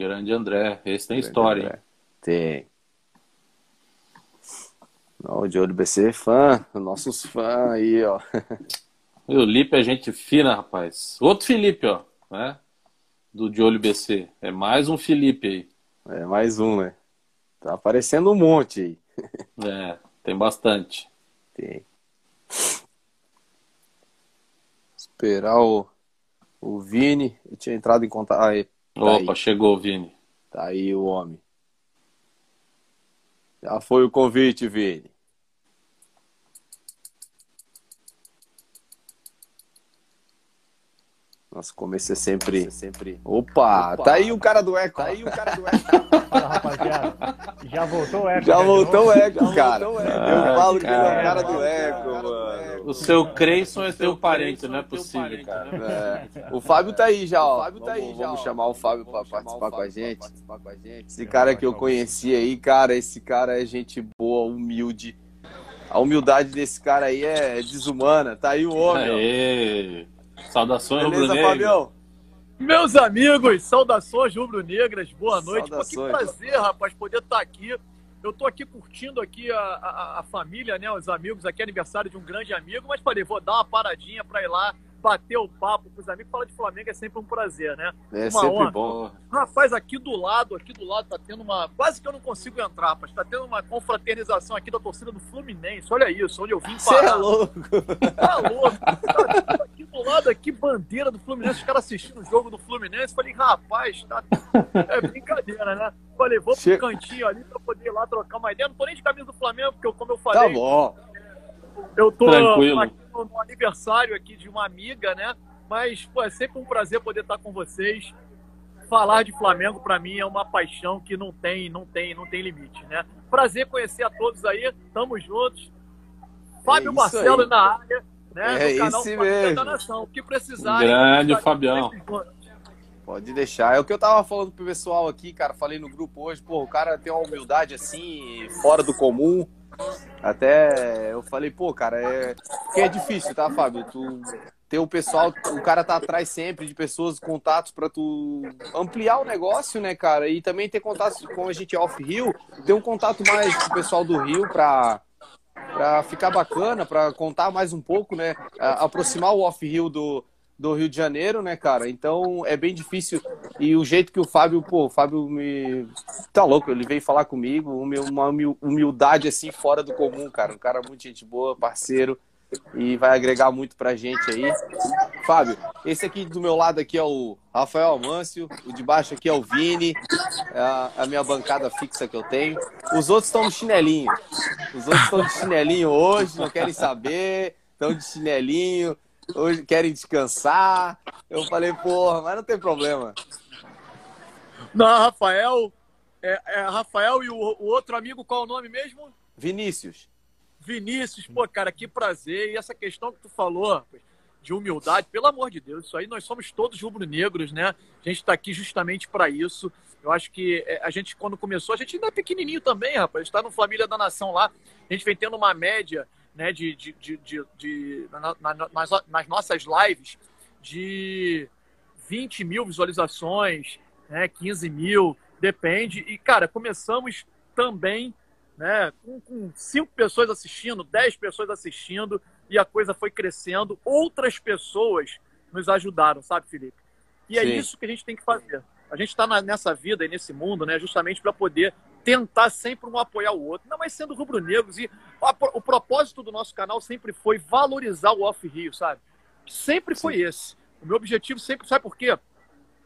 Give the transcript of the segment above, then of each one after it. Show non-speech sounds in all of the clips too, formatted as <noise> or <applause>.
Grande André. Esse tem Grande história, André. Tem. Não, o de olho BC é fã, nossos fãs aí, ó. o Lipe é gente fina, rapaz. Outro Felipe, ó, né? Do de olho BC. É mais um Felipe aí. É mais um, né? Tá aparecendo um monte aí. é, tem bastante. Tem. Esperar o, o Vini. Eu tinha entrado em contato. Aí, tá Opa, aí. chegou Vini. Tá aí o homem. Já foi o convite, Vini. Nosso começo é sempre. É sempre... Opa, Opa, tá aí o cara do eco. Tá aí o cara do eco. Fala, rapaziada. Já voltou o eco. Já voltou o eco, cara. Voltou o eco. Eu falo que ele é o cara do eco, mano. O seu Creyson é teu parente, não é possível, cara. É. O Fábio tá aí já, ó. O Fábio tá aí já. Vamos chamar o Fábio pra participar com a gente. Esse cara que eu conheci aí, cara, esse cara é gente boa, humilde. A humildade desse cara aí é desumana. Tá aí o homem. Aê. Saudações rubro-negras. Fabião? Meus amigos, saudações rubro-negras, boa noite. Pô, que prazer, rapaz, poder estar tá aqui. Eu estou aqui curtindo aqui a, a, a, família, né, os amigos, aqui aniversário de um grande amigo, mas falei, vou dar uma paradinha para ir lá bater o papo com os amigos. Falar de Flamengo é sempre um prazer, né? É uma sempre honra. bom. Rapaz, aqui do lado, aqui do lado, tá tendo uma. Quase que eu não consigo entrar, mas tá tendo uma confraternização aqui da torcida do Fluminense. Olha isso, onde eu vim parar. Você é louco! Tá louco! Tá aqui do lado, aqui, bandeira do Fluminense, os caras assistindo o jogo do Fluminense. Falei, rapaz, tá. É brincadeira, né? Falei, vou pro cantinho ali pra poder ir lá trocar uma ideia. Não tô nem de camisa do Flamengo, porque, como eu falei. Tá bom. Eu tô Tranquilo. aqui no aniversário aqui de uma amiga, né? Mas pô, é sempre um prazer poder estar com vocês. Falar de Flamengo para mim é uma paixão que não tem, não tem, não tem limite, né? Prazer conhecer a todos aí. Tamo juntos. Fábio é Marcelo aí. na área, né? É no canal mesmo. da Nação. O que precisar. Grande Fabião. Pode deixar. É o que eu tava falando pro pessoal aqui, cara. Falei no grupo hoje, pô, o cara tem uma humildade assim, fora do comum. Até eu falei, pô, cara, é. Porque é difícil, tá, Fábio? Tu ter o pessoal, o cara tá atrás sempre de pessoas, contatos para tu ampliar o negócio, né, cara? E também ter contatos com a gente off-Rio, ter um contato mais com o pessoal do Rio pra, pra ficar bacana, pra contar mais um pouco, né? aproximar o off-Rio do, do Rio de Janeiro, né, cara? Então é bem difícil. E o jeito que o Fábio, pô, o Fábio me. Tá louco, ele veio falar comigo, uma humildade assim fora do comum, cara. Um cara muito gente boa, parceiro. E vai agregar muito pra gente aí. Fábio, esse aqui do meu lado aqui é o Rafael Amâncio, o de baixo aqui é o Vini, é a, a minha bancada fixa que eu tenho. Os outros estão no chinelinho. Os outros estão de chinelinho hoje, não querem saber, estão de chinelinho hoje querem descansar. Eu falei, porra, mas não tem problema. Não, Rafael. É, é Rafael e o, o, outro amigo, qual é o nome mesmo? Vinícius. Vinícius, pô, cara, que prazer. E essa questão que tu falou de humildade, pelo amor de Deus, isso aí nós somos todos rubro-negros, né? A gente está aqui justamente para isso. Eu acho que é, a gente, quando começou, a gente ainda é pequenininho também, rapaz. está no Família da Nação lá. A gente vem tendo uma média né, de, de, de, de, de na, na, nas, nas, nossas lives de 20 mil visualizações, né, 15 mil, depende. E, cara, começamos também né, com, com cinco pessoas assistindo, 10 pessoas assistindo, e a coisa foi crescendo. Outras pessoas nos ajudaram, sabe, Felipe? E é Sim. é isso que a gente tem que fazer. A gente está nessa vida e nesse mundo, né, justamente para poder tentar sempre um apoiar o outro. Não, mas sendo rubro-negros e o propósito do nosso canal sempre foi valorizar o off-rio, sabe? Sempre foi Sim. esse. O meu objetivo sempre, sabe por quê?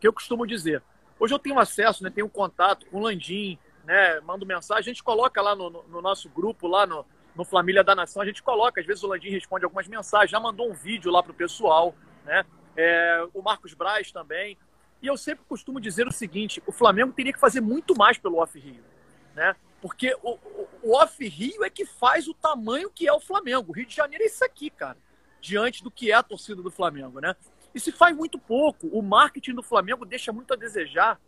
Que eu costumo dizer. Hoje eu tenho acesso, né, tenho contato com o Landim, né, mando mensagem, a gente coloca lá no, no nosso grupo, lá no, no Família da Nação, a gente coloca, às vezes o Landim responde algumas mensagens, já mandou um vídeo lá pro pessoal, né? É, o Marcos Braz também. E eu sempre costumo dizer o seguinte: o Flamengo teria que fazer muito mais pelo off-rio né? Porque o, o off-Rio é que faz o tamanho que é o Flamengo. O Rio de Janeiro é isso aqui, cara, diante do que é a torcida do Flamengo, né? E se faz muito pouco. O marketing do Flamengo deixa muito a desejar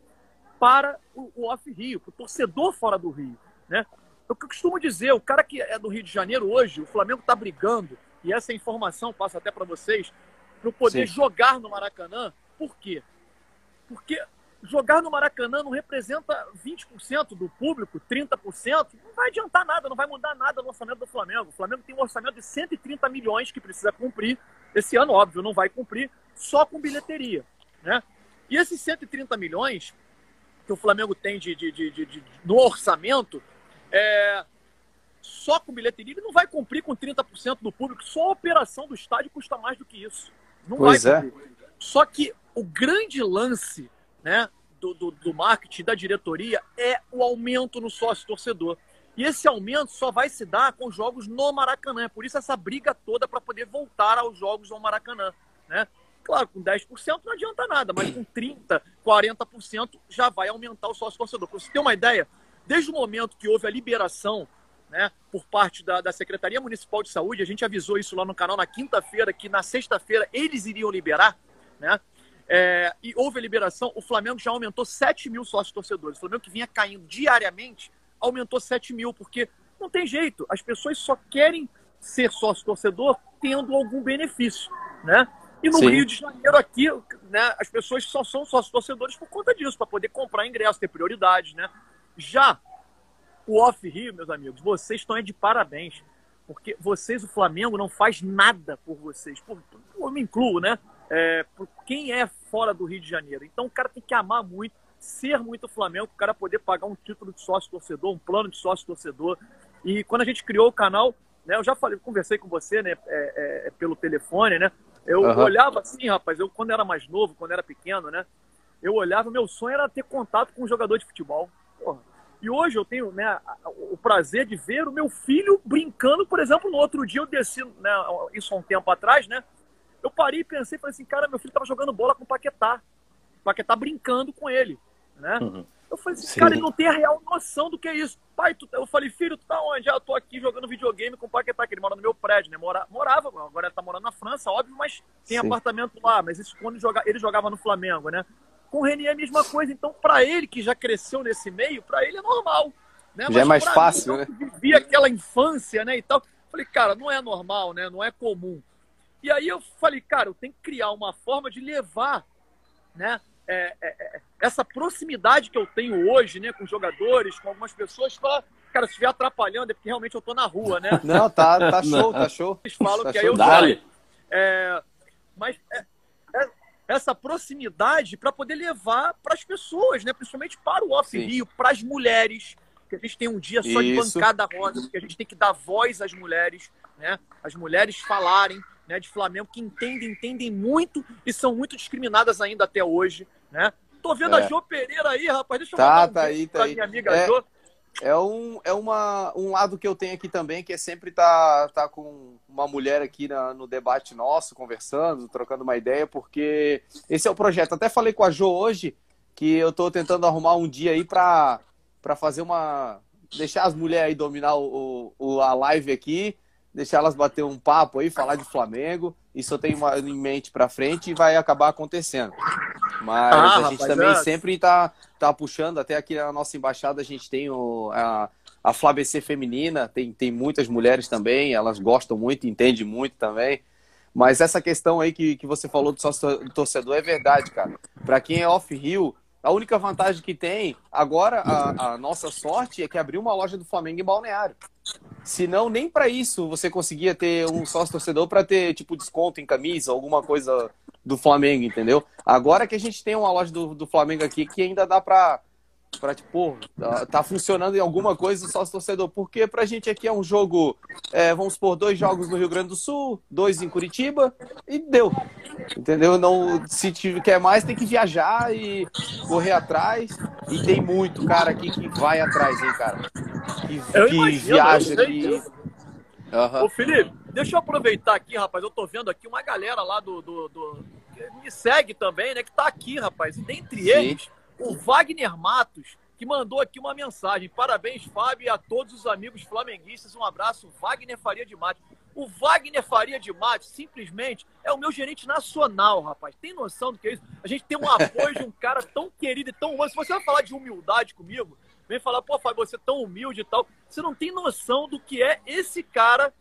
para o, o off-Rio, para o torcedor fora do Rio, né? É o que eu costumo dizer, o cara que é do Rio de Janeiro hoje, o Flamengo está brigando, e essa informação passa até para vocês, para poder Sim. jogar no Maracanã. Por quê? Porque jogar no Maracanã não representa 20% do público, 30%, não vai adiantar nada, não vai mudar nada no orçamento do Flamengo. O Flamengo tem um orçamento de 130 milhões que precisa cumprir. Esse ano, óbvio, não vai cumprir só com bilheteria. Né? E esses 130 milhões que o Flamengo tem de, de, de, de no orçamento, é, só com bilheteria, ele não vai cumprir com 30% do público. Só a operação do estádio custa mais do que isso. Não pois vai é. Só que o grande lance né, do, do, do marketing, da diretoria, é o aumento no sócio-torcedor. E esse aumento só vai se dar com jogos no Maracanã. Por isso essa briga toda para poder voltar aos jogos no Maracanã. Né? Claro, com 10% não adianta nada, mas com 30%, 40% já vai aumentar o sócio-torcedor. Para você ter uma ideia, desde o momento que houve a liberação né, por parte da, da Secretaria Municipal de Saúde, a gente avisou isso lá no canal na quinta-feira, que na sexta-feira eles iriam liberar, né? É, e houve a liberação, o Flamengo já aumentou 7 mil sócios torcedores. O Flamengo que vinha caindo diariamente aumentou 7 mil, porque não tem jeito, as pessoas só querem ser sócio torcedor tendo algum benefício, né? E no Sim. Rio de Janeiro aqui, né, as pessoas só são sócios torcedores por conta disso, para poder comprar ingresso, ter prioridade, né? Já o Off Rio, meus amigos, vocês estão aí de parabéns. Porque vocês, o Flamengo, não faz nada por vocês. Por, eu me incluo, né? É, por quem é fora do Rio de Janeiro. Então o cara tem que amar muito, ser muito Flamengo, o cara poder pagar um título de sócio torcedor, um plano de sócio torcedor. E quando a gente criou o canal, né, eu já falei, conversei com você, né, é, é, pelo telefone, né? Eu Aham. olhava assim, rapaz, eu quando era mais novo, quando era pequeno, né? Eu olhava, meu sonho era ter contato com um jogador de futebol. Porra. E hoje eu tenho né, o prazer de ver o meu filho brincando, por exemplo, no outro dia eu desci, né, isso há um tempo atrás, né? Eu parei e pensei, falei assim, cara, meu filho tava jogando bola com o Paquetá. O Paquetá brincando com ele, né? Uhum. Eu falei assim, Sim. cara, ele não tem a real noção do que é isso. Pai, tu, eu falei, filho, tu tá onde? Ah, eu tô aqui jogando videogame com o Paquetá, que ele mora no meu prédio, né? Mora, morava, agora ele tá morando na França, óbvio, mas tem Sim. apartamento lá. Mas isso quando joga, ele jogava no Flamengo, né? Com o Renier é a mesma coisa. Então, pra ele, que já cresceu nesse meio, pra ele é normal. Né? Já é mais pra fácil, mim, né? Vivia aquela infância, né, e tal. Falei, cara, não é normal, né? Não é comum. E aí eu falei, cara, eu tenho que criar uma forma de levar, né? é, é, é, essa proximidade que eu tenho hoje, né, com jogadores, com algumas pessoas, falar, cara, se estiver atrapalhando é porque realmente eu tô na rua, né? Não, tá, tá <laughs> show, tá show. Eles falam Tá que aí eu de Dale. é, mas é, é, essa proximidade para poder levar para as pessoas, né? principalmente para o Off Sim. Rio, para as mulheres, que a gente tem um dia só de Isso. bancada rosa, porque a gente tem que dar voz às mulheres, né? as mulheres falarem né, de Flamengo, que entendem, entendem muito e são muito discriminadas ainda até hoje. Né? Tô vendo É. a Jô Pereira aí, rapaz. Deixa eu Tá, mandar um tá aí, tá aí. minha amiga É. Jô. É, um, é uma, um lado que eu tenho aqui também, que é sempre tá, tá com uma mulher aqui na- no debate nosso, conversando, trocando uma ideia, porque esse é o projeto. Até falei com a Jo hoje que eu tô tentando arrumar um dia aí pra, pra fazer uma. deixar as mulheres aí dominar o, o- a live aqui, deixar elas bater um papo aí, falar de Flamengo. Isso eu tenho uma- em mente pra frente e vai acabar acontecendo. Mas Ah, a gente rapaz, também é. sempre tá, tá puxando, até aqui na nossa embaixada a gente tem o, a, a FlaBC feminina, tem, tem muitas mulheres também, elas gostam muito, entendem muito também. Mas essa questão aí que, que você falou do sócio torcedor é verdade, cara. Pra quem é off-Rio, a única vantagem que tem, agora a, a nossa sorte é que abriu uma loja do Flamengo em Balneário. Senão, nem pra isso você conseguia ter um sócio torcedor pra ter, tipo, desconto em camisa, alguma coisa do Flamengo, entendeu? Agora que a gente tem uma loja do, do Flamengo aqui que ainda dá pra, pra tipo, tá, funcionando em alguma coisa o sócio torcedor. Porque pra gente aqui é um jogo, é, vamos supor, dois jogos no Rio Grande do Sul, dois em Curitiba e deu. Entendeu? Não, se tiver- quer mais, tem que viajar e correr atrás. E tem muito cara aqui que vai atrás, hein, cara? Que, Eu que imagino, viaja eu aqui. Aham. Ô, Felipe, deixa eu aproveitar aqui, rapaz. Eu tô vendo aqui uma galera lá do. do, do- me segue também, né? Que tá aqui, rapaz. E dentre Sim. eles, o Wagner Matos, que mandou aqui uma mensagem. Parabéns, Fábio, e a todos os amigos flamenguistas. Um abraço, Wagner Faria de Matos. O Wagner Faria de Matos, simplesmente, é o meu gerente nacional, rapaz. Tem noção do que é isso? A gente tem um apoio de um <laughs> cara tão querido e tão humano. Se você vai falar de humildade comigo, vem falar, pô, Fábio, você é tão humilde e tal. Você não tem noção do que é esse cara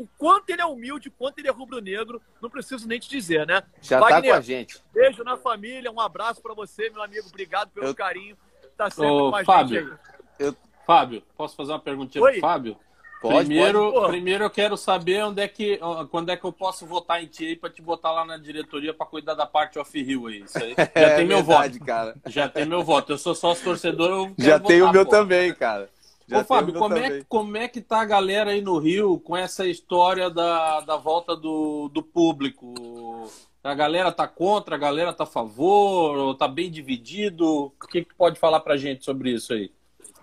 o quanto ele é humilde, o quanto ele é rubro-negro, não preciso nem te dizer, né? Já Wagner, tá com a gente. Beijo na família, um abraço para você, meu amigo. Obrigado pelo eu... carinho. Tá sempre Ô, com a Fábio, gente aí. Eu... Fábio, posso fazer uma perguntinha Oi? pro Fábio? Pode, primeiro, pode, primeiro eu quero saber onde é que, quando é que eu posso votar em ti aí pra te botar lá na diretoria pra cuidar da parte off-rio aí. Isso aí. <laughs> Já é, tem meu verdade, voto. Cara. Já tem meu voto. Eu sou sócio torcedor. Já tem o meu pô. também, cara. Já Ô, Fábio, como é, como é que tá a galera aí no Rio com essa história da, da volta do, do público? A galera tá contra, a galera tá a favor, ou tá bem dividido? O que, que pode falar pra gente sobre isso aí?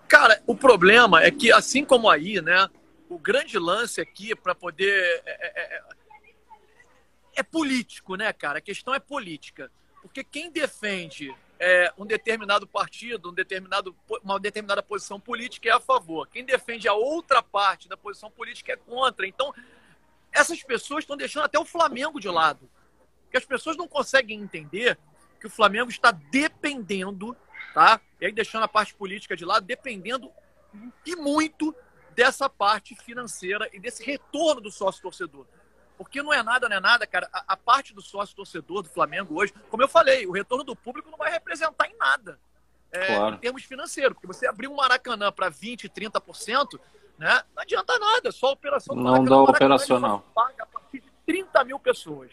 Cara, o problema é que, assim como aí, né, o grande lance aqui para poder. É, é, é, é, político, né, cara? A questão é política. Porque quem defende é, um determinado partido, um determinado, uma determinada posição política é a favor. Quem defende a outra parte da posição política é contra. Então, essas pessoas estão deixando até o Flamengo de lado. Porque as pessoas não conseguem entender que o Flamengo está dependendo, tá? E aí deixando a parte política de lado, dependendo e muito dessa parte financeira e desse retorno do sócio torcedor. Porque não é nada, não é nada, cara. A, a parte do sócio torcedor do Flamengo hoje, como eu falei, o retorno do público não vai representar em nada. É, claro. Em termos financeiros. Porque você abrir um Maracanã para 20%, 30%, né, não adianta nada. Só a operação do Não Maracanã, dá operacional. Paga a partir de 30 mil pessoas.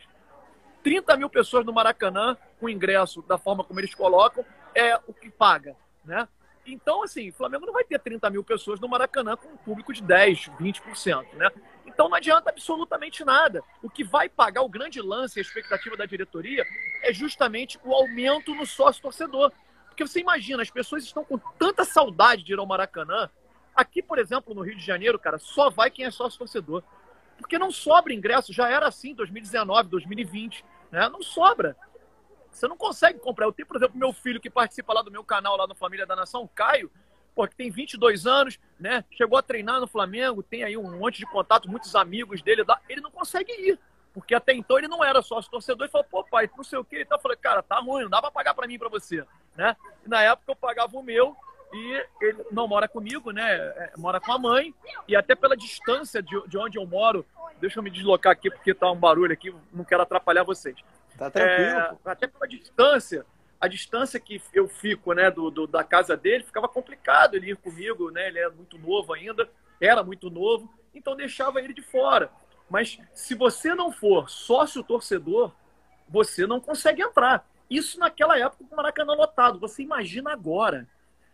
30 mil pessoas no Maracanã, com ingresso da forma como eles colocam, é o que paga. Né? Então, assim, o Flamengo não vai ter 30 mil pessoas no Maracanã com um público de 10, 20%, né? Então não adianta absolutamente nada. O que vai pagar o grande lance, a expectativa da diretoria, é justamente o aumento no sócio torcedor. Porque você imagina, as pessoas estão com tanta saudade de ir ao Maracanã. Aqui, por exemplo, no Rio de Janeiro, cara, só vai quem é sócio torcedor. Porque não sobra ingresso, já era assim em 2019, 2020, né? Não sobra. Você não consegue comprar. Eu tenho, por exemplo, meu filho que participa lá do meu canal, lá no Família da Nação, Caio, pô, que tem 22 anos, né? Chegou a treinar no Flamengo, tem aí um monte de contato, muitos amigos dele. Ele não consegue ir. Porque até então ele não era sócio torcedor e falou, pô, pai, não sei o quê. Então eu falei, cara, tá ruim, não dá pra pagar pra mim pra você, né? E na época eu pagava o meu e ele não mora comigo, né? É, mora com a mãe. E até pela distância de, de onde eu moro, deixa eu me deslocar aqui porque tá um barulho aqui, não quero atrapalhar vocês. Tá tranquilo. É, até pela distância, a distância que eu fico, né, do, do, da casa dele, ficava complicado ele ir comigo, né? Ele era muito novo ainda, era muito novo, então deixava ele de fora. Mas se você não for sócio torcedor, você não consegue entrar. Isso naquela época com o Maracanã lotado. Você imagina agora,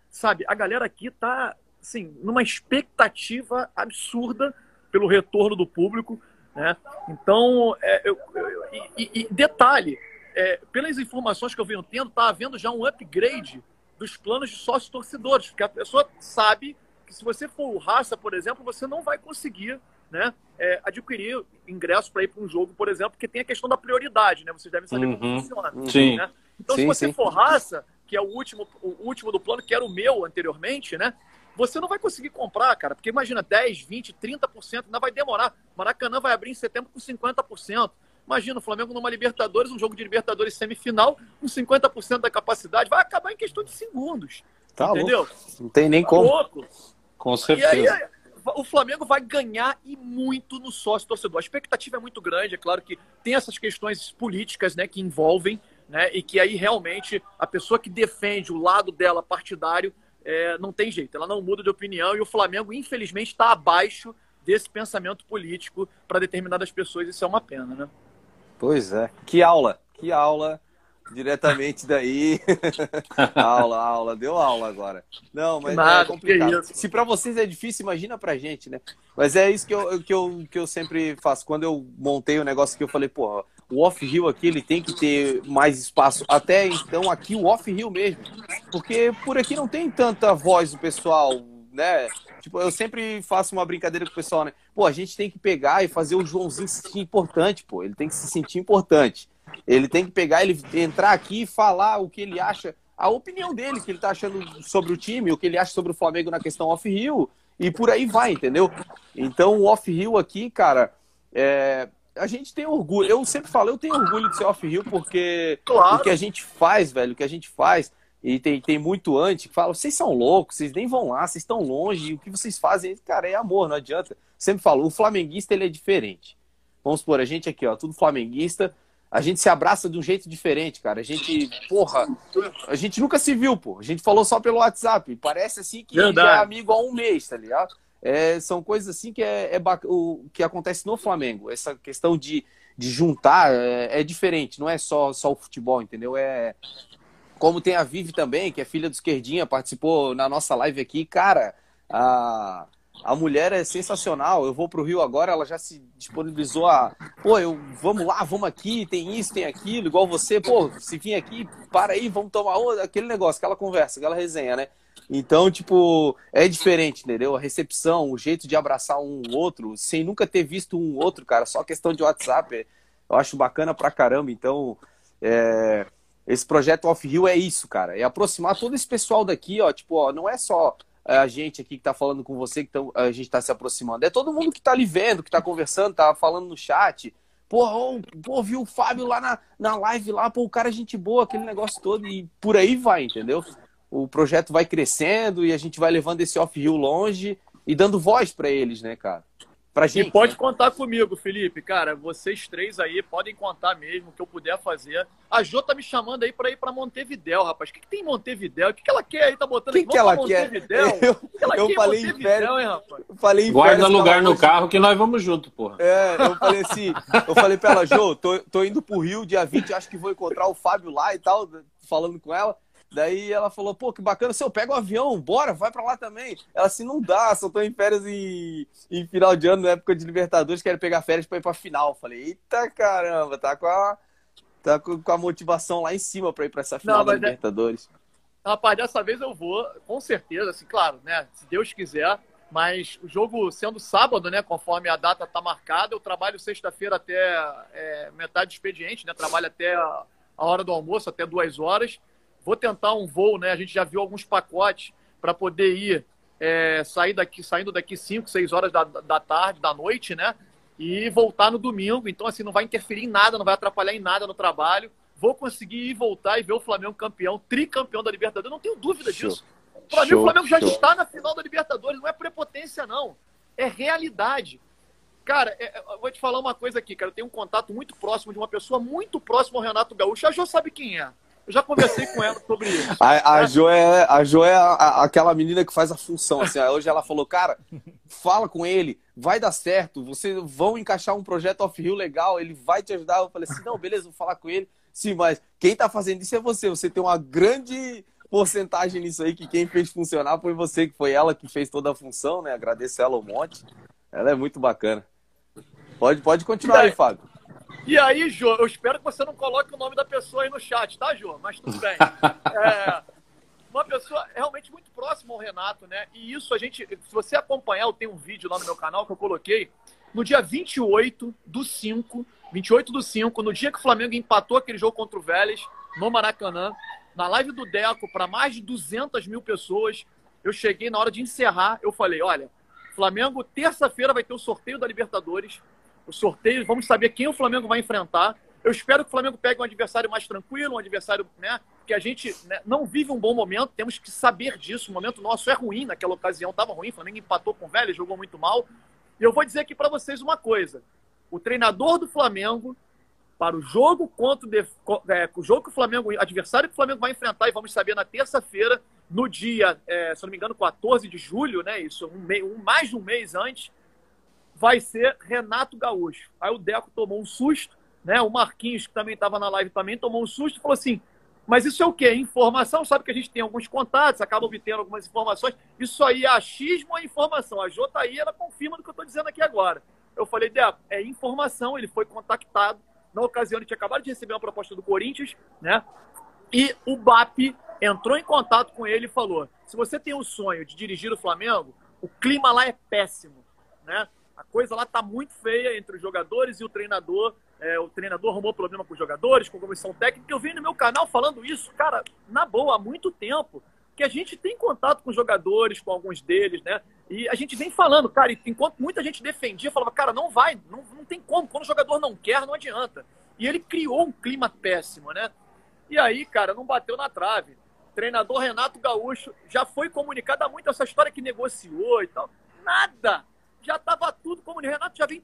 sabe? A galera aqui tá, assim, numa expectativa absurda pelo retorno do público. Né? Então, é, eu, eu, e, e, detalhe, é, pelas informações que eu venho tendo, está havendo já um upgrade dos planos de sócios torcedores, porque a pessoa sabe que se você for o raça, por exemplo, você não vai conseguir né, é, adquirir ingresso para ir para um jogo, por exemplo, porque tem a questão da prioridade, né? Vocês devem saber uhum. como funciona. Sim. Né? Então, sim, se você sim. for raça, que é o último, o último do plano, que era o meu anteriormente, né? Você não vai conseguir comprar, cara, porque imagina 10, 20, 30%, ainda vai demorar. Maracanã vai abrir em setembro com 50%. Imagina o Flamengo numa Libertadores, um jogo de Libertadores semifinal, com 50% da capacidade, vai acabar em questão de segundos. Tá entendeu? Louco. Não tem nem tá como. Louco. Com certeza. E aí, o Flamengo vai ganhar e muito no sócio torcedor. A expectativa é muito grande, é claro que tem essas questões políticas, né, que envolvem, né, e que aí realmente a pessoa que defende o lado dela partidário é, não tem jeito, ela não muda de opinião e o Flamengo, infelizmente, está abaixo desse pensamento político para determinadas pessoas. Isso é uma pena, né? Pois é. Que aula, que aula diretamente daí. <laughs> aula, aula, deu aula agora. Não, mas Nada, é complicado. Se para vocês é difícil, imagina pra gente, né? Mas é isso que eu, que eu, que eu sempre faço. Quando eu montei o negócio que eu falei, porra, o off-hill aqui ele tem que ter mais espaço. Até então, aqui o off-hill mesmo. Porque por aqui não tem tanta voz do pessoal, né? Tipo, eu sempre faço uma brincadeira com o pessoal, né? Pô, a gente tem que pegar e fazer o Joãozinho se sentir importante, pô. Ele tem que se sentir importante. Ele tem que pegar, ele entrar aqui e falar o que ele acha, a opinião dele, que ele tá achando sobre o time, o que ele acha sobre o Flamengo na questão off-hill, e por aí vai, entendeu? Então, o off-hill aqui, cara, é, a gente tem orgulho. Eu sempre falo, eu tenho orgulho de ser off-hill porque claro. o que a gente faz, velho, o que a gente faz e tem, tem muito antes que fala, vocês são loucos, vocês nem vão lá, vocês estão longe, o que vocês fazem, cara, é amor, não adianta. Sempre falo, o flamenguista ele é diferente. Vamos supor, a gente aqui, ó, tudo flamenguista, a gente se abraça de um jeito diferente, cara. A gente, porra, a gente nunca se viu, pô. A gente falou só pelo WhatsApp. Parece assim que é amigo há um mês, tá ligado? É, são coisas assim que é, é o que acontece no Flamengo. Essa questão de, de juntar é, é, diferente, não é só, só o futebol, entendeu? É, como tem a Vivi também, que é filha do Esquerdinha, participou na nossa live aqui. Cara, a, a mulher é sensacional. Eu vou pro Rio agora, ela já se disponibilizou a. Pô, eu, vamos lá, vamos aqui, tem isso, tem aquilo, igual você. Pô, se vir aqui, para aí, vamos tomar outra. Aquele negócio, aquela conversa, aquela resenha, né? Então, tipo, é diferente, entendeu? A recepção, o jeito de abraçar um outro, sem nunca ter visto um outro, cara, só questão de WhatsApp, eu acho bacana pra caramba. Então, é esse projeto Off Rio é isso, cara. É aproximar todo esse pessoal daqui, ó. Tipo, ó, não é só é, a gente aqui que tá falando com você, que tão, a gente tá se aproximando. É todo mundo que tá ali vendo, que tá conversando, tá falando no chat. Porra, oh, pô, viu o Fábio lá na, na live lá, pô, o cara é gente boa, aquele negócio todo, e por aí vai, entendeu? O projeto vai crescendo e a gente vai levando esse off-rio longe e dando voz para eles, né, cara? Pra gente, e pode né? contar comigo, Felipe. Cara, vocês três aí podem contar mesmo o que eu puder fazer. A Jô tá me chamando aí pra ir pra Montevidéu, rapaz. O que, que tem em Montevidéu? O que, que ela quer aí? Tá botando que, que ela quer? <laughs> Eu, que ela eu quer falei em férias, hein, rapaz? Eu falei em Guarda férias, lugar no carro que nós vamos junto, porra. É, eu falei assim, eu falei pra ela, Jô, tô, tô indo pro Rio dia 20, acho que vou encontrar o Fábio lá e tal, falando com ela. Daí ela falou, pô, que bacana, se eu pego o avião, bora, vai para lá também. Ela assim, não dá, só tô em férias em, em final de ano, na época de Libertadores, quero pegar férias para ir pra final. Falei, eita caramba, tá com a, tá com a motivação lá em cima para ir para essa final não, da é Libertadores. É... Rapaz, dessa vez eu vou, com certeza, assim, claro, né, se Deus quiser, mas o jogo sendo sábado, né, conforme a data tá marcada, eu trabalho sexta-feira até é, metade do expediente, né, trabalho até a hora do almoço, até duas horas, Vou tentar um voo, né? A gente já viu alguns pacotes para poder ir é, sair daqui, saindo daqui 5, 6 horas da, da tarde, da noite, né? E voltar no domingo. Então, assim, não vai interferir em nada, não vai atrapalhar em nada no trabalho. Vou conseguir ir voltar e ver o Flamengo campeão, tricampeão da Libertadores. Não tenho dúvida show. disso. Para mim, o Flamengo já show. está na final da Libertadores. Não é prepotência, não. É realidade. Cara, é, eu vou te falar uma coisa aqui, cara. Eu tenho um contato muito próximo de uma pessoa muito próxima ao Renato Gaúcho. A Jo sabe quem é. Eu já conversei com ela sobre isso. A, a Jo é, a jo é a, a, aquela menina que faz a função. Assim, hoje ela falou, cara, fala com ele, vai dar certo, vocês vão encaixar um projeto off-rio legal, ele vai te ajudar. Eu falei assim, não, beleza, vou falar com ele. Sim, mas quem tá fazendo isso é você. Você tem uma grande porcentagem nisso aí, que quem fez funcionar foi você, que foi ela que fez toda a função, né? Agradeço ela um monte. Ela é muito bacana. Pode, pode continuar aí, Fábio. E aí, Jô, eu espero que você não coloque o nome da pessoa aí no chat, tá, Jô? Mas tudo bem. <laughs> É, uma pessoa realmente muito próxima ao Renato, né? E isso a gente, se você acompanhar, eu tenho um vídeo lá no meu canal que eu coloquei. No dia 28 do 5, 28 do 5, no dia que o Flamengo empatou aquele jogo contra o Vélez, no Maracanã, na live do Deco, para mais de 200 mil pessoas, eu cheguei na hora de encerrar, eu falei, olha, Flamengo, terça-feira vai ter o sorteio da Libertadores, o sorteio, vamos saber quem o Flamengo vai enfrentar. Eu espero que o Flamengo pegue um adversário mais tranquilo, um adversário né, que a gente né, não vive um bom momento, temos que saber disso. O momento nosso é ruim, naquela ocasião estava ruim, o Flamengo empatou com o Vélez, jogou muito mal. E eu vou dizer aqui para vocês uma coisa: o treinador do Flamengo, para o jogo contra o, é, o jogo que o Flamengo, adversário que o Flamengo vai enfrentar, e vamos saber na terça-feira, no dia, é, se não me engano, 14 de julho, né? Isso, um, um mais de um mês antes vai ser Renato Gaúcho. Aí o Deco tomou um susto, né? O Marquinhos, que também estava na live, também tomou um susto e falou assim: mas isso é o quê? Informação? Sabe que a gente tem alguns contatos, acaba obtendo algumas informações. Isso aí é achismo ou é informação? A Jô tá aí, ela confirma do que eu estou dizendo aqui agora. Eu falei, Deco, é informação, ele foi contactado. Na ocasião, ele tinha acabado de receber uma proposta do Corinthians, né? E o BAP entrou em contato com ele e falou: se você tem o sonho de dirigir o Flamengo, o clima lá é péssimo, né? A coisa lá tá muito feia entre os jogadores e o treinador. É, o treinador arrumou problema com os jogadores, com a comissão técnica. Eu venho no meu canal falando isso, cara, na boa, há muito tempo. Que a gente tem contato com os jogadores, com alguns deles, né? E a gente vem falando, cara, enquanto muita gente defendia, falava, cara, não vai, não, não tem como. Quando o jogador não quer, não adianta. E ele criou um clima péssimo, né? E aí, cara, não bateu na trave. treinador Renato Gaúcho, já foi comunicado há muito essa história que negociou e tal. Nada! Já estava tudo como o Renato já vem,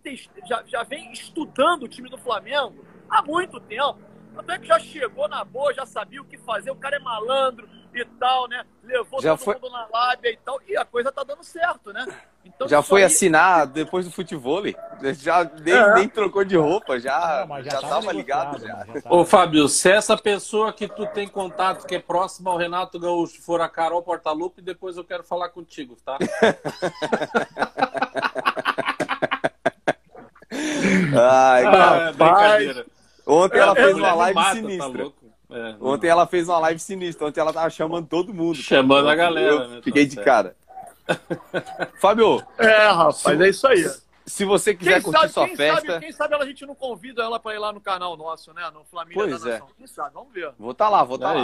já, já vem estudando o time do Flamengo há muito tempo. Tanto é que já chegou na boa, já sabia o que fazer, o cara é malandro e tal, né? Levou já todo foi... mundo na lábia e tal, e a coisa tá dando certo, né? Então, já foi aí... assinar depois do futebol, <laughs> já nem, é. nem trocou de roupa, já, Não, já, já tava ligado. Já. já tava... Ô, Fábio, se essa pessoa que tu tem contato, que é próxima ao Renato Gaúcho, for a Carol Portalupe, depois eu quero falar contigo, tá? <laughs> Ai, ah, brincadeira. Ontem ela fez uma live mata, tá sinistra. Tá é, Ontem ela fez uma live sinistra. Ontem ela tava chamando todo mundo. Chamando cara. a galera, eu né? Fiquei tá de certo. cara. <laughs> Fábio. É, rapaz, se, é isso aí. Se você quiser quem curtir sabe, sua quem festa. Sabe, quem sabe a gente não convida ela para ir lá no canal nosso, né? No Flamengo pois da é. Nação. Quem sabe? Vamos ver. Vou estar tá lá, vou estar tá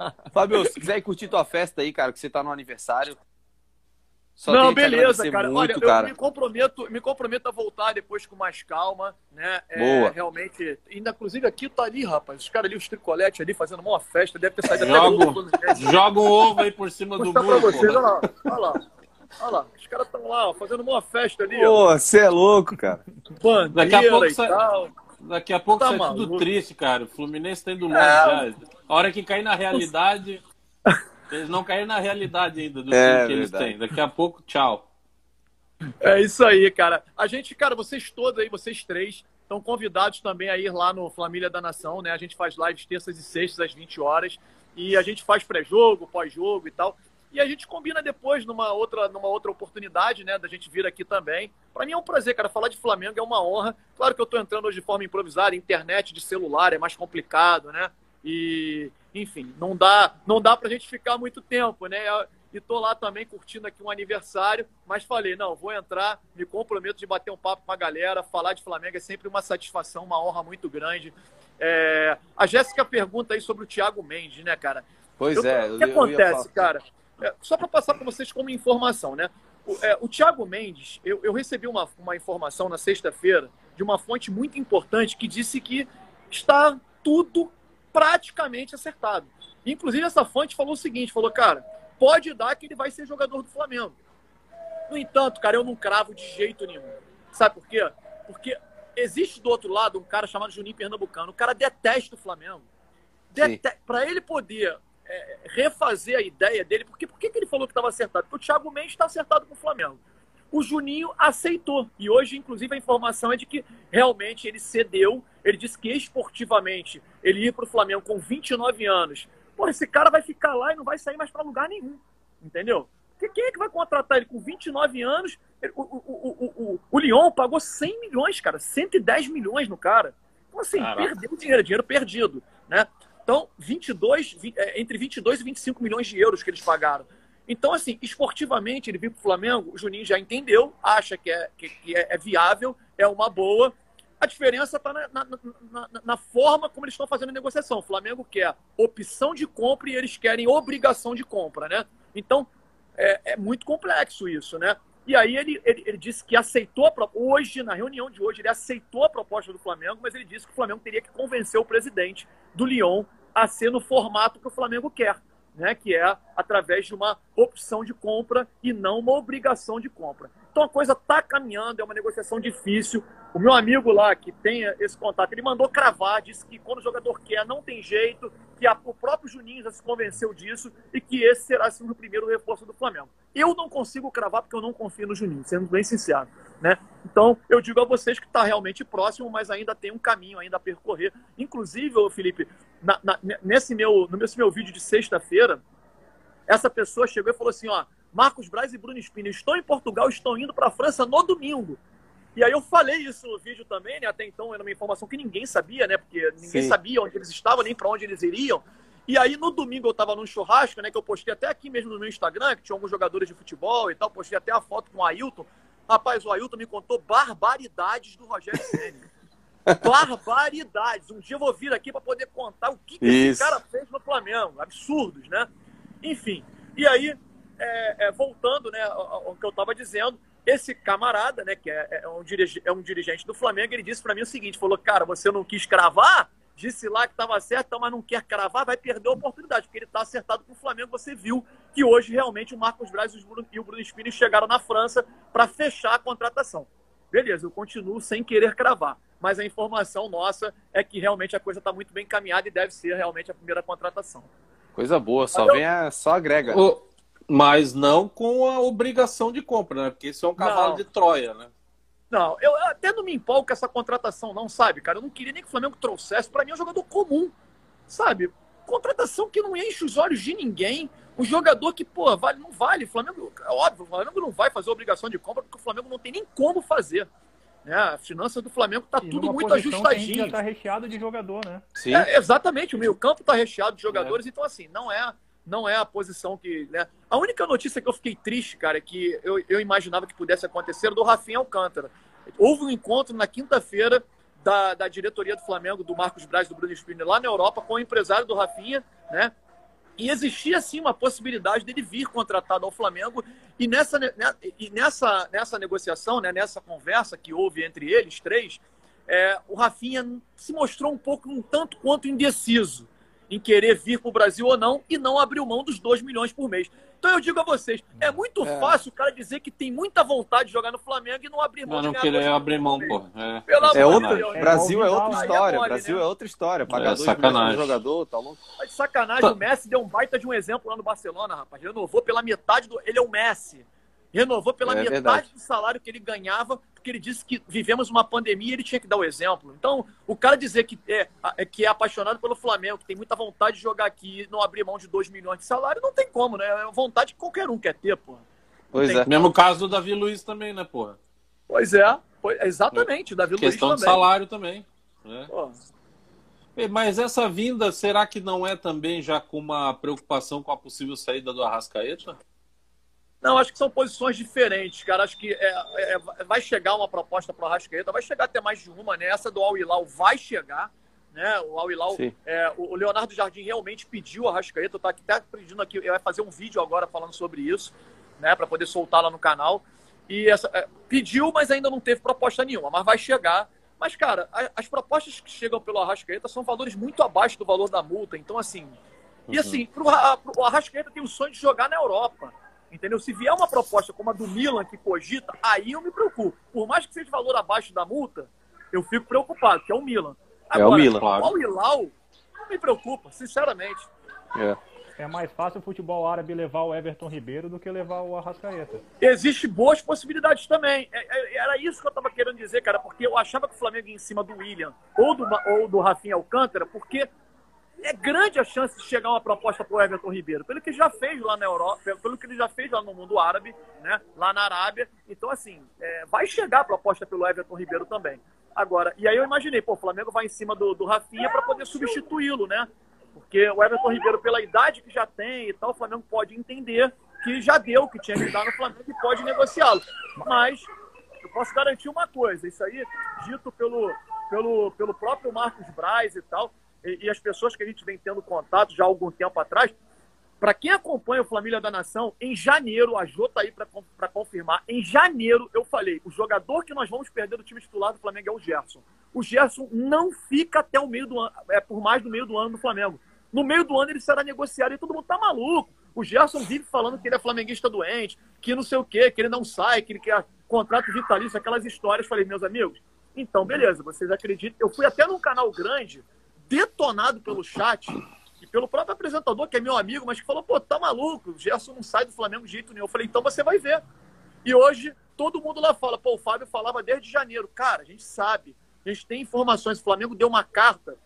lá. <laughs> Fábio, se quiser curtir tua festa aí, cara, que você tá no aniversário, só não, beleza, cara. Muito, Olha, cara. eu me comprometo, me comprometo a voltar depois com mais calma, né? É, Boa. Realmente, ainda inclusive aqui tá ali, rapaz, os caras ali, os tricoletes ali fazendo uma festa, deve ter saído joga, até Joga um ovo aí por cima do muro. Vocês, olha lá, olha lá. Olha lá, os caras estão lá, ó, fazendo uma festa ali. Pô, você é louco, cara. Bandeira Daqui a pouco sai, Daqui a pouco tá sai tudo triste, cara. O Fluminense tá indo longe é. já. A hora que cair na realidade. Eles não caíram na realidade ainda do é, que eles têm. Daqui a pouco, tchau. É isso aí, cara. A gente, cara, vocês todos aí, vocês três, estão convidados também a ir lá no Família da Nação, né? A gente faz lives terças e sextas às 20 horas. E a gente faz pré-jogo, pós-jogo e tal. E a gente combina depois numa outra, numa outra oportunidade, né, da gente vir aqui também. Para mim é um prazer, cara. Falar de Flamengo é uma honra. Claro que eu estou entrando hoje de forma improvisada, internet de celular é mais complicado, né? E, enfim, não dá, não dá pra gente ficar muito tempo, né? E tô lá também curtindo aqui um aniversário, mas falei, não, vou entrar, me comprometo de bater um papo com a galera, falar de Flamengo é sempre uma satisfação, uma honra muito grande. É... A Jéssica pergunta aí sobre o Thiago Mendes, né, cara? Pois eu, é. O que acontece, cara? É, só para passar para vocês como informação, né? O, é, o Thiago Mendes, eu, eu recebi uma, uma informação na sexta-feira de uma fonte muito importante que disse que está tudo praticamente acertado. Inclusive, essa fonte falou o seguinte: falou, cara, pode dar que ele vai ser jogador do Flamengo. No entanto, cara, eu não cravo de jeito nenhum. Sabe por quê? Porque existe do outro lado um cara chamado Juninho Pernambucano. O cara detesta o Flamengo. Dete... Para ele poder é, refazer a ideia dele, porque por que ele falou que estava acertado? Porque o Thiago Mendes está acertado com o Flamengo o Juninho aceitou. E hoje, inclusive, a informação é de que realmente ele cedeu. Ele disse que esportivamente ele ia para o Flamengo com 29 anos. Pô, esse cara vai ficar lá e não vai sair mais para lugar nenhum. Entendeu? Porque quem é que vai contratar ele com 29 anos? O, o, o, o, o Lyon pagou 100 milhões, cara. 110 milhões no cara. Então, assim, Caraca. perdeu dinheiro, dinheiro perdido. Né? Então, 22, é, entre 22 e 25 milhões de euros que eles pagaram. Então, assim, esportivamente, ele vir para o Flamengo, o Juninho já entendeu, acha que é, que, que é, é viável, é uma boa. A diferença está na, na, na, na, forma como eles estão fazendo a negociação. O Flamengo quer opção de compra e eles querem obrigação de compra, né? Então, é, é muito complexo isso, né? E aí ele, ele, ele disse que aceitou, a, hoje, na reunião de hoje, ele aceitou a proposta do Flamengo, mas ele disse que o Flamengo teria que convencer o presidente do Lyon a ser no formato que o Flamengo quer né, que é através de uma opção de compra e não uma obrigação de compra. Então a coisa está caminhando, é uma negociação difícil. O meu amigo lá, que tem esse contato, ele mandou cravar, disse que quando o jogador quer, não tem jeito, que a, o próprio Juninho já se convenceu disso e que esse será assim, o primeiro reforço do Flamengo. Eu não consigo cravar porque eu não confio no Juninho, sendo bem sincero. Né? Então, eu digo a vocês que está realmente próximo, mas ainda tem um caminho ainda a percorrer. Inclusive, Felipe, na, na, nesse, meu, nesse meu vídeo de sexta-feira, essa pessoa chegou e falou assim: ó, Marcos Braz e Bruno Espino estão em Portugal, estão indo para a França no domingo. E aí eu falei isso no vídeo também, né? Até então era uma informação que ninguém sabia, né? Porque ninguém Sim. sabia onde eles estavam, nem para onde eles iriam. E aí no domingo eu estava num churrasco, né? Que eu postei até aqui mesmo no meu Instagram, que tinha alguns jogadores de futebol e tal. Postei até a foto com o Ailton. Rapaz, o Ailton me contou barbaridades do Rogério Senna. <laughs> barbaridades. Um dia eu vou vir aqui para poder contar o que, que esse cara fez no Flamengo. Absurdos, né? Enfim. E aí, é, é, voltando né, ao, ao, que eu estava dizendo, esse camarada, né, que é, é, um dirigente, é um dirigente do Flamengo, ele disse para mim o seguinte: falou, cara, você não quis cravar? disse lá que estava certo, mas não quer cravar, vai perder a oportunidade, porque ele está acertado com o Flamengo. Você viu que hoje realmente o Marcos Braz e o Bruno Spini chegaram na França para fechar a contratação. Beleza, eu continuo sem querer cravar, mas a informação nossa é que realmente a coisa está muito bem caminhada e deve ser realmente a primeira contratação. Coisa boa, só vem a, só agrega. O, mas não com a obrigação de compra, né? Porque isso é um cavalo não. de Troia, né? Não, eu até não me empolgo com essa contratação, não, sabe, cara? Eu não queria nem que o Flamengo trouxesse. Para mim é um jogador comum, sabe? Contratação que não enche os olhos de ninguém. Um jogador que, pô, vale, não vale. O Flamengo, é óbvio, o Flamengo não vai fazer obrigação de compra porque o Flamengo não tem nem como fazer. Né? A finança do Flamengo tá tudo muito ajustadinho. já tá recheado de jogador, né? Sim. É, exatamente, o meio-campo tá recheado de jogadores, é. então assim, não é não é a posição que. Né? A única notícia que eu fiquei triste, cara, é que eu, eu imaginava que pudesse acontecer do Rafinha Alcântara. Houve um encontro na quinta-feira da, da diretoria do Flamengo, do Marcos Braz, do Bruno Spinner, lá na Europa, com o empresário do Rafinha, né? E existia sim uma possibilidade dele vir contratado ao Flamengo. E nessa, né, e nessa, nessa negociação, né, nessa conversa que houve entre eles três, é, o Rafinha se mostrou um pouco, um tanto quanto indeciso em querer vir para o Brasil ou não e não abriu mão dos 2 milhões por mês. Então eu digo a vocês, é muito é. fácil o cara dizer que tem muita vontade de jogar no Flamengo e não abrir mão. Não, não querer abrir mão, pô. É, é outra, Deus, Brasil é outra história. É Brasil né? é outra história. Pagar é, sacanagem. jogador, tá louco. De sacanagem. Tá. O Messi deu um baita de um exemplo lá no Barcelona, rapaz. Renovou pela metade do. Ele é o Messi. Renovou pela é metade verdade. do salário que ele ganhava, porque ele disse que vivemos uma pandemia e ele tinha que dar o exemplo. Então, o cara dizer que é, é, que é apaixonado pelo Flamengo, que tem muita vontade de jogar aqui e não abrir mão de 2 milhões de salário, não tem como, né? É vontade que qualquer um quer ter, pô. Pois é. Como. Mesmo caso do Davi Luiz também, né, porra? Pois é, exatamente, o Davi Questão Luiz também. Questão de salário também. Né? Mas essa vinda, será que não é também já com uma preocupação com a possível saída do Arrascaeta? Não, acho que são posições diferentes, cara. Acho que é, é, vai chegar uma proposta para o Arrascaeta, vai chegar até mais de uma, né? Essa do Al Hilal vai chegar, né? O Al Hilal, é, o Leonardo Jardim realmente pediu o Arrascaeta, tá até pedindo aqui, vai fazer um vídeo agora falando sobre isso, né? Para poder soltar lá no canal. E essa, é, pediu, mas ainda não teve proposta nenhuma, mas vai chegar. Mas, cara, as propostas que chegam pelo Arrascaeta são valores muito abaixo do valor da multa. Então, assim. E uhum. assim, pro, pro Arrascaeta tem o sonho de jogar na Europa. Entendeu? Se vier uma proposta como a do Milan que cogita, aí eu me preocupo. Por mais que seja valor abaixo da multa, eu fico preocupado, que é o Milan. Agora, é o Milan, claro. O Hilal não me preocupa, sinceramente. É. É mais fácil o futebol árabe levar o Everton Ribeiro do que levar o Arrascaeta. Existem boas possibilidades também. É, é, era isso que eu estava querendo dizer, cara, porque eu achava que o Flamengo ia em cima do William ou do, ou do Rafinha Alcântara, porque é grande a chance de chegar uma proposta para o Everton Ribeiro, pelo que já fez lá na Europa, pelo que ele já fez lá no mundo árabe, né, lá na Arábia. Então, assim, é, vai chegar a proposta pelo Everton Ribeiro também. Agora, e aí eu imaginei, pô, o Flamengo vai em cima do, do Rafinha para poder substituí-lo, né? Porque o Everton Ribeiro, pela idade que já tem e tal, o Flamengo pode entender que já deu o que tinha que dar no Flamengo e pode negociá-lo. Mas eu posso garantir uma coisa, isso aí, dito pelo, pelo, pelo próprio Marcos Braz e tal, e, e as pessoas que a gente vem tendo contato já há algum tempo atrás, para quem acompanha o Família da Nação, em janeiro, a Jô tá aí para confirmar, em janeiro eu falei, o jogador que nós vamos perder do time titular do Flamengo é o Gerson. O Gerson não fica até o meio do ano, é por mais do meio do ano do Flamengo. No meio do ano ele será negociado e todo mundo tá maluco. O Gerson vive falando que ele é flamenguista doente, que não sei o quê, que ele não sai, que ele quer contrato vitalício, aquelas histórias. Falei, meus amigos, então beleza, vocês acreditam. Eu fui até num canal grande detonado pelo chat e pelo próprio apresentador, que é meu amigo, mas que falou: pô, tá maluco, o Gerson não sai do Flamengo de jeito nenhum. Eu falei: então você vai ver. E hoje todo mundo lá fala: pô, o Fábio falava desde janeiro. Cara, a gente sabe, a gente tem informações. O Flamengo deu uma carta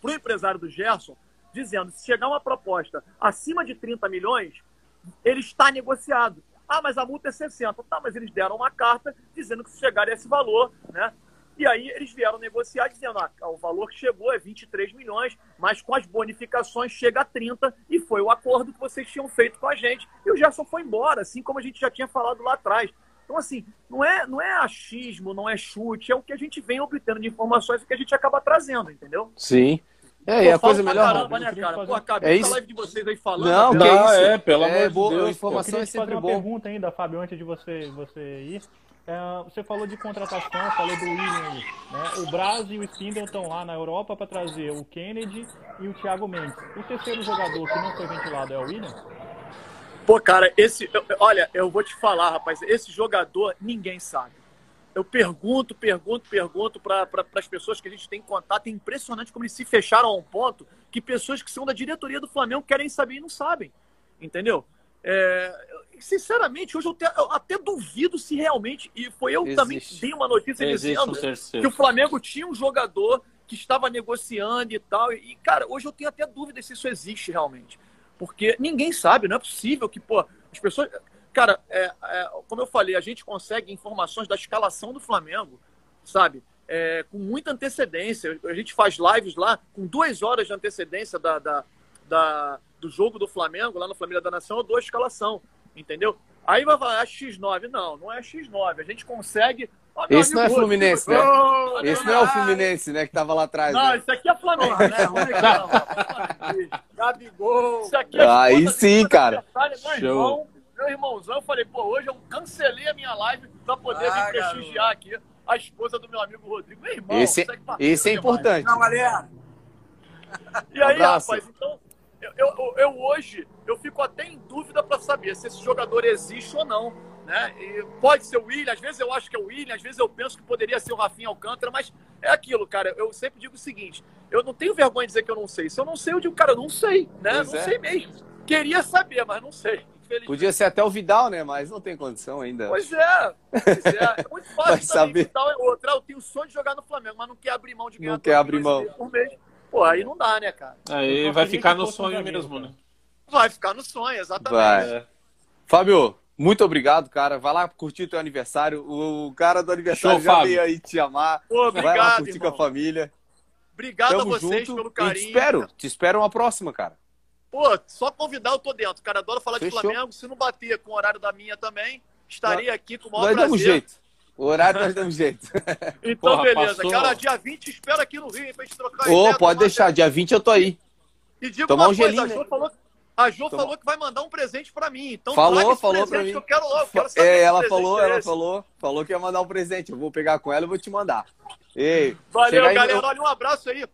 pro empresário do Gerson dizendo: se chegar uma proposta acima de 30 milhões, ele está negociado. Ah, mas a multa é 60. Tá, mas eles deram uma carta dizendo que se chegar a esse valor, né, e aí eles vieram negociar dizendo, ah, o valor que chegou é 23 milhões, mas com as bonificações chega a 30 e foi o acordo que vocês tinham feito com a gente. E o Gerson foi embora, assim como a gente já tinha falado lá atrás. Então, assim, não é, não é achismo, não é chute, é o que a gente vem obtendo de informações e que a gente acaba trazendo, entendeu? Sim. É, e a coisa melhor. Caramba, né, cara? Pô, acabei é isso? live de vocês aí falando. Não, não é, é, pelo é, amor de Deus. A informação é sempre boa. uma pergunta ainda, Fábio, antes de você, você ir. É, você falou de contratação, falou do William. Né? O Braz e o Spindle estão lá na Europa para trazer o Kennedy e o Thiago Mendes. O terceiro jogador que não foi ventilado é o William? Pô, cara, esse. Olha, eu vou te falar, rapaz, esse jogador ninguém sabe. Eu pergunto, pergunto, pergunto para pra, as pessoas que a gente tem contato. É impressionante como eles se fecharam a um ponto que pessoas que são da diretoria do Flamengo querem saber e não sabem. Entendeu? É, sinceramente, hoje eu, te, eu, até duvido se realmente. E foi eu Existe. também dei uma notícia dizendo um que o Flamengo tinha um jogador que estava negociando e tal. E, cara, hoje eu tenho até dúvida se isso existe realmente. Porque ninguém sabe, não é possível que, pô, as pessoas. Cara, é, é, como eu falei, a gente consegue informações da escalação do Flamengo, sabe? É, com muita antecedência. A gente faz lives lá com duas horas de antecedência da, da, da do jogo do Flamengo, lá no Família da Nação, eu dou a escalação, entendeu? Aí vai falar, é X9. Não, não é X9. A gente consegue. Oh, Esse não é Fluminense, né? Oh, Esse não é o Fluminense, né? Que tava lá atrás. Não, né? isso aqui é Flamengo, né? <laughs> Gabigol. Isso aqui é Aí sim, cara. Meu irmão, meu irmãozão, eu falei, pô, hoje eu cancelei a minha live pra poder ah, vir prestigiar aqui a esposa do meu amigo Rodrigo. Meu irmão, esse, esse é importante. Não, galera. E aí, um rapaz, então eu, eu, eu, hoje eu fico até em dúvida para saber se esse jogador existe ou não. Né? E pode ser o William, às vezes eu acho que é o William, às vezes eu penso que poderia ser o Rafinha Alcântara, mas é aquilo, cara. Eu sempre digo o seguinte: eu não tenho vergonha de dizer que eu não sei. Se eu não sei, eu digo, cara, eu não sei, né? Pois não é. sei mesmo. Queria saber, mas não sei. Podia ser até o Vidal, né? Mas não tem condição ainda. Pois é. Pois é. é muito <laughs> fácil saber. Vidal é outra. Eu tenho o sonho de jogar no Flamengo, mas não quer abrir mão de ganhar não quer abrir mão. por mês. Pô, aí não dá, né, cara? Aí vai ficar no sonho mesmo, né? Vai ficar no sonho, exatamente. Vai. É. Fábio, muito obrigado, cara. Vai lá curtir teu aniversário. O cara do aniversário Show, já Fábio. veio aí te amar. Pô, obrigado, Vai lá curtir irmão. com a família. Obrigado Tamo a vocês junto. pelo carinho. te espero. Te espero uma próxima, cara. Pô, só convidar eu tô dentro. Cara, adoro falar Fechou. de Flamengo. Se não bater com o horário da minha também, estaria aqui com o maior Nós prazer. Damos jeito. O horário nós damos jeito. <laughs> Então, Porra, beleza. Passou. Cara, dia 20 espero aqui no Rio pra gente trocar Ô, ideia. pode deixar. Dia 20 eu tô aí. E digo Tomar um coisa, gelinho, a Jo, né? falou, a jo falou que vai mandar um presente pra mim. Então, falou, falou pra mim. Que eu quero logo. Quero saber é, ela falou, ela falou, falou que ia mandar um presente. Eu vou pegar com ela e vou te mandar. Ei, Valeu, galera. Eu... Olha, um abraço aí.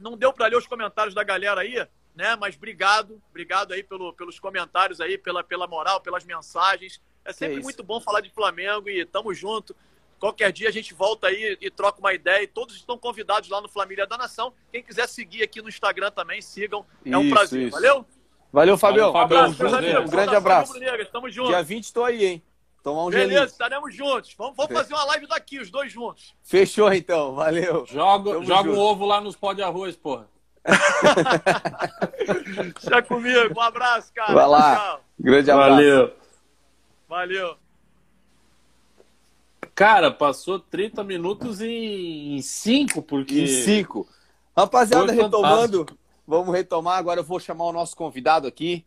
Não deu pra ler os comentários da galera aí, né? Mas obrigado, obrigado aí pelo, pelos comentários aí, pela, pela moral, pelas mensagens. É sempre muito bom falar de Flamengo e tamo junto. Qualquer dia a gente volta aí e troca uma ideia. E todos estão convidados lá no Família da Nação. Quem quiser seguir aqui no Instagram também, sigam. É um isso, prazer. Isso. Valeu? Valeu, Fabião. Valeu, um abraço, um, um grande abraço. Tamo junto. Dia 20 estou aí, hein? Tomar um Beleza, gelinho. estaremos juntos. Vamos, vamos fazer uma live daqui, os dois juntos. Fechou, então. Valeu. Joga, joga um ovo lá nos pó de arroz, porra. <laughs> Já comigo. Um abraço, cara. Vai lá. Tchau. Grande abraço. Valeu. Valeu. Cara, passou 30 minutos em 5, porque. Em 5. Rapaziada, Foi retomando. Fantástico. Vamos retomar. Agora eu vou chamar o nosso convidado aqui,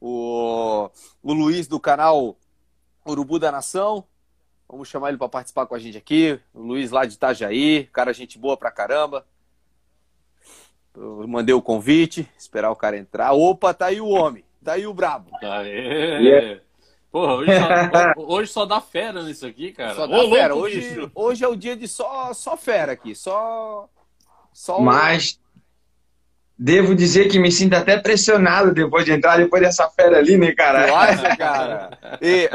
o, o Luiz do canal Urubu da Nação. Vamos chamar ele para participar com a gente aqui. O Luiz lá de Itajaí, cara, gente boa pra caramba. Eu mandei o convite, esperar o cara entrar. Opa, tá aí o homem, tá aí o brabo. Aê. Yeah. Porra, hoje só, hoje só dá fera nisso aqui, cara. Só dá Ô, fera. Hoje, hoje é o dia de só, só fera aqui. Só. só Mas devo dizer que me sinto até pressionado depois de entrar depois dessa fera ali, né, cara? Nossa, cara. E,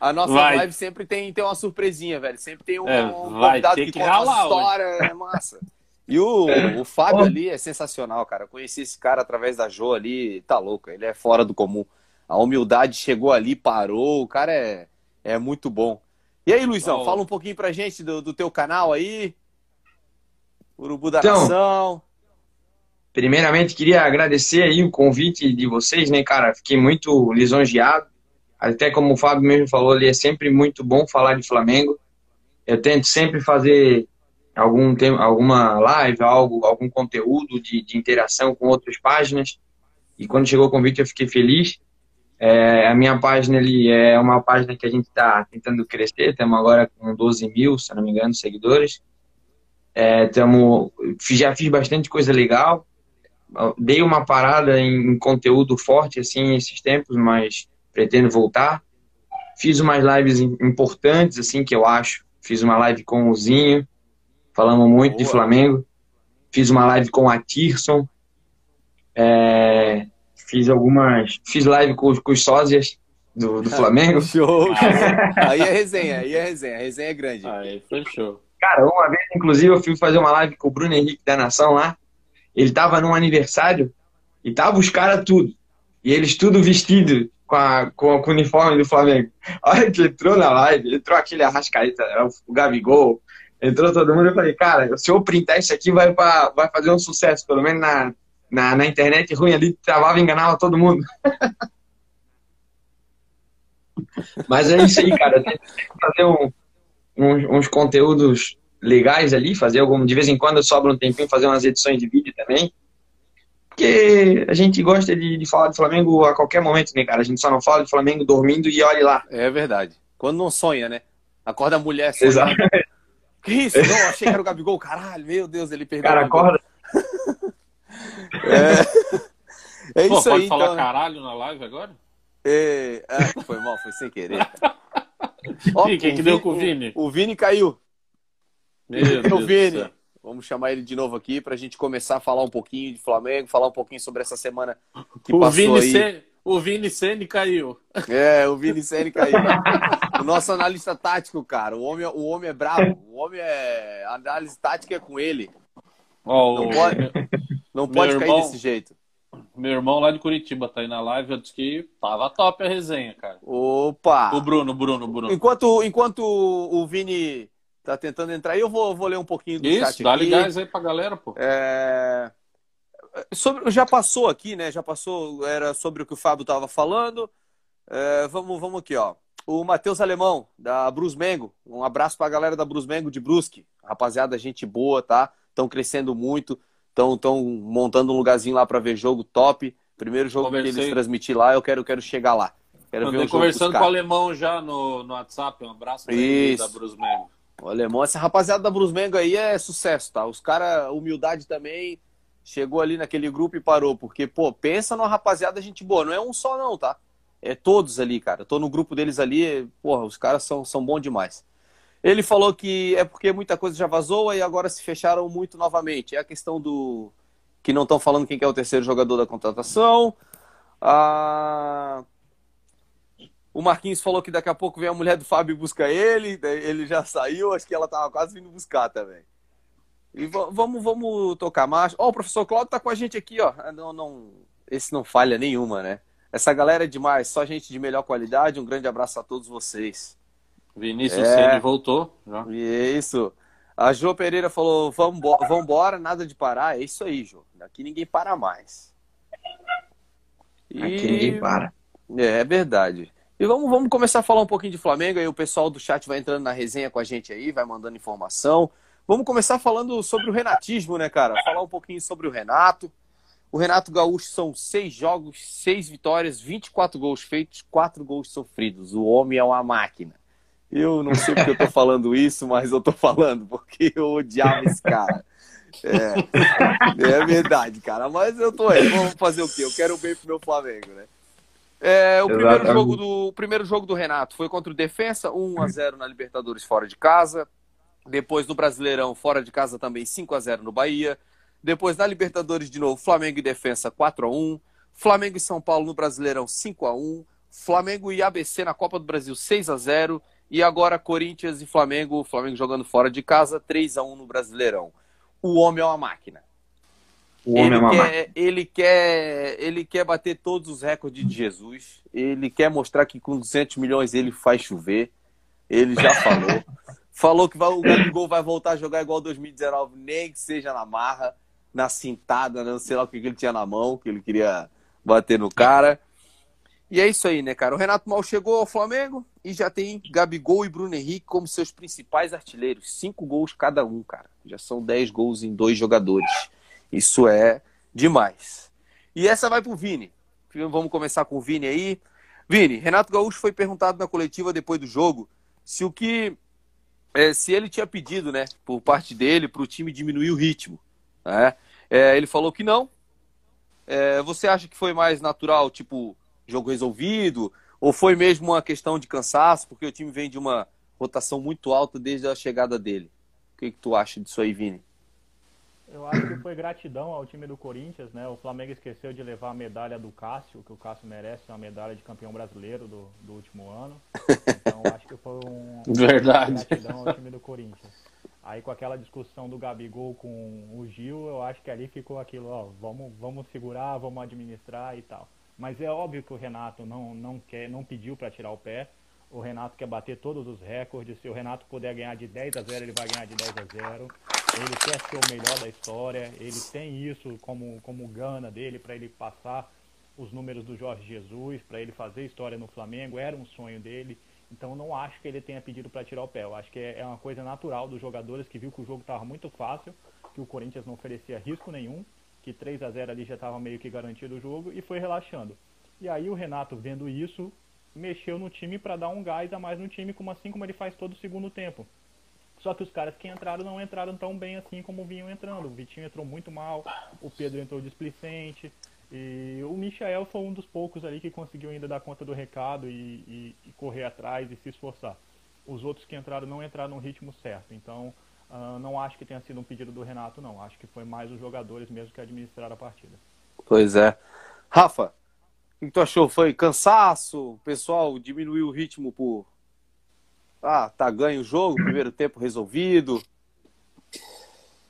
a, a, nossa vai. live sempre tem, tem uma surpresinha, velho. Sempre tem um, é, um convidado que, que conta uma história. É massa. E o, o Fábio ali é sensacional, cara. Eu conheci esse cara através da Jo ali, tá louco. Ele é fora do comum. A humildade chegou ali, parou. O cara é, é muito bom. E aí, Luizão, oh. fala um pouquinho pra gente do, do teu canal aí. Urubu da então, Nação. Primeiramente, queria agradecer aí o convite de vocês, né, cara? Fiquei muito lisonjeado. Até como o Fábio mesmo falou ali, é sempre muito bom falar de Flamengo. Eu tento sempre fazer algum alguma live, algo, algum conteúdo de, de interação com outras páginas. E quando chegou o convite, eu fiquei feliz. É, a minha página ali é uma página que a gente está tentando crescer, estamos agora com 12 mil, se não me engano, seguidores. É, tamo, já fiz bastante coisa legal. Dei uma parada em, em conteúdo forte assim esses tempos, mas pretendo voltar. Fiz umas lives importantes, assim, que eu acho. Fiz uma live com o Zinho, falamos muito Boa. de Flamengo. Fiz uma live com a Tirson. É, fiz algumas. Fiz live com, com os sósias do, do Flamengo. show, <laughs> aí é resenha, aí é resenha. A resenha é grande. Aí fechou. Cara, uma vez, inclusive, eu fui fazer uma live com o Bruno Henrique da Nação lá. Ele tava num aniversário e tava os caras tudo. E eles tudo vestido com, a, com, com, o uniforme do Flamengo. <laughs> Olha que entrou na live, entrou aquele Arrascaeta, o Gabigol, entrou todo mundo. Eu falei, cara, se eu printar isso aqui, vai, pra, vai fazer um sucesso, pelo menos na, na, na internet ruim ali, travava e enganava todo mundo. Mas é isso aí, cara. Tem que fazer um, uns, uns, conteúdos legais ali, fazer algum. De vez em quando sobra um tempinho, fazer umas edições de vídeo também. Porque a gente gosta de, de falar de Flamengo a qualquer momento, né, cara? A gente só não fala de Flamengo dormindo e olhe lá. É verdade. Quando não sonha, né? Acorda a mulher sonhando. Exato. Que isso? Não, achei que era o Gabigol. Caralho, meu Deus, ele perdeu. Cara, acorda. <laughs> é, <laughs> é isso Pô, pode aí. Pode falar então, né? caralho na live agora? É, é, foi mal, foi sem querer. <laughs> Ó, quem que deu com o Vini? O, o Vini caiu. Meu <laughs> Deus o Vini. Vamos chamar ele de novo aqui para a gente começar a falar um pouquinho de Flamengo, falar um pouquinho sobre essa semana que o passou Vini aí. C... O Vini Sene caiu. É, o Vini Sene caiu. o nosso analista tático, cara. O homem, o homem é bravo. O homem é. A análise tática é com ele. Oh, não pode, não pode cair irmão, desse jeito. Meu irmão lá de Curitiba tá aí na live, eu disse que tava top a resenha, cara. Opa! O Bruno, Bruno, Bruno. Enquanto, enquanto o Vini tá tentando entrar aí, eu vou, vou ler um pouquinho do Isso, chat dá aqui. gás aí pra galera, pô. É... Sobre, já passou aqui, né? Já passou, era sobre o que o Fábio tava falando. É, vamos, vamos aqui, ó. O Matheus Alemão, da Brusmengo. Um abraço pra galera da Brusmengo de Brusque. Rapaziada, gente boa, tá? Estão crescendo muito estão tão montando um lugarzinho lá para ver jogo top. Primeiro jogo Conversei. que eles transmitir lá, eu quero, quero chegar lá. Quero Andei ver um conversando com o alemão já no, no WhatsApp. Um abraço pra ele da Brusmengo. O alemão, essa rapaziada da Brusmengo aí é sucesso, tá? Os caras, humildade também, chegou ali naquele grupo e parou. Porque, pô, pensa numa rapaziada gente boa. Não é um só, não, tá? É todos ali, cara. tô no grupo deles ali, porra, os caras são, são bons demais. Ele falou que é porque muita coisa já vazou e agora se fecharam muito novamente. É a questão do. que não estão falando quem é o terceiro jogador da contratação. Ah... O Marquinhos falou que daqui a pouco vem a mulher do Fábio buscar ele. Ele já saiu, acho que ela estava quase vindo buscar também. E vamos, vamos tocar mais. Ó, oh, o professor Claudio tá com a gente aqui, ó. Ah, não, não, esse não falha nenhuma, né? Essa galera é demais, só gente de melhor qualidade. Um grande abraço a todos vocês. Vinícius é... Ceni voltou. Já. Isso. A Jô Pereira falou: vamos embora, nada de parar. É isso aí, Jô. Daqui ninguém para mais. E... Aqui ninguém para. É, é verdade. E vamos, vamos começar a falar um pouquinho de Flamengo. Aí o pessoal do chat vai entrando na resenha com a gente aí, vai mandando informação. Vamos começar falando sobre o renatismo, né, cara? Falar um pouquinho sobre o Renato. O Renato Gaúcho são seis jogos, seis vitórias, 24 gols feitos, quatro gols sofridos. O homem é uma máquina. Eu não sei porque eu tô falando isso, mas eu tô falando porque eu odiava esse cara. É, é verdade, cara. Mas eu tô aí. Vamos fazer o quê? Eu quero bem pro meu Flamengo, né? É, o primeiro jogo, do, o primeiro jogo do Renato foi contra o Defensa, 1 a 0 na Libertadores fora de casa. Depois no Brasileirão, fora de casa também 5 a 0 no Bahia. Depois na Libertadores de novo, Flamengo e Defensa 4 a 1. Flamengo e São Paulo no Brasileirão 5 a 1. Flamengo e ABC na Copa do Brasil 6 a 0 e agora Corinthians e Flamengo, Flamengo jogando fora de casa, 3 a 1 no Brasileirão. O homem é uma máquina. O homem ele é uma quer, máquina. Ele quer, ele quer bater todos os recordes de Jesus. Ele quer mostrar que com 200 milhões ele faz chover. Ele já falou. <laughs> falou que vai, o Gabigol vai voltar a jogar igual 2019, nem que seja na marra, na cintada, não sei lá o que ele tinha na mão, que ele queria bater no cara. E é isso aí, né, cara? O Renato Mal chegou ao Flamengo e já tem Gabigol e Bruno Henrique como seus principais artilheiros. Cinco gols cada um, cara. Já são dez gols em dois jogadores. Isso é demais. E essa vai pro Vini. Vamos começar com o Vini aí. Vini, Renato Gaúcho foi perguntado na coletiva depois do jogo se o que. É, se ele tinha pedido, né, por parte dele, para o time diminuir o ritmo. Né? É, ele falou que não. É, você acha que foi mais natural, tipo, jogo resolvido, Ou foi mesmo uma questão de cansaço, porque o time vem de uma rotação muito alta desde a chegada dele? O que, que tu acha disso aí, Vini? Eu acho que foi gratidão ao time do Corinthians, né? O Flamengo esqueceu de levar a medalha do Cássio, que o Cássio merece, uma medalha de campeão brasileiro do, do último ano. Então acho que foi um <laughs> Verdade. gratidão ao time do Corinthians. Aí com aquela discussão do Gabigol com o Gil, eu acho que ali ficou aquilo, ó, vamos, vamos segurar, vamos administrar e tal. Mas é óbvio que o Renato não, não quer, não pediu para tirar o pé. O Renato quer bater todos os recordes. Se o Renato puder ganhar de 10 a 0, ele vai ganhar de 10 a 0. Ele quer ser o melhor da história. Ele tem isso como, como gana dele para ele passar os números do Jorge Jesus, para ele fazer história no Flamengo. Era um sonho dele. Então não acho que ele tenha pedido para tirar o pé. Eu acho que é, é uma coisa natural dos jogadores que viu que o jogo estava muito fácil, que o Corinthians não oferecia risco nenhum, que 3 a 0 ali já estava meio que garantido o jogo e foi relaxando. E aí o Renato vendo isso, mexeu no time para dar um gás a mais no time, como assim como ele faz todo o segundo tempo. Só que os caras que entraram não entraram tão bem assim como vinham entrando. O Vitinho entrou muito mal, o Pedro entrou displicente. E o Michael foi um dos poucos ali que conseguiu ainda dar conta do recado e, e, e correr atrás e se esforçar. Os outros que entraram não entraram no ritmo certo. Então, uh, não acho que tenha sido um pedido do Renato, não. Acho que foi mais os jogadores mesmo que administraram a partida. Pois é. Rafa, o que tu achou? Foi cansaço? O pessoal diminuiu o ritmo por. Ah, tá ganho o jogo, primeiro tempo resolvido.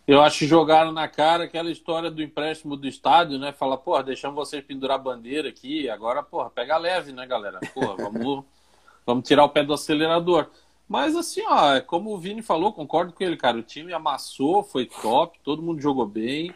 Eu acho que jogaram na cara aquela história do empréstimo do estádio, né? Fala, porra, deixamos vocês pendurar bandeira aqui, agora, porra, pega leve, né, galera? Porra, vamos, <laughs> vamos tirar o pé do acelerador. Mas assim, ó, é como o Vini falou, concordo com ele, cara. O time amassou, foi top, todo mundo jogou bem.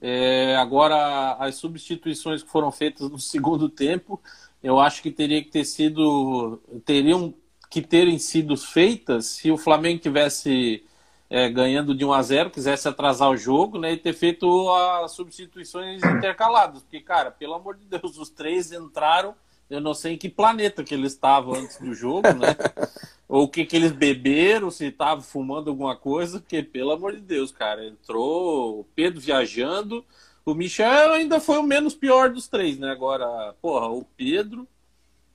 É, agora, as substituições que foram feitas no <laughs> segundo tempo, eu acho que teria que ter sido. teriam que terem sido feitas se o Flamengo tivesse é, ganhando de 1 a 0 quisesse atrasar o jogo, né, e ter feito as substituições intercaladas, porque cara, pelo amor de Deus, os três entraram, eu não sei em que planeta que eles estavam antes do jogo, né? <laughs> ou o que, que eles beberam, se estavam fumando alguma coisa, porque, pelo amor de Deus, cara, entrou o Pedro viajando, o Michel ainda foi o menos pior dos três, né? Agora, porra, o Pedro.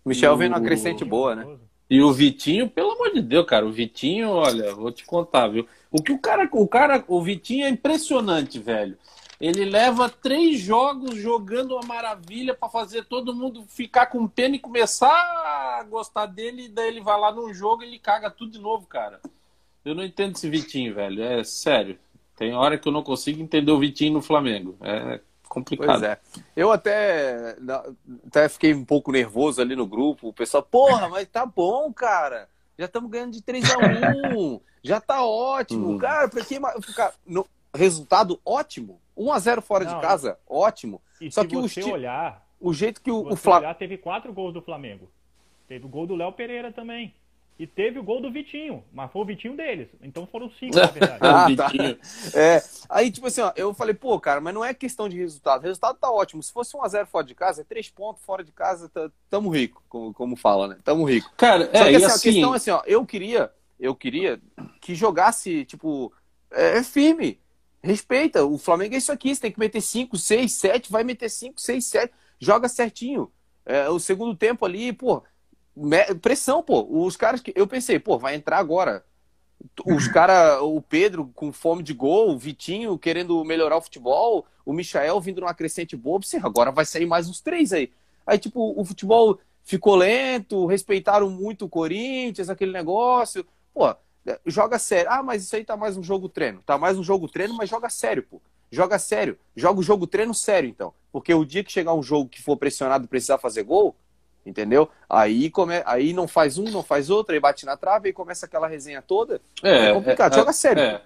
O Michel vem numa crescente boa, né? E o Vitinho, pelo amor de Deus, cara, o Vitinho, olha, vou te contar, viu? O que o cara, o cara, o Vitinho é impressionante, velho. Ele leva três jogos jogando uma maravilha para fazer todo mundo ficar com pena e começar a gostar dele. E daí ele vai lá num jogo e ele caga tudo de novo, cara. Eu não entendo esse Vitinho, velho. É sério. Tem hora que eu não consigo entender o Vitinho no Flamengo. É complicado. Pois é. Eu até, até fiquei um pouco nervoso ali no grupo. O pessoal, porra, mas tá bom, cara. Já estamos ganhando de 3 a 1 <laughs> Já tá ótimo. Uhum. Cara, pra que ficar. No... Resultado ótimo. 1 a 0 fora Não, de casa, ótimo. Só que você o olhar, o jeito que o, o Flamengo teve quatro gols do Flamengo. Teve o gol do Léo Pereira também. E teve o gol do Vitinho, mas foi o Vitinho deles. Então foram cinco, na <laughs> verdade. ah, tá. é, aí, tipo assim, ó, eu falei, pô, cara, mas não é questão de resultado. O resultado tá ótimo. Se fosse 1x0 fora de casa, é três pontos fora de casa, tá, tamo rico, como, como fala, né? Tamo rico. Cara, Só é, que assim, assim, a questão é assim, ó, eu queria, eu queria que jogasse, tipo, é, é firme. Respeita, o Flamengo é isso aqui, você tem que meter 5, 6, 7, vai meter 5, 6, 7, joga certinho. É, o segundo tempo ali, pô, pressão, pô. Os caras que. Eu pensei, pô, vai entrar agora. Os <laughs> caras, o Pedro com fome de gol, o Vitinho querendo melhorar o futebol, o Michael vindo numa crescente boa, agora vai sair mais uns três aí. Aí, tipo, o futebol ficou lento, respeitaram muito o Corinthians, aquele negócio. Pô, joga sério. Ah, mas isso aí tá mais um jogo treino. Tá mais um jogo treino, mas joga sério, pô. Joga sério. Joga o jogo treino sério, então. Porque o dia que chegar um jogo que for pressionado e precisar fazer gol, entendeu? Aí, come... aí não faz um, não faz outro, aí bate na trave e começa aquela resenha toda. É, é complicado. É, joga sério. É.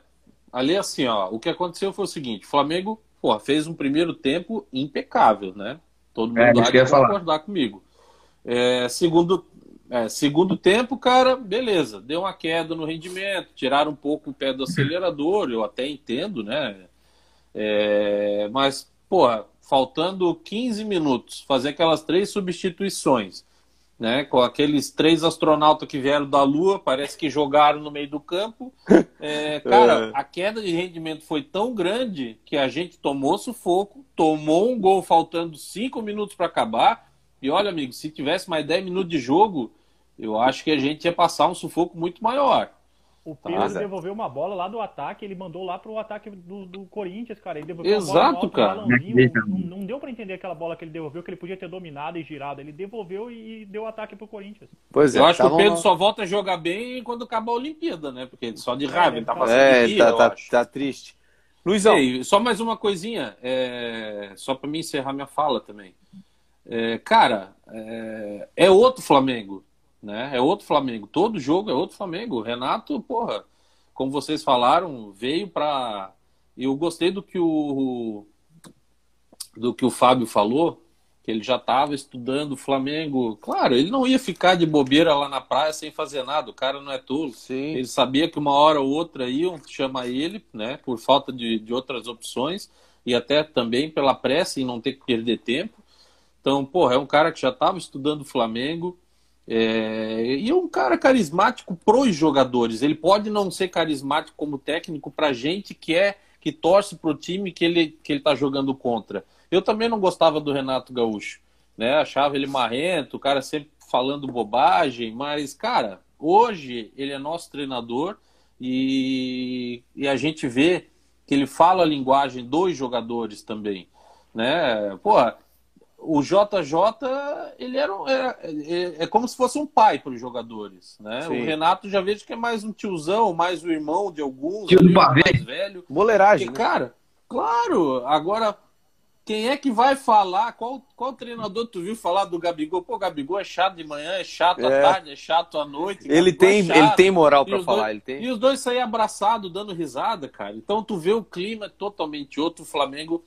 Ali, assim, ó, o que aconteceu foi o seguinte: o Flamengo pô, fez um primeiro tempo impecável, né? Todo mundo é, vai concordar comigo. É, segundo, é, segundo tempo, cara, beleza, deu uma queda no rendimento, tiraram um pouco o pé do acelerador, eu até entendo, né? É, mas, porra, faltando 15 minutos, fazer aquelas três substituições, né? Com aqueles três astronautas que vieram da Lua, parece que jogaram no meio do campo. É, cara, <laughs> é. a queda de rendimento foi tão grande que a gente tomou sufoco, tomou um gol faltando cinco minutos para acabar E olha, amigo, se tivesse mais 10 minutos de jogo, eu acho que a gente ia passar um sufoco muito maior. O Pedro tá. devolveu uma bola lá do ataque, ele mandou lá pro ataque do, do Corinthians, cara. Ele devolveu Exato, cara. Não, não, deu para entender aquela bola que ele devolveu, que ele podia ter dominado e girado. Ele devolveu e deu ataque pro Corinthians. Pois é. Eu acho que o Pedro só volta a jogar bem quando acabar a Olimpíada, né? Porque só de raiva é, ele tá passando É, dia, tá, tá, tá, triste. Luizão. Ei, só mais uma coisinha, é... só para mim encerrar minha fala também. É, cara, é... é outro Flamengo né? É outro Flamengo. Todo jogo é outro Flamengo. Renato, porra, como vocês falaram, veio para. Eu gostei do que o do que o Fábio falou, que ele já estava estudando o Flamengo. Claro, ele não ia ficar de bobeira lá na praia sem fazer nada. O cara não é tolo. Sim. Ele sabia que uma hora ou outra iam chamar ele, né? Por falta de, de outras opções e até também pela pressa e não ter que perder tempo. Então, porra, é um cara que já estava estudando o Flamengo é, e é um cara carismático pros jogadores. Ele pode não ser carismático como técnico para gente que é que torce pro time que ele que ele tá jogando contra. Eu também não gostava do Renato Gaúcho, né? Achava ele marrento, o cara sempre falando bobagem, mas cara, hoje ele é nosso treinador e, e a gente vê que ele fala a linguagem dos jogadores também, né? Porra, o JJ, ele era, era é, é, como se fosse um pai para os jogadores, né? Sim. O Renato já vejo que é mais um tiozão, mais o irmão de alguns, Tio ali, mais velho. Boleiragem. Porque, né? cara, claro, agora quem é que vai falar? Qual, qual treinador tu viu falar do Gabigol? Pô, Gabigol é chato de manhã, é chato é. à tarde, é chato à noite. Ele tem, é ele tem moral para falar, dois, ele tem. E os dois saem abraçados, dando risada, cara. Então tu vê o clima totalmente outro. O Flamengo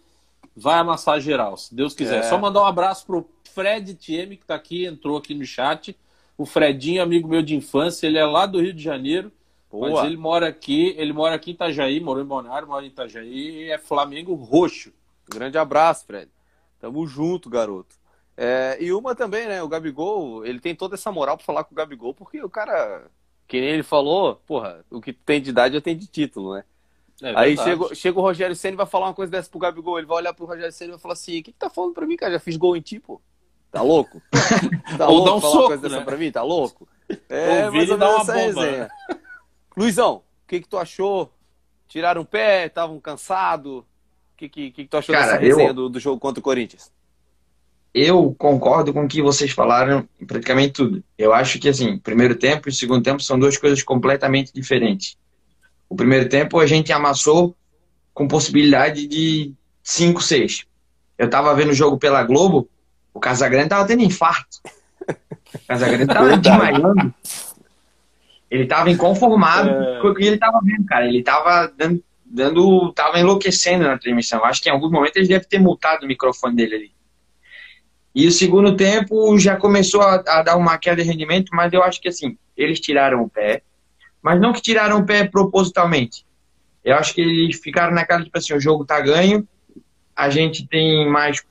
vai amassar geral, se Deus quiser. É. Só mandar um abraço pro Fred TM, que tá aqui, entrou aqui no chat. O Fredinho, amigo meu de infância, ele é lá do Rio de Janeiro. Boa. Mas ele mora aqui, ele mora aqui em Itajaí, morou em Balneário, mora em Itajaí e é Flamengo roxo. Grande abraço, Fred. Tamo junto, garoto. É, e uma também, né? O Gabigol, ele tem toda essa moral pra falar com o Gabigol, porque o cara, que nem ele falou, porra, o que tem de idade já tem de título, né? É aí chega, chega o Rogério Senna e vai falar uma coisa dessa pro Gabigol. Ele vai olhar pro Rogério Senna e vai falar assim: o que, que tá falando pra mim, cara? Já fiz gol em ti, pô. Tá louco? <laughs> Tá Ou louco dá um soco, uma coisa né? dessa pra mim? Tá louco? É, Ouvir mas dá uma bomba. Resenha. <laughs> Luizão, o que, que tu achou? Tiraram o pé? Estavam cansados? O que, que, que, tu achou cara, dessa resenha eu... do, do jogo contra o Corinthians? eu concordo com o que vocês falaram em praticamente tudo. Eu acho que, assim, primeiro tempo e segundo tempo são duas coisas completamente diferentes. O primeiro tempo a gente amassou com possibilidade de 5, 6. Eu tava vendo o jogo pela Globo, o Casagrande tava tendo infarto. O Casagrande tava desmaiando. Ele tava inconformado é... com o que ele tava vendo, cara. Ele tava dando, dando, tava enlouquecendo na transmissão. Acho que em algum momento ele deve ter multado o microfone dele ali. E o segundo tempo já começou a, a, dar uma queda de rendimento, mas eu acho que assim, eles tiraram o pé, mas não que tiraram o pé propositalmente. Eu acho que eles ficaram naquela, tipo assim, o jogo tá ganho, a gente tem mais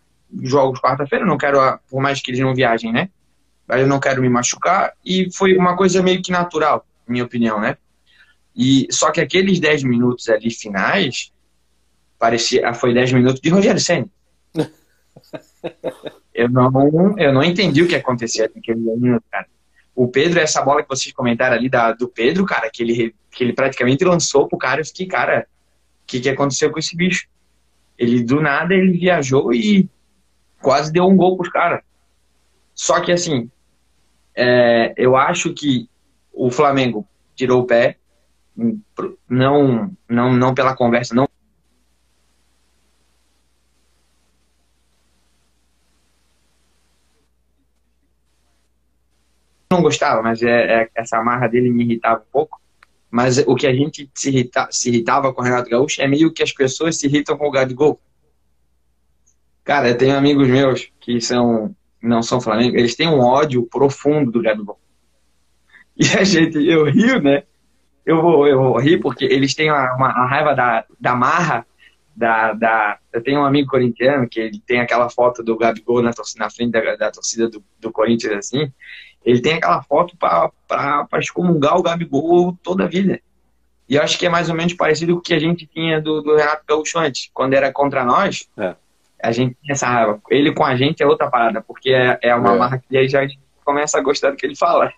jogos quarta-feira, não quero, por mais que eles não viajem, né? Mas eu não quero me machucar, e foi uma coisa meio que natural, minha opinião, né? E, só que aqueles 10 minutos ali finais, parecia, foi 10 minutos de Rogério Senna. <laughs> eu não, eu não entendi o que acontecia naquele minuto, cara o Pedro, essa bola que vocês comentaram ali da, do Pedro, cara, que ele, que ele praticamente lançou pro cara, eu fiquei, cara, o que, que aconteceu com esse bicho? Ele, do nada, ele viajou e quase deu um gol pros caras. Só que, assim, é, eu acho que o Flamengo tirou o pé, não, não, não pela conversa, não não gostava, mas é, é, essa marra dele me irritava um pouco. Mas o que a gente se, irrita, se irritava com o Renato Gaúcho é meio que as pessoas se irritam com o Gabigol. Cara, eu tenho amigos meus que são não são Flamengo, eles têm um ódio profundo do Gabigol. E a gente, eu rio, né? Eu vou, eu vou rir porque eles têm uma, uma a raiva da, da marra da, da. Eu tenho um amigo corintiano que ele tem aquela foto do Gabigol na, torcida, na frente da, da torcida do, do Corinthians, assim. Ele tem aquela foto para excomungar o Gabigol toda a vida. E eu acho que é mais ou menos parecido com o que a gente tinha do, do Renato Gaúcho antes. Quando era contra nós, é. a gente tem essa raiva. Ele com a gente é outra parada, porque é, é uma é. marca que aí já começa a gostar do que ele fala.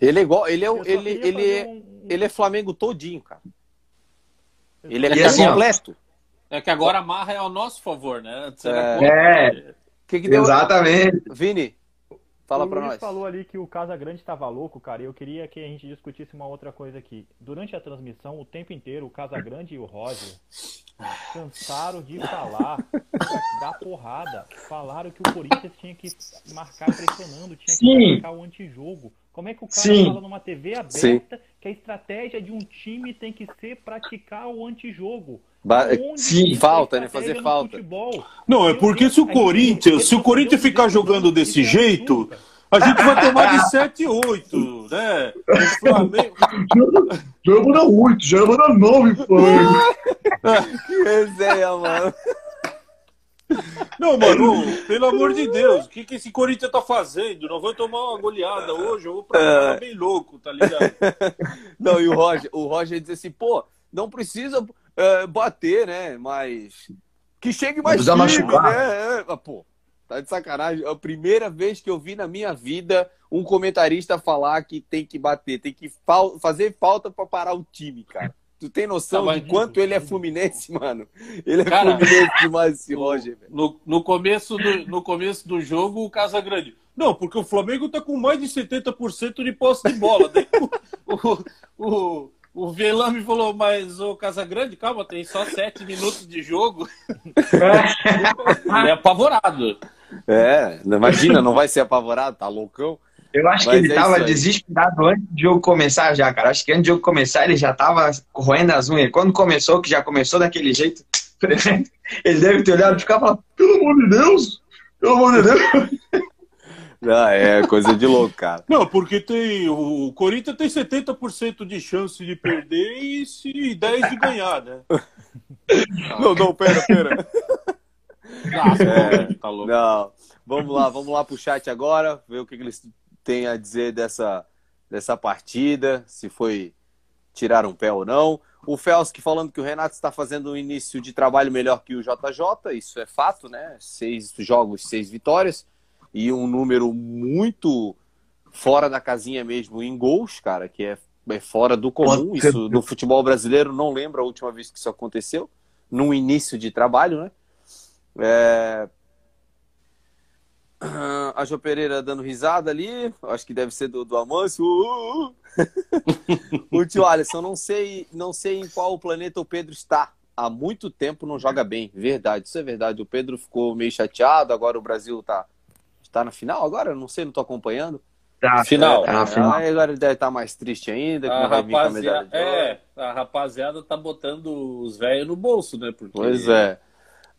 Ele é igual, ele é, ele, ele, é, um... ele é Flamengo todinho, cara. Ele é, assim, completo. É que agora a marra é ao nosso favor, né? É. é. Que que deu... Exatamente. Vini, Fala para nós. falou ali que o Casa Grande estava louco, cara, e eu queria que a gente discutisse uma outra coisa aqui. Durante a transmissão, o tempo inteiro, o Casa Grande e o Roger cansaram de falar da porrada. Falaram que o Corinthians tinha que marcar pressionando, tinha que Sim. marcar o antijogo. Como é que o cara Sim. fala numa TV aberta Sim. que a estratégia de um time tem que ser praticar o antijogo? Ba Sim, falta, né? Fazer falta. Futebol? Não, é porque se o Corinthians, se o Corinthians ficar jogando desse jeito, a gente vai tomar de 7 e 8, né? O Flamengo. Já vai dar 8, já vai dar 9, Flamengo. que resenha, mano. Não, mano, pelo amor de Deus, o que, que esse Corinthians tá fazendo? Não vou tomar uma goleada hoje, eu vou pra cá é. bem louco, tá ligado? <laughs> Não, e o Roger, o Roger diz assim, pô, não precisa é, bater, né? Mas que chegue mais time, né? É, pô, tá de sacanagem. É a primeira vez que eu vi na minha vida um comentarista falar que tem que bater, tem que fa fazer falta para parar o time, cara. Tu tem noção tá, de quanto ele é fluminense, <laughs> mano? Ele é cara, fluminense demais, esse <laughs> Roger. No, no, começo do, no começo do jogo, o Casa Grande. Não, porque o Flamengo tá com mais de 70% de posse de bola. Daí, <laughs> o, o, o o Velame falou, mas o Casagrande, calma, tem só sete minutos de jogo. Ele é apavorado. É, imagina, não vai ser apavorado, tá loucão. Eu acho mas que ele é tava desesperado antes do jogo começar já, cara. Acho que antes do jogo começar ele já tava roendo as unhas. Quando começou, que já começou daquele jeito, <laughs> ele deve ter olhado e ficar falando, pelo amor de Deus, pelo amor de Deus. <laughs> Não, é coisa de louco, cara. Não, porque tem. O Corinthians tem 70% de chance de perder e se 10 de ganhar, né? <laughs> Não, não, pera, pera. Nossa, é, tá louco. Não. Vamos lá, vamos lá pro chat agora, ver o que, que eles têm a dizer dessa, dessa partida, se foi tirar um pé ou não. O Felsk falando que o Renato está fazendo um início de trabalho melhor que o JJ, isso é fato, né? Seis jogos, seis vitórias e um número muito fora da casinha mesmo em gols, cara, que é, é fora do comum. Isso no futebol brasileiro não lembro a última vez que isso aconteceu, num início de trabalho, né? É... A Jo Pereira dando risada ali, acho que deve ser do, do Amâncio. Uh, <laughs> uh, o tio Alisson, não sei, não sei em qual planeta o Pedro está. Há muito tempo não joga bem, verdade, isso é verdade. O Pedro ficou meio chateado, agora o Brasil tá Tá na final agora? Não sei, não tô acompanhando. Tá, final. Tá na final. Aí agora ele deve estar tá mais triste ainda, que a não vai vir com a medalha de É, a rapaziada tá botando os velhos no bolso, né? Porque... Pois é.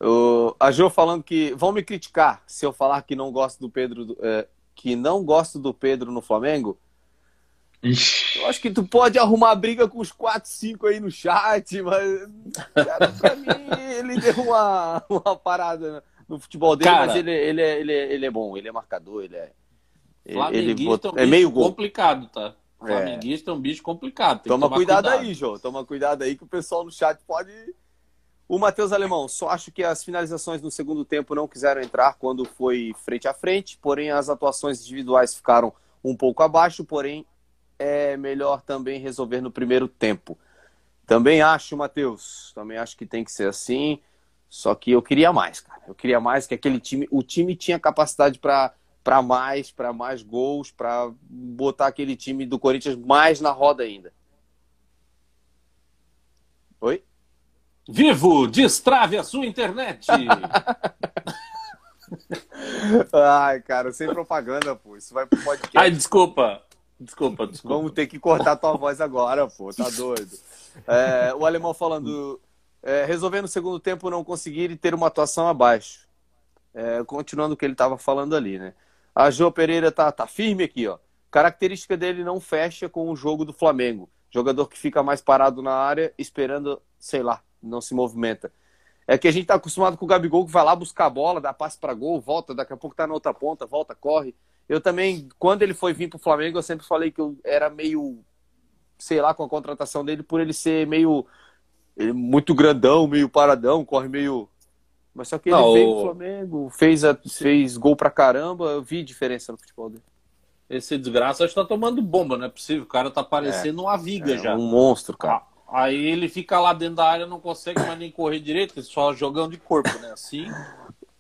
O, a Jo falando que vão me criticar se eu falar que não gosto do Pedro, é, que não gosto do Pedro no Flamengo. Ixi. Eu acho que tu pode arrumar briga com os 4, 5 aí no chat, mas cara, pra <laughs> mim ele deu uma, uma parada. No futebol dele, Cara, mas ele, ele, é, ele, é, ele é bom, ele é marcador, ele é. Ele, bota, é, um é meio complicado, tá? É. Flamenguista é. é um bicho complicado. Toma cuidado, cuidado, aí, João. Toma cuidado aí que o pessoal no chat pode. O Matheus Alemão, só acho que as finalizações no segundo tempo não quiseram entrar quando foi frente a frente, porém as atuações individuais ficaram um pouco abaixo, porém é melhor também resolver no primeiro tempo. Também acho, Matheus, também acho que tem que ser assim. Só que eu queria mais, cara. Eu queria mais que aquele time, o time tinha capacidade para para mais, para mais gols, para botar aquele time do Corinthians mais na roda ainda. Oi? Vivo, destrave a sua internet. <laughs> Ai, cara, sem propaganda, pô. Isso vai pro podcast. Ai, desculpa. Desculpa, desculpa. Vamos ter que cortar tua voz agora, pô. Tá doido. É, o alemão falando é, resolver no segundo tempo não conseguir e ter uma atuação abaixo. É, continuando o que ele estava falando ali, né? A João Pereira tá, tá firme aqui, ó. Característica dele não fecha com o jogo do Flamengo. Jogador que fica mais parado na área, esperando, sei lá, não se movimenta. É que a gente tá acostumado com o Gabigol que vai lá buscar a bola, dá passe para gol, volta, daqui a pouco tá na outra ponta, volta, corre. Eu também, quando ele foi vir pro Flamengo, eu sempre falei que eu era meio, sei lá, com a contratação dele, por ele ser meio ele é muito grandão, meio paradão, corre meio Mas só que ele não, veio o... Flamengo, fez, a, fez gol pra caramba, eu vi diferença no futebol dele. Esse desgraça está tomando bomba, não é possível. O cara tá parecendo é, uma viga é, já. Um monstro, cara. Aí ele fica lá dentro da área, não consegue mais nem correr direito, só jogando de corpo, né? Assim.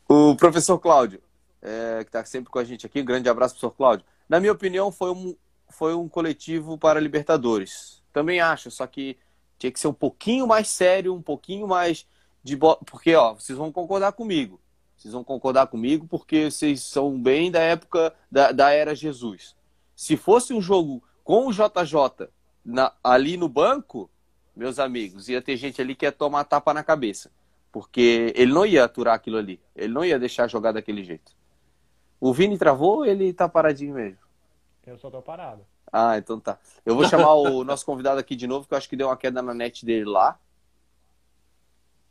O professor Cláudio, é, que está sempre com a gente aqui, um grande abraço, professor Cláudio. Na minha opinião, foi um, foi um coletivo para Libertadores. Também acho, só que tinha que ser um pouquinho mais sério, um pouquinho mais de. Bo... Porque, ó, vocês vão concordar comigo. Vocês vão concordar comigo porque vocês são bem da época da, da era Jesus. Se fosse um jogo com o JJ na, ali no banco, meus amigos, ia ter gente ali que ia tomar tapa na cabeça. Porque ele não ia aturar aquilo ali. Ele não ia deixar jogar daquele jeito. O Vini travou ou ele tá paradinho mesmo? Eu só tô parado. Ah, então tá. Eu vou chamar o <laughs> nosso convidado aqui de novo, que eu acho que deu uma queda na net dele lá.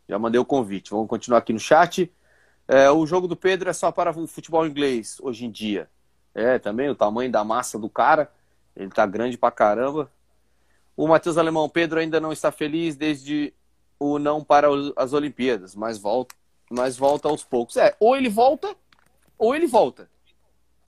Já mandei o convite. Vamos continuar aqui no chat. É, o jogo do Pedro é só para o futebol inglês hoje em dia. É, também o tamanho da massa do cara. Ele tá grande pra caramba. O Matheus Alemão, Pedro ainda não está feliz desde o não para as Olimpíadas, mas volta, mas volta aos poucos. É, ou ele volta, ou ele volta.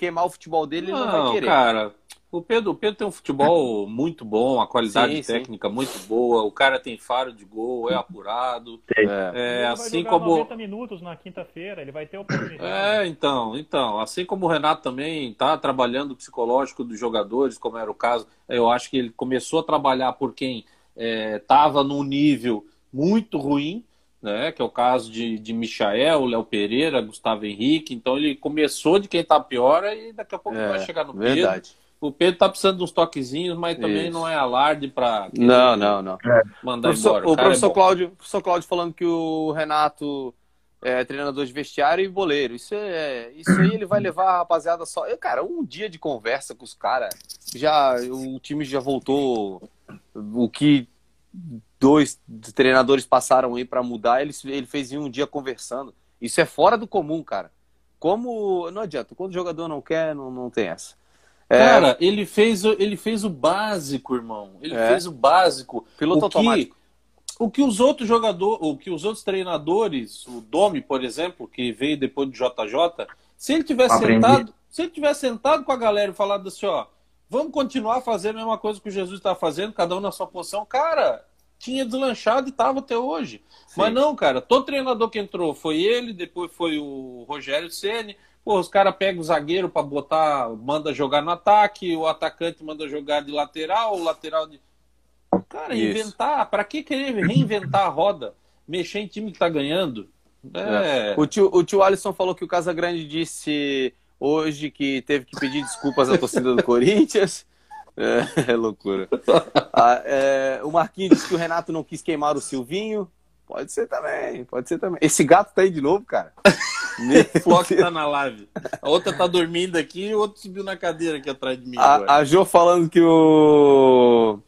Queimar o futebol dele, não, ele não vai querer. Cara, o Pedro, o Pedro tem um futebol <laughs> muito bom, a qualidade sim, técnica sim. muito boa. O cara tem faro de gol, é apurado. É, é assim como 90 minutos na quinta-feira, ele vai ter oportunidade. É, então, então, assim como o Renato também está trabalhando o psicológico dos jogadores, como era o caso, eu acho que ele começou a trabalhar por quem estava é, num nível muito ruim, né? Que é o caso de, de Michael, Léo Pereira, Gustavo Henrique. Então ele começou de quem está pior e daqui a pouco é, vai chegar no verdade. Pedro. O Pedro tá precisando de uns toquezinhos, mas também Isso. não é alarde para Não, não, não. É. Mandar professor, embora. O, o professor, é Cláudio, professor Cláudio falando que o Renato é treinador de vestiário e boleiro. Isso, é, isso aí ele vai levar a rapaziada só. Eu, cara, um dia de conversa com os caras, já o time já voltou. O que dois treinadores passaram aí para mudar, ele, ele fez em um dia conversando. Isso é fora do comum, cara. Como. Não adianta, quando o jogador não quer, não, não tem essa. É... Cara, ele fez, ele fez o básico, irmão. Ele é. fez o básico. Piloto o automático. Que, o que os outros jogadores, o que os outros treinadores, o Domi, por exemplo, que veio depois do JJ, se ele tivesse sentado, se ele tivesse sentado com a galera e falado assim, ó, vamos continuar a fazer a mesma coisa que o Jesus está fazendo, cada um na sua posição, cara, tinha deslanchado e tava até hoje. Sim. Mas não, cara, todo treinador que entrou foi ele, depois foi o Rogério Ceni, Pô, os caras pegam o zagueiro para botar, manda jogar no ataque, o atacante manda jogar de lateral, o lateral de. Cara, Isso. inventar, para que querer reinventar a roda? Mexer em time que tá ganhando? É... é. O, tio, o tio Alisson falou que o Casagrande disse hoje que teve que pedir desculpas à torcida do <laughs> Corinthians. É, <laughs> é loucura. Ah, é, o Marquinhos disse que o Renato não quis queimar o Silvinho. Pode ser também, pode ser também. Esse gato tá aí de novo, cara. <laughs> o Flock tá na live. A outra tá dormindo aqui e o outro subiu na cadeira aqui atrás de mim. A, a Jo falando que o.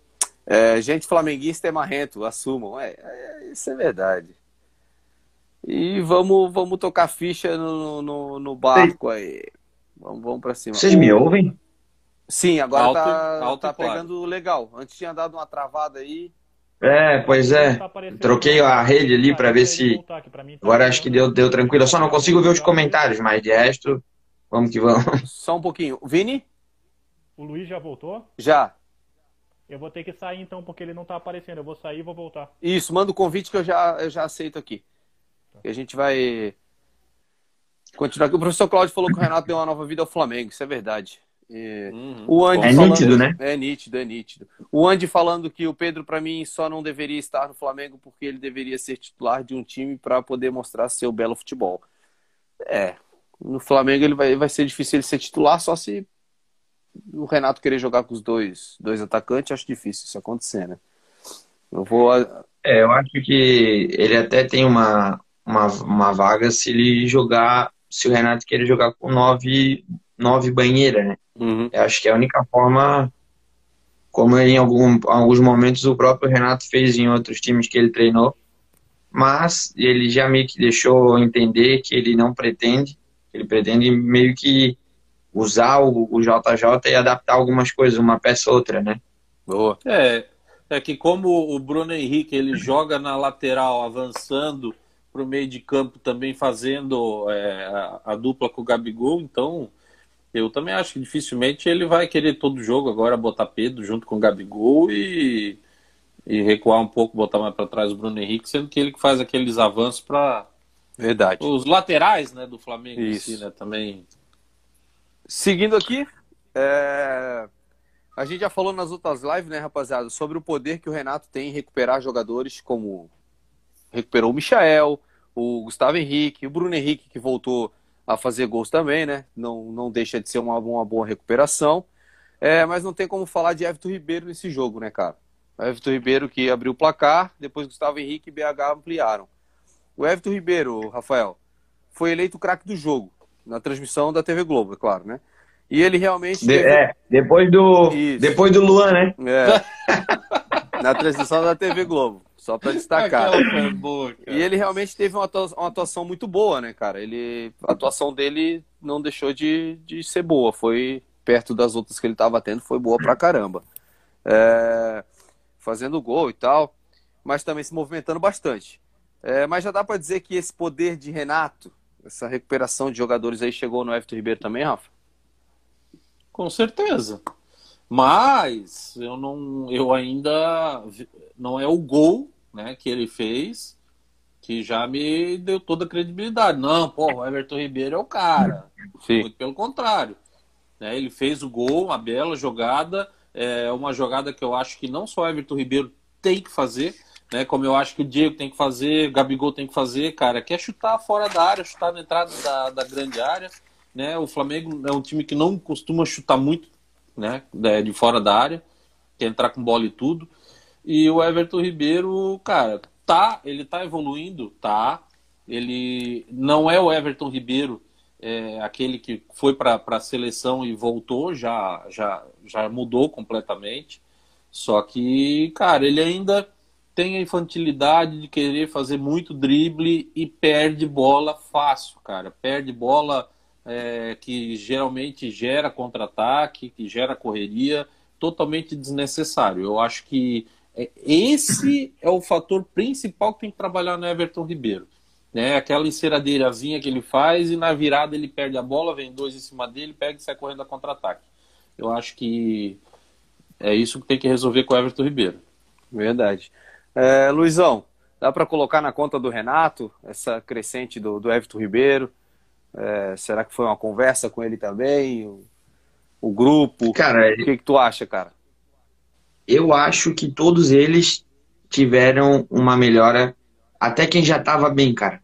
É, gente flamenguista é marrento, assumam. É, é, isso é verdade. E vamos, vamos tocar ficha no, no, no barco aí. Vamos, vamos pra cima. Vocês me ouvem? Sim, agora alto, tá, alto tá pegando claro. legal. Antes tinha dado uma travada aí. É, pois é. Troquei a rede ali para ver se. Agora acho que deu, deu tranquilo. Eu só não consigo ver os comentários, mas de resto, vamos que vamos. Só um pouquinho. Vini? O Luiz já voltou? Já. Eu vou ter que sair então, porque ele não tá aparecendo. Eu vou sair e vou voltar. Isso, manda o convite que eu já, eu já aceito aqui. E a gente vai continuar aqui. O professor Cláudio falou que o Renato deu uma nova vida ao Flamengo. Isso é verdade. Uhum. O Andy é falando... nítido, né? É nítido, é nítido. O Andy falando que o Pedro, para mim, só não deveria estar no Flamengo porque ele deveria ser titular de um time para poder mostrar seu belo futebol. É, no Flamengo ele vai, vai ser difícil ele ser titular só se o Renato querer jogar com os dois, dois atacantes. Acho difícil isso acontecer, né? Eu vou. É, eu acho que ele até tem uma, uma, uma vaga se ele jogar, se o Renato querer jogar com nove, nove banheiras, né? Uhum. Eu acho que é a única forma, como em algum, alguns momentos o próprio Renato fez em outros times que ele treinou, mas ele já meio que deixou entender que ele não pretende, ele pretende meio que usar o, o JJ e adaptar algumas coisas, uma peça ou outra, né? Boa. É, é que como o Bruno Henrique ele joga na lateral avançando o meio de campo também fazendo é, a, a, dupla com o Gabigol, então eu também acho que dificilmente ele vai querer todo jogo agora botar Pedro junto com o Gabigol e, e recuar um pouco, botar mais para trás o Bruno Henrique, sendo que ele que faz aqueles avanços para Verdade. Os laterais, né, do Flamengo Isso. Si, né, também. Seguindo aqui, é... a gente já falou nas outras lives, né, rapaziada, sobre o poder que o Renato tem em recuperar jogadores como recuperou o Michael, o Gustavo Henrique, o Bruno Henrique que voltou a fazer gols também, né? Não, não deixa de ser uma, uma boa recuperação. É, mas não tem como falar de Everton Ribeiro nesse jogo, né, cara? Everton Ribeiro que abriu o placar, depois Gustavo Henrique e BH ampliaram. O Everton Ribeiro, Rafael, foi eleito o craque do jogo, na transmissão da TV Globo, é claro, né? E ele realmente. De, teve... É, depois do. Isso. Depois do Luan, né? É. <laughs> na transmissão da TV Globo. Só para destacar. Boa, e ele realmente teve uma atuação, uma atuação, muito boa, né, cara? Ele, a atuação dele não deixou de, de ser boa. Foi perto das outras que ele estava tendo, foi boa pra caramba. É, fazendo gol e tal, mas também se movimentando bastante. É, mas já dá para dizer que esse poder de Renato, essa recuperação de jogadores aí chegou no Everton Ribeiro também, Rafa? Com certeza. Mas eu não, eu ainda não é o gol, né, que ele fez que já me deu toda a credibilidade. Não, pô, o Everton Ribeiro é o cara. Sim. Muito pelo contrário. Né, ele fez o gol, uma bela jogada, é uma jogada que eu acho que não só o Everton Ribeiro tem que fazer, né? Como eu acho que o Diego tem que fazer, o Gabigol tem que fazer, cara, que é chutar fora da área, chutar na entrada da, da grande área, né? O Flamengo é um time que não costuma chutar muito, né? De fora da área, quer entrar com bola e tudo. E o Everton Ribeiro, cara, tá, ele tá evoluindo, tá. Ele não é o Everton Ribeiro, é, aquele que foi para a seleção e voltou, já, já, já mudou completamente. Só que, cara, ele ainda tem a infantilidade de querer fazer muito drible e perde bola fácil, cara. Perde bola é, que geralmente gera contra-ataque, que gera correria, totalmente desnecessário. Eu acho que é, esse é o fator principal que tem que trabalhar no Everton Ribeiro. Né? Aquela enceradeirazinha que ele faz e na virada ele perde a bola, vem dois em cima dele, pega e sai correndo a contra-ataque. Eu acho que é isso que tem que resolver com o Everton Ribeiro. Verdade. É, Luizão, dá para colocar na conta do Renato essa crescente do, do Everton Ribeiro? É, será que foi uma conversa com ele também? O, o grupo? Cara, o que, que tu acha, cara? Eu acho que todos eles tiveram uma melhora. Até quem já estava bem, cara.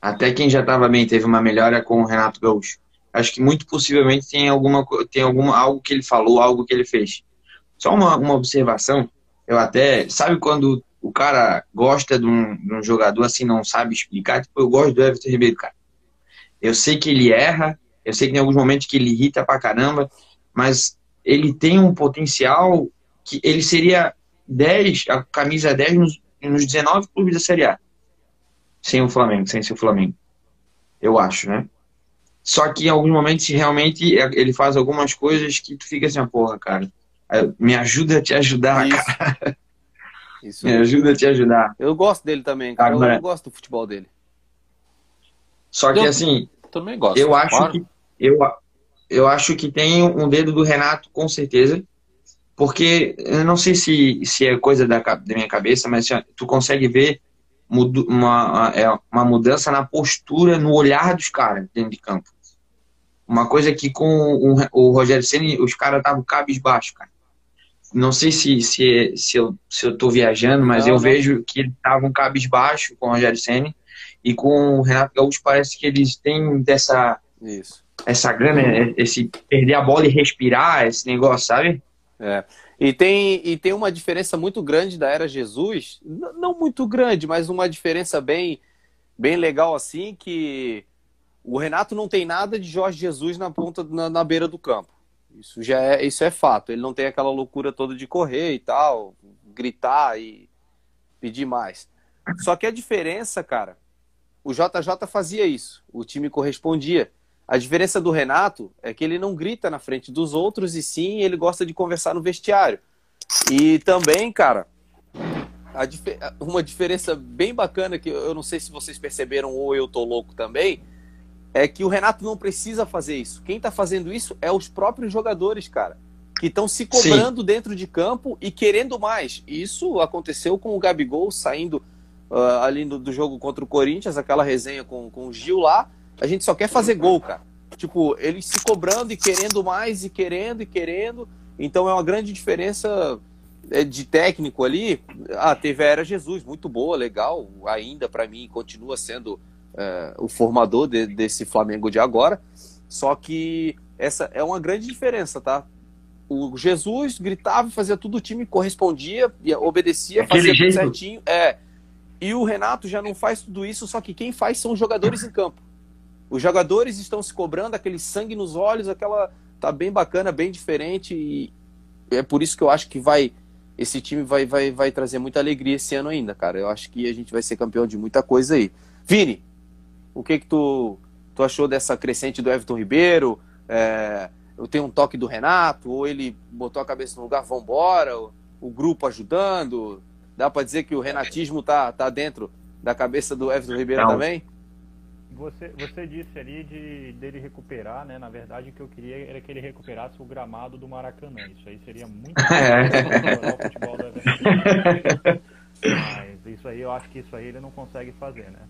Até quem já estava bem teve uma melhora com o Renato Gaúcho. Acho que muito possivelmente tem alguma tem alguma algo que ele falou, algo que ele fez. Só uma, uma observação eu até. Sabe quando o cara gosta de um, de um jogador assim, não sabe explicar? Tipo, eu gosto do Everton Ribeiro, cara. Eu sei que ele erra, eu sei que tem alguns momentos que ele irrita pra caramba, mas ele tem um potencial que ele seria 10, a camisa 10 nos, nos 19 clubes da Série A. Sem o Flamengo, sem ser o Flamengo. Eu acho, né? Só que em alguns momentos realmente ele faz algumas coisas que tu fica assim, porra, cara me ajuda a te ajudar, Isso. cara. <laughs> Isso. Me ajuda a te ajudar. Eu gosto dele também, cara. Agora, eu, gosto do futebol dele. Só que assim, também gosto. Eu acho claro. que eu, eu acho que tem um dedo do Renato com certeza, porque eu não sei se, se é coisa da, da minha cabeça, mas tu consegue ver uma, é, uma mudança na postura, no olhar dos caras dentro de campo. Uma coisa que com o, o Rogério Senna, os caras estavam cabisbaixo, cara não sei se, se, se, eu, se eu tô viajando, mas não, eu não. vejo que eles estavam cabisbaixo com o Rogério Senna e com o Renato Gaúcho parece que eles têm dessa Isso. essa grana, esse perder a bola e respirar, esse negócio, sabe? É. E tem, e tem uma diferença muito grande da era Jesus, não muito grande, mas uma diferença bem, bem legal assim, que o Renato não tem nada de Jorge Jesus na ponta na, na beira do campo. Isso já é, isso é fato. Ele não tem aquela loucura toda de correr e tal, gritar e pedir mais. Só que a diferença, cara, o JJ fazia isso, o time correspondia. A diferença do Renato é que ele não grita na frente dos outros e sim ele gosta de conversar no vestiário. E também, cara, uma diferença bem bacana que eu não sei se vocês perceberam ou eu tô louco também, é que o Renato não precisa fazer isso. Quem tá fazendo isso é os próprios jogadores, cara, que estão se cobrando Sim. dentro de campo e querendo mais. Isso aconteceu com o Gabigol saindo uh, ali do, do, jogo contra o Corinthians, aquela resenha com, com o Gil lá. A gente só quer fazer gol, cara. Tipo, eles se cobrando e querendo mais, e querendo e querendo. Então é uma grande diferença é, de técnico ali. Ah, teve a Era Jesus, muito boa, legal, ainda para mim continua sendo é, o formador de, desse Flamengo de agora. Só que essa é uma grande diferença, tá? O Jesus gritava, fazia tudo, o time correspondia, obedecia, Aquele fazia jeito. tudo certinho. É. E o Renato já não faz tudo isso, só que quem faz são os jogadores em campo. Os jogadores estão se cobrando, aquele sangue nos olhos, aquela. Tá bem bacana, bem diferente. E é por isso que eu acho que vai. Esse time vai, vai, vai trazer muita alegria esse ano ainda, cara. Eu acho que a gente vai ser campeão de muita coisa aí. Vini, o que que tu, tu achou dessa crescente do Everton Ribeiro? É, eu tenho um toque do Renato, ou ele botou a cabeça no lugar, vambora, o, o grupo ajudando. Dá para dizer que o renatismo tá, tá dentro da cabeça do Everton Ribeiro Não. também? Você, você disse ali de dele recuperar, né? Na verdade, o que eu queria era que ele recuperasse o gramado do Maracanã. Isso aí seria muito <laughs> o futebol do Everton. Mas isso aí, eu acho que isso aí ele não consegue fazer, né?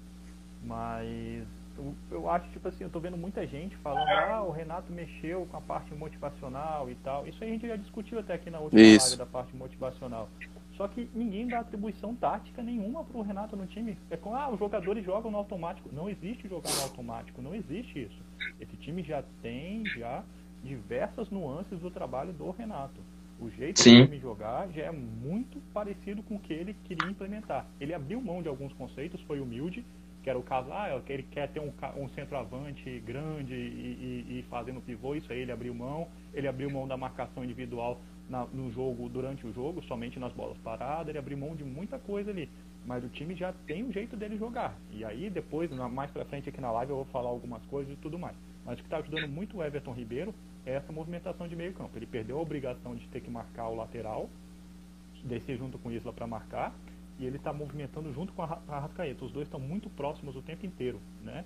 Mas eu, eu acho, tipo assim, eu tô vendo muita gente falando, ah, o Renato mexeu com a parte motivacional e tal. Isso aí a gente já discutiu até aqui na última Isso. live da parte motivacional. Só que ninguém dá atribuição tática nenhuma pro Renato no time. É com, ah, os jogadores jogam no automático. Não existe jogar no automático, não existe isso. Esse time já tem já diversas nuances do trabalho do Renato. O jeito Sim. do time jogar já é muito parecido com o que ele queria implementar. Ele abriu mão de alguns conceitos, foi humilde, que era o caso, ah, ele quer ter um, um centroavante grande e, e, e fazendo pivô, isso aí ele abriu mão. Ele abriu mão da marcação individual na, no jogo, durante o jogo, somente nas bolas paradas, ele abriu mão de muita coisa ali. Mas o time já tem o jeito dele jogar. E aí depois, mais pra frente aqui na live, eu vou falar algumas coisas e tudo mais. Mas o que está ajudando muito o Everton Ribeiro é essa movimentação de meio campo. Ele perdeu a obrigação de ter que marcar o lateral, descer junto com o Isla para marcar, e ele está movimentando junto com a Arrascaeta. Os dois estão muito próximos o tempo inteiro, né?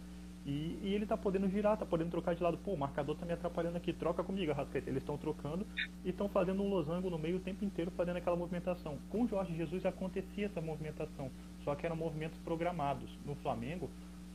E, e ele está podendo girar, está podendo trocar de lado. Pô, o marcador está me atrapalhando aqui, troca comigo, Arrascaeta. Eles estão trocando e estão fazendo um losango no meio o tempo inteiro, fazendo aquela movimentação. Com o Jorge Jesus acontecia essa movimentação, só que eram movimentos programados. No Flamengo,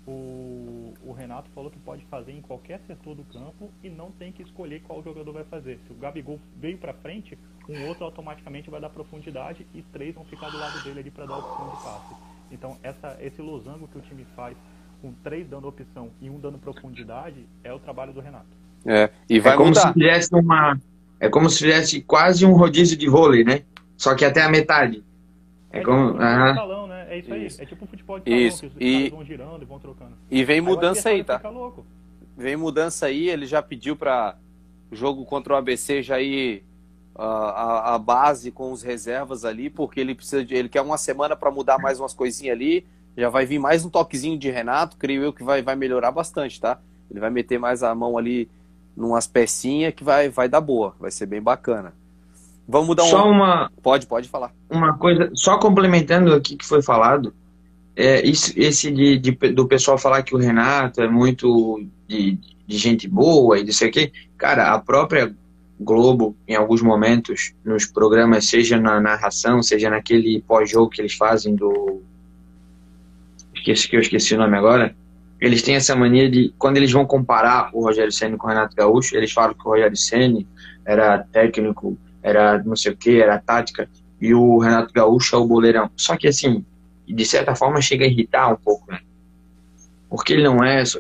o, o, Renato falou que pode fazer em qualquer setor do campo e não tem que escolher qual jogador vai fazer. Se o Gabigol veio para frente, um outro automaticamente vai dar profundidade e três vão ficar do lado dele ali para dar opção de passe. Então essa, esse losango que o time faz com três dando opção e um dando profundidade é o trabalho do Renato. É, e vai é como mudar. se fizesse uma é como se fizesse quase um rodízio de vôlei, né? Só que até a metade. É, é como, tipo, salão, né? É isso aí. Isso. É tipo um futebol de salão, isso. que os e... vão girando e vão trocando. E vem mudança aí, tá? Vem mudança aí, ele já pediu para jogo contra o ABC já ir a, a, a, base com os reservas ali, porque ele precisa de, ele quer uma semana para mudar mais umas coisinhas ali. Já vai vir mais um toquezinho de Renato, creio eu que vai, vai melhorar bastante, tá? Ele vai meter mais a mão ali numas pecinhas que vai, vai dar boa, vai ser bem bacana. Vamos mudar um. Só uma. Pode, pode falar. Uma coisa, só complementando aqui que foi falado, é, isso, esse de, de, do pessoal falar que o Renato é muito de, de gente boa e não sei o quê. Cara, a própria Globo, em alguns momentos, nos programas, seja na narração, seja naquele pós-jogo que eles fazem do. Que eu esqueci o nome agora. Eles têm essa mania de, quando eles vão comparar o Rogério Senna com o Renato Gaúcho, eles falam que o Rogério Senna era técnico era não sei o que, era tática, e o Renato Gaúcho é o boleirão. Só que assim, de certa forma chega a irritar um pouco, né? Porque ele não é. Só,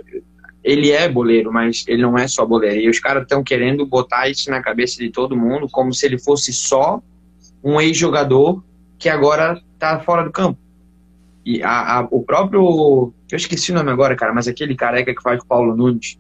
ele é boleiro, mas ele não é só boleiro. E os caras estão querendo botar isso na cabeça de todo mundo como se ele fosse só um ex-jogador que agora tá fora do campo. E a, a, o próprio. Eu esqueci o nome agora, cara, mas aquele careca que faz o Paulo Nunes.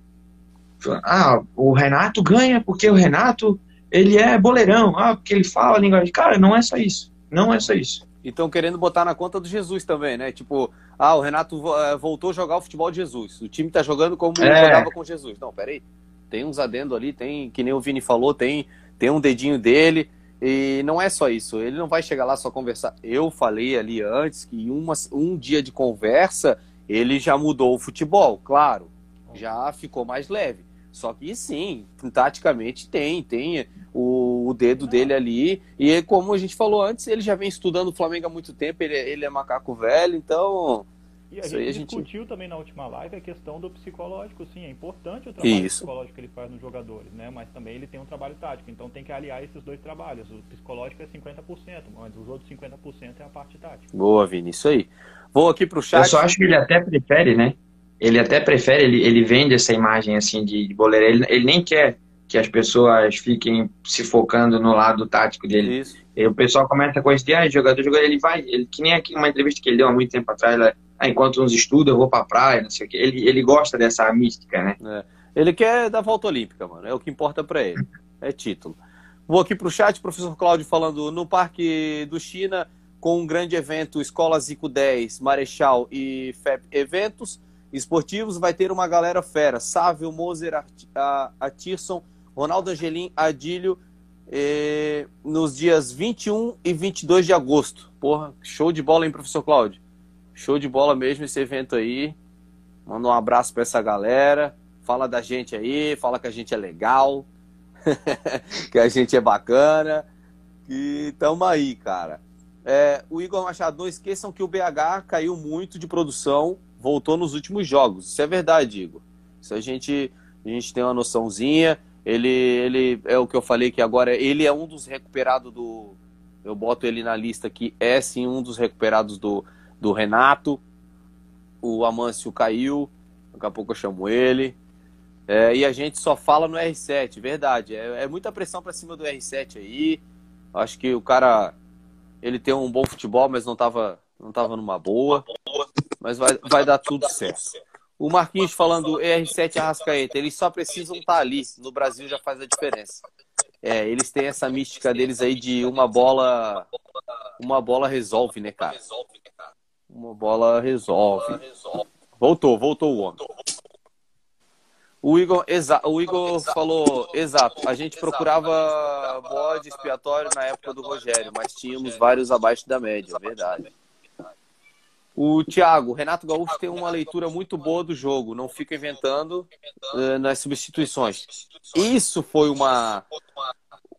Ah, o Renato ganha porque o Renato ele é boleirão, ah, porque ele fala a linguagem. Cara, não é só isso. Não é só isso. E estão querendo botar na conta do Jesus também, né? Tipo, ah, o Renato eh, voltou a jogar o futebol de Jesus. O time tá jogando como é. jogava com Jesus. Não, peraí. Tem uns adendo ali, tem, que nem o Vini falou, tem, tem um dedinho dele. E não é só isso, ele não vai chegar lá só conversar. Eu falei ali antes que uma, um dia de conversa ele já mudou o futebol, claro, já ficou mais leve. Só que sim, taticamente tem, tem o, o dedo dele ali. E como a gente falou antes, ele já vem estudando o Flamengo há muito tempo, ele, ele é macaco velho, então e a gente, a gente discutiu também na última live a questão do psicológico, sim, é importante o trabalho Isso. psicológico que ele faz nos jogadores, né? Mas também ele tem um trabalho tático, então tem que aliar esses dois trabalhos. O psicológico é 50%, mas os outros 50% é a parte tática. Boa, Vini, isso aí. Vou aqui pro chat. Eu só acho que ele até prefere, né? Ele até prefere, ele, ele vende essa imagem assim de, de boleiro. Ele, ele nem quer que as pessoas fiquem se focando no lado tático dele. Isso. E o pessoal começa com isso de, ah, jogador, jogador, ele vai, ele, que nem aqui uma entrevista que ele deu há muito tempo atrás, ela, ah, enquanto uns estudam, eu vou pra praia, não sei o quê. Ele, ele gosta dessa mística, né? É. Ele quer dar volta olímpica, mano. É o que importa para ele. É título. Vou aqui pro chat, professor Cláudio falando no Parque do China, com um grande evento, Escola Zico 10, Marechal e FEP Eventos Esportivos, vai ter uma galera fera. Sávio, Moser, Atirson, Ronaldo Angelim, Adílio, eh, nos dias 21 e 22 de agosto. Porra, show de bola, hein, professor Cláudio? Show de bola mesmo esse evento aí. Manda um abraço para essa galera. Fala da gente aí, fala que a gente é legal, <laughs> que a gente é bacana. E tamo aí, cara. É, o Igor Machado, não esqueçam que o BH caiu muito de produção, voltou nos últimos jogos. Isso é verdade, Igor. Isso a gente, a gente tem uma noçãozinha. Ele, ele é o que eu falei que agora ele é um dos recuperados do. Eu boto ele na lista aqui, é sim um dos recuperados do, do Renato. O Amâncio caiu, daqui a pouco eu chamo ele. É, e a gente só fala no R7, verdade. É, é muita pressão para cima do R7 aí. Acho que o cara ele tem um bom futebol, mas não estava não tava numa boa. Mas vai, vai dar tudo certo. O Marquinhos falando R7 Arrascaeta, eles só precisam estar tá ali. No Brasil já faz a diferença. É, eles têm essa mística deles aí de uma bola. Uma bola resolve, né, cara? Uma bola resolve. Voltou, voltou o homem. O Igor, exa o Igor falou, exato, a gente procurava bode expiatório na época do Rogério, mas tínhamos vários abaixo da média, verdade. O Thiago, Renato Gaúcho tem uma leitura muito boa do jogo, não fica inventando uh, nas substituições. Isso foi uma,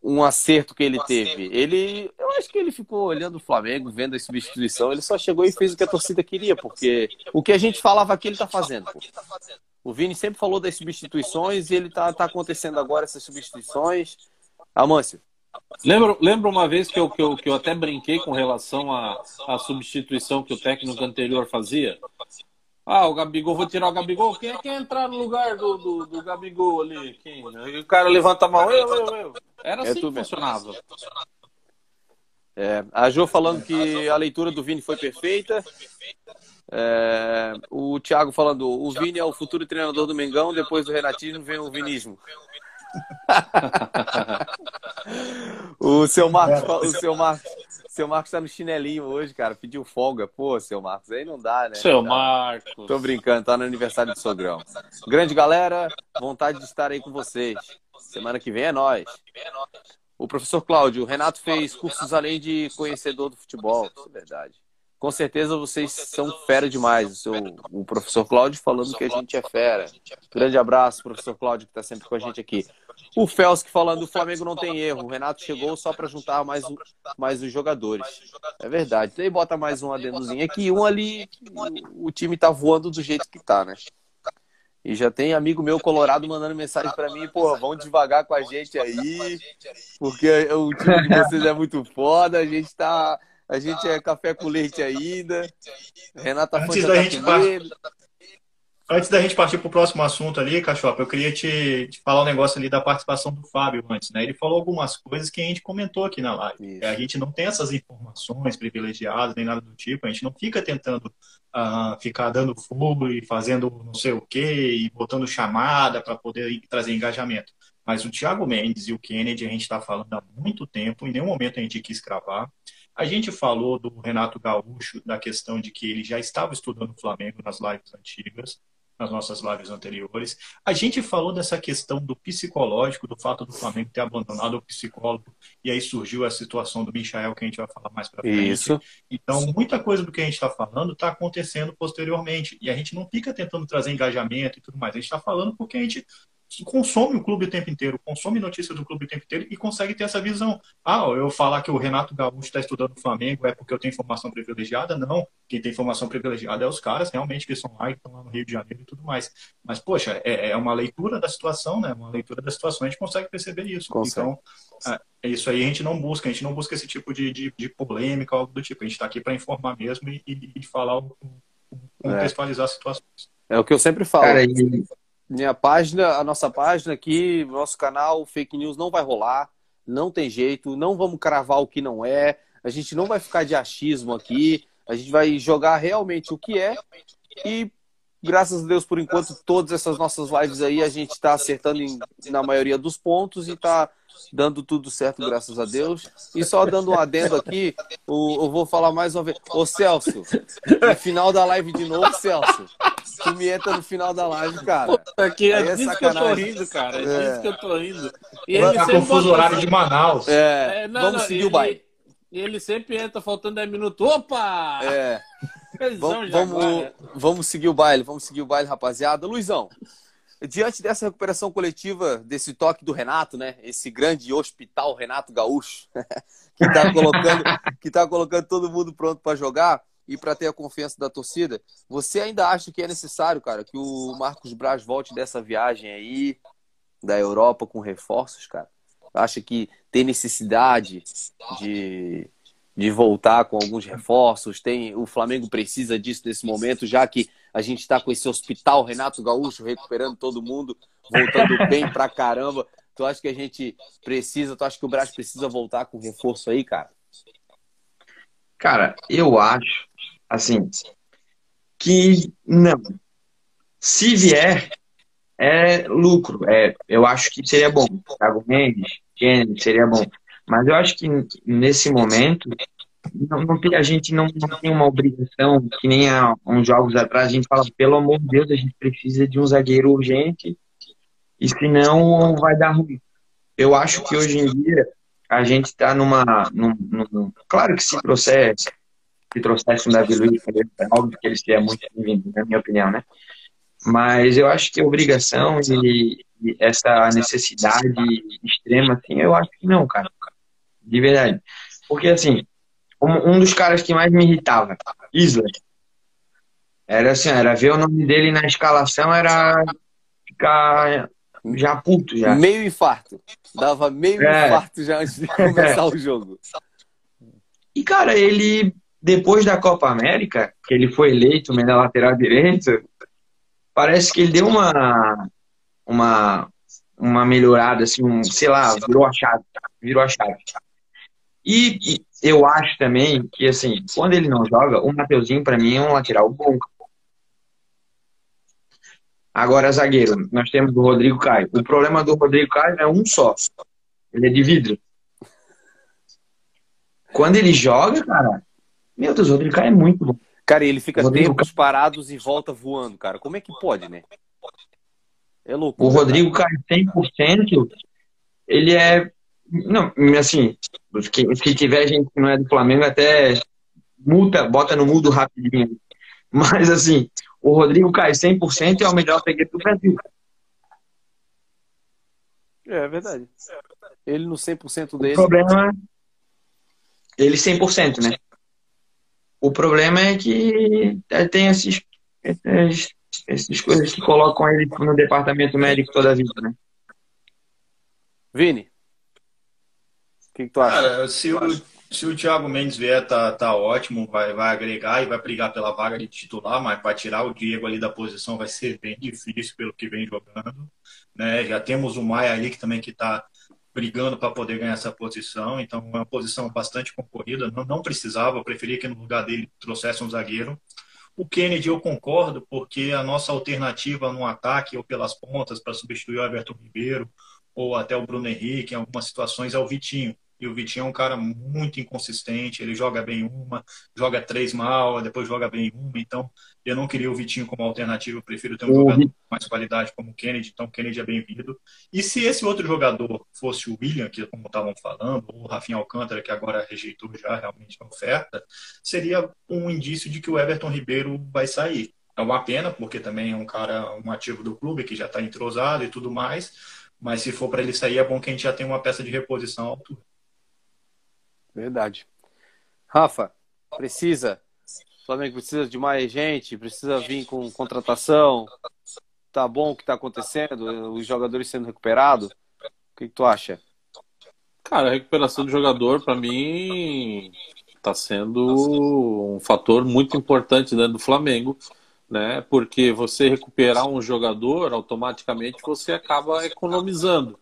um acerto que ele teve. Ele, eu acho que ele ficou olhando o Flamengo, vendo a substituição. Ele só chegou e fez o que a torcida queria, porque o que a gente falava aqui ele está fazendo. Pô. O Vini sempre falou das substituições e ele está tá acontecendo agora essas substituições. Amâncio. Lembro, lembro uma vez que eu, que, eu, que eu até brinquei com relação à, à substituição que o técnico anterior fazia. Ah, o Gabigol, vou tirar o Gabigol. Quem é que entrar no lugar do, do, do Gabigol ali? Quem? E o cara levanta a mão, eu, eu, eu. Era é assim que funcionava. É, a Jo falando que a leitura do Vini foi perfeita. É, o Thiago falando, o Vini é o futuro treinador do Mengão, depois do Renatismo vem o Vinismo. O seu Marcos, o seu Marcos, seu Marcos tá no chinelinho hoje, cara. Pediu folga. Pô, seu Marcos, aí não dá, né? Seu Marcos. Tô brincando, tá no aniversário do Sogrão. Grande galera, vontade de estar aí com vocês. Semana que vem é nós. O professor Cláudio, o Renato fez cursos além de conhecedor do futebol. Isso é verdade. Com certeza vocês são fera demais. O, seu, o professor Cláudio falando que a gente é fera. Grande abraço, professor Cláudio, que está sempre com a gente aqui. O Felsk falando o Flamengo não tem erro. O Renato chegou só para juntar mais, o, mais os jogadores. É verdade. Então aí bota mais um adendozinho aqui. Um ali, o, o time tá voando do jeito que tá, né? E já tem amigo meu colorado mandando mensagem para mim, pô, vão devagar com a gente aí, porque o time de vocês é muito foda, a gente tá a gente é café com leite ainda. Renata Antes da gente Antes da gente partir para o próximo assunto ali, Cachopa, eu queria te, te, falar um negócio ali da participação do Fábio antes, né? Ele falou algumas coisas que a gente comentou aqui na live. Isso. A gente não tem essas informações privilegiadas nem nada do tipo, a gente não fica tentando uh, ficar dando fogo e fazendo não sei o quê e botando chamada para poder trazer engajamento. Mas o Thiago Mendes e o Kennedy a gente está falando há muito tempo, em nenhum momento a gente quis cravar. A gente falou do Renato Gaúcho, da questão de que ele já estava estudando o Flamengo nas lives antigas. Nas nossas lives anteriores. A gente falou dessa questão do psicológico, do fato do Flamengo ter abandonado o psicólogo, e aí surgiu a situação do Michael, que a gente vai falar mais para frente. Isso. Então, muita coisa do que a gente está falando está acontecendo posteriormente, e a gente não fica tentando trazer engajamento e tudo mais, a gente está falando porque a gente consome o clube o tempo inteiro, consome notícia do clube o tempo inteiro e consegue ter essa visão. Ah, eu falar que o Renato Gaúcho está estudando o Flamengo é porque eu tenho informação privilegiada? Não. Quem tem informação privilegiada é os caras, realmente, que estão lá, que estão lá no Rio de Janeiro e tudo mais. Mas, poxa, é, é uma leitura da situação, né? Uma leitura da situação, a gente consegue perceber isso. Consegue. Então, é, isso aí a gente não busca, a gente não busca esse tipo de, de, de polêmica, algo do tipo. A gente está aqui para informar mesmo e, e, e falar, contextualizar é. situações. É o que eu sempre falo. Cara, e minha página, a nossa página aqui, nosso canal, fake news não vai rolar, não tem jeito, não vamos cravar o que não é, a gente não vai ficar de achismo aqui, a gente vai jogar realmente o que é e graças a Deus por enquanto todas essas nossas lives aí a gente está acertando em, na maioria dos pontos e está dando tudo certo, graças a Deus. E só dando um adendo aqui, <laughs> o, eu vou falar mais uma vez. Ô Celso, no final da live de novo, Celso. Tu me entra no final da live, cara. Aqui é, é disso que eu tô rindo, cara. É, é. disso que eu tô rindo. E ele tá confuso horário de Manaus. É, é não, vamos não, seguir ele, o baile. E ele sempre entra faltando 10 minutos. Opa! É. <laughs> Vamos, vamos, vamos seguir o baile, vamos seguir o baile, rapaziada. Luizão, diante dessa recuperação coletiva, desse toque do Renato, né? Esse grande hospital Renato Gaúcho, <laughs> que está colocando, que tá colocando todo mundo pronto para jogar e para ter a confiança da torcida. Você ainda acha que é necessário, cara, que o Marcos Braz volte dessa viagem aí da Europa com reforços, cara? Acha que tem necessidade de de voltar com alguns reforços. Tem o Flamengo precisa disso nesse momento, já que a gente está com esse hospital Renato Gaúcho recuperando todo mundo, voltando bem pra caramba. Tu acha que a gente precisa? Tu acha que o Brás precisa voltar com reforço aí, cara? Cara, eu acho, assim, que não. Se vier, é lucro. É, eu acho que seria bom. Thiago Mendes, Kennedy, seria bom. Mas eu acho que nesse momento não, não tem, a gente não, não, tem uma obrigação, que nem há uns jogos atrás, a gente fala, pelo amor de Deus, a gente precisa de um zagueiro urgente, e senão vai dar ruim. Eu acho que hoje em dia a gente está numa, num, num, Claro que se trouxesse, se trouxesse um Davi Luiz, é óbvio que ele seria muito bem-vindo, na minha opinião, né? Mas eu acho que a obrigação e, e essa necessidade extrema, assim, eu acho que não, cara de verdade. Porque, assim, um, um dos caras que mais me irritava, Isla, era assim, era ver o nome dele na escalação, era ficar já puto já. Meio infarto. Dava meio é. infarto já antes de começar é. <laughs> o jogo. E, cara, ele, depois da Copa América, que ele foi eleito melhor lateral direito, parece que ele deu uma, uma, uma melhorada, assim, um, sei lá, virou a chave. Virou a chave. E, e, eu acho também que, assim, quando ele não joga, o Mateuzinho, para mim, é um lateral bom. Agora, zagueiro, nós temos o Rodrigo Caio. O problema do Rodrigo Caio é um só. Ele é de vidro. Quando ele joga, cara, meu Deus, o Rodrigo Caio é muito bom. Cara, ele fica tempos Caio... parados e volta voando, cara. Como é que pode, né? É louco. O Rodrigo Caio 100%, ele é não, assim, se tiver gente que não é do Flamengo, até multa, bota no mudo rapidinho. Mas, assim, o Rodrigo cai 100% e é o melhor zagueiro do Brasil. É, é verdade. Ele no 100% dele. O problema. Ele 100%, né? O problema é que tem esses, esses, essas coisas que colocam ele no departamento médico toda a vida, né? Vini, que, que tu acha? Cara, se o, se o Thiago Mendes vier, tá, tá ótimo, vai, vai agregar e vai brigar pela vaga de titular, mas para tirar o Diego ali da posição vai ser bem difícil pelo que vem jogando. Né? Já temos o Maia ali que também que está brigando para poder ganhar essa posição, então é uma posição bastante concorrida, não, não precisava, eu preferia que no lugar dele trouxesse um zagueiro. O Kennedy eu concordo, porque a nossa alternativa no ataque ou pelas pontas para substituir o Everton Ribeiro ou até o Bruno Henrique em algumas situações é o Vitinho. E o Vitinho é um cara muito inconsistente, ele joga bem uma, joga três mal, depois joga bem uma, então eu não queria o Vitinho como alternativa, eu prefiro ter um jogador com mais qualidade como o Kennedy, então o Kennedy é bem-vindo. E se esse outro jogador fosse o William, que como estavam falando, ou o Rafinha Alcântara, que agora rejeitou já realmente a oferta, seria um indício de que o Everton Ribeiro vai sair. É uma pena, porque também é um cara, um ativo do clube que já está entrosado e tudo mais, mas se for para ele sair, é bom que a gente já tenha uma peça de reposição à altura. Verdade. Rafa, precisa. O Flamengo precisa de mais gente, precisa vir com contratação. Tá bom o que tá acontecendo, os jogadores sendo recuperados. O que, que tu acha? Cara, a recuperação do jogador, para mim, tá sendo um fator muito importante dentro do Flamengo, né? Porque você recuperar um jogador, automaticamente você acaba economizando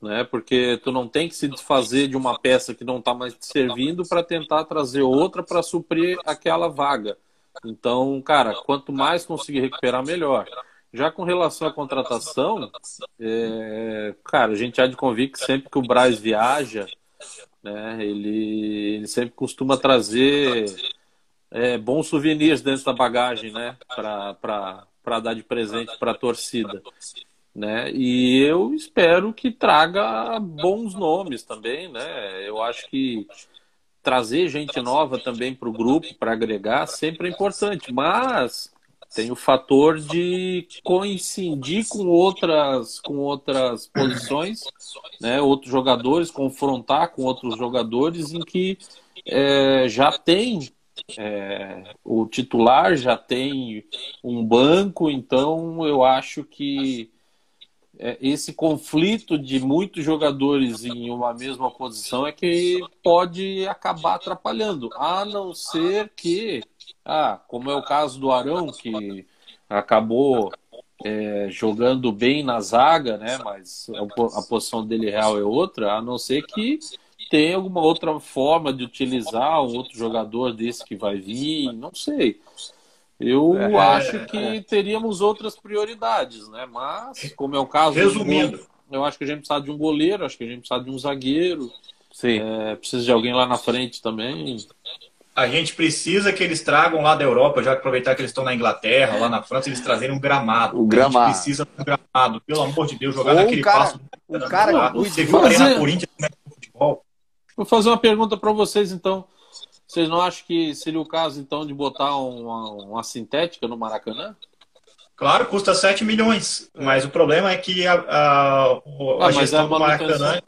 né? Porque tu não tem que se desfazer de uma peça que não está mais te servindo para tentar trazer outra para suprir aquela vaga. Então, cara, quanto mais conseguir recuperar, melhor. Já com relação à contratação, é, cara, a gente há de convir que sempre que o Braz viaja, né, ele, ele sempre costuma trazer é, bons souvenirs dentro da bagagem, né, para dar de presente para a torcida né? E eu espero que traga bons nomes também, né? Eu acho que trazer gente nova também para o grupo, para agregar, sempre é importante, mas tem o fator de coincidir com outras com outras posições, né? Outros jogadores, confrontar com outros jogadores em que é, já tem é, o titular, já tem um banco, então eu acho que esse conflito de muitos jogadores em uma mesma posição é que pode acabar atrapalhando, a não ser que, ah, como é o caso do Arão, que acabou é, jogando bem na zaga, né? Mas a, a posição dele real é outra, a não ser que tenha alguma outra forma de utilizar um outro jogador desse que vai vir, não sei. Eu é, acho que é. teríamos outras prioridades, né? Mas, como é o caso. Resumindo. eu acho que a gente precisa de um goleiro, acho que a gente precisa de um zagueiro. Sim. É, precisa de alguém lá na frente também. A gente precisa que eles tragam lá da Europa, já aproveitar que eles estão na Inglaterra, lá na França, eles trazerem um gramado. O gramado. A gente precisa de um gramado, pelo amor de Deus, jogar Ou naquele cara, passo. O cara, você viu fazer... na Corinthians como é futebol? Vou fazer uma pergunta para vocês, então. Vocês não acham que seria o caso, então, de botar uma, uma sintética no Maracanã? Claro, custa 7 milhões, mas o problema é que a, a, ah, gestão do Maracanã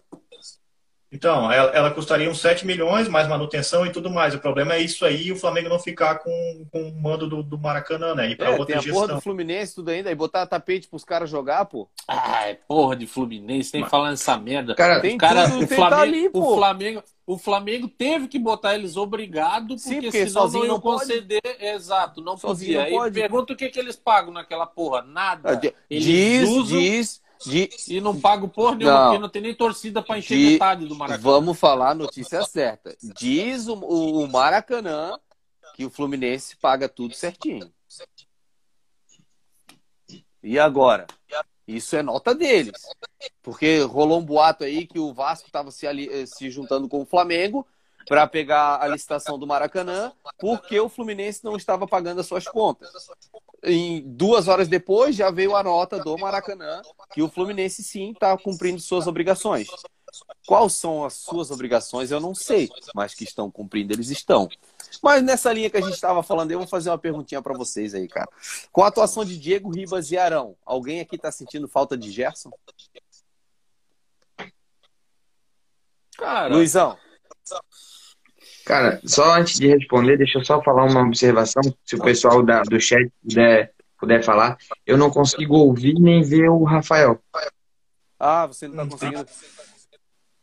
então, ela, ela, custaria uns 7 milhões, mais manutenção e tudo mais. O problema é isso aí o Flamengo não ficar com, com o mando do, do Maracanã, né? E pra é, outra tem a gestão. porra do Fluminense tudo ainda, e botar tapete pros caras jogar, pô. Ai, porra de Fluminense, nem falando essa merda. Cara, tem cara, tudo, o, Flamengo, ali, o Flamengo, o Flamengo teve que botar eles obrigado, porque, Sim, porque senão não iam conceder. Pode. Exato, não sozinho podia. Não Aí pergunta o que, que eles pagam naquela porra. Nada. Ah, eles diz, usam... diz de... E não pago por nenhuma, não. porque não tem nem torcida para encher de... metade do Maracanã. Vamos falar a notícia certa. Diz o, o Maracanã que o Fluminense paga tudo certinho. E agora? Isso é nota deles. Porque rolou um boato aí que o Vasco estava se, ali, se juntando com o Flamengo para pegar a licitação do Maracanã, porque o Fluminense não estava pagando as suas contas. Em duas horas depois já veio a nota do Maracanã que o Fluminense sim está cumprindo suas obrigações. Quais são as suas obrigações? Eu não sei, mas que estão cumprindo, eles estão. Mas nessa linha que a gente estava falando, eu vou fazer uma perguntinha para vocês aí, cara. Com a atuação de Diego Ribas e Arão, alguém aqui está sentindo falta de Gerson? Cara, Luizão. Cara, só antes de responder, deixa eu só falar uma observação, se o pessoal da, do chat puder, puder falar. Eu não consigo ouvir nem ver o Rafael. Ah, você não está conseguindo.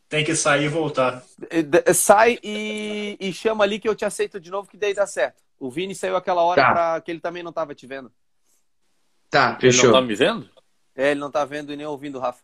Tem que sair e voltar. Sai e, e, chama ali que eu te aceito de novo, que daí dá certo. O Vini saiu aquela hora tá. pra, que ele também não estava te vendo. Tá, fechou. Ele não tá me vendo? É, ele não tá vendo e nem ouvindo o Rafa.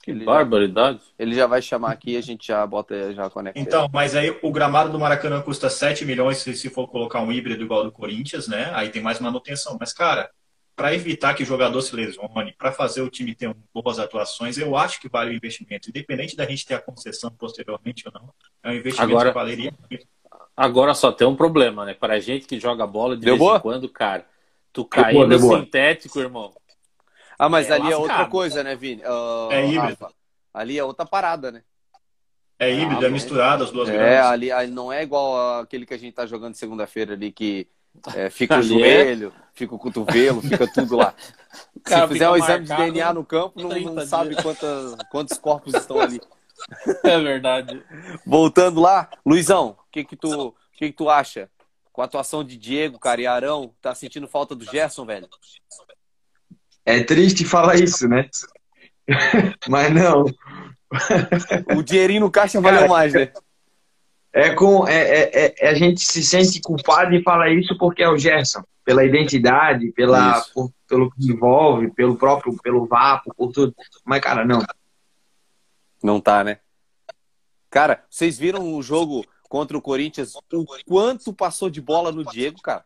Que ele barbaridade. Já, ele já vai chamar aqui e a gente já bota, já conecta. Então, mas aí o gramado do Maracanã custa 7 milhões se, se for colocar um híbrido igual do Corinthians, né? Aí tem mais manutenção. Mas, cara, para evitar que o jogador se lesione, para fazer o time ter boas atuações, eu acho que vale o investimento. Independente da gente ter a concessão posteriormente ou não, é um investimento agora, que valeria muito. Agora só tem um problema, né? Para a gente que joga bola de deu vez boa? em quando, cara, tu cair no sintético, irmão. Ah, mas é ali lascado. é outra coisa, né, Vini? Uh, é híbrido. Rafa, ali é outra parada, né? É híbrido, ah, é misturado as duas É, ali, ali, não é igual aquele que a gente tá jogando segunda-feira ali que é, <laughs> fica o é? joelho, fica o cotovelo, fica tudo lá. <laughs> Se fizer um exame de DNA no campo, não, não sabe quantas, quantos corpos estão ali. <laughs> É verdade. Voltando lá, Luizão, o que que tu, que que tu acha? Com a atuação de Diego, cara, e Arão, tá sentindo falta do Gerson, velho? É triste falar isso, né? <laughs> Mas não. o dinheirinho no caixa valeu mais, né? É com é, é, é, a gente se sente culpado de falar isso porque é o Gerson, pela identidade, pela por, pelo que envolve, pelo próprio pelo vapo, por tudo. Mas cara, não. Não tá, né? Cara, vocês viram o jogo contra o Corinthians, o quanto passou de bola no Diego, cara?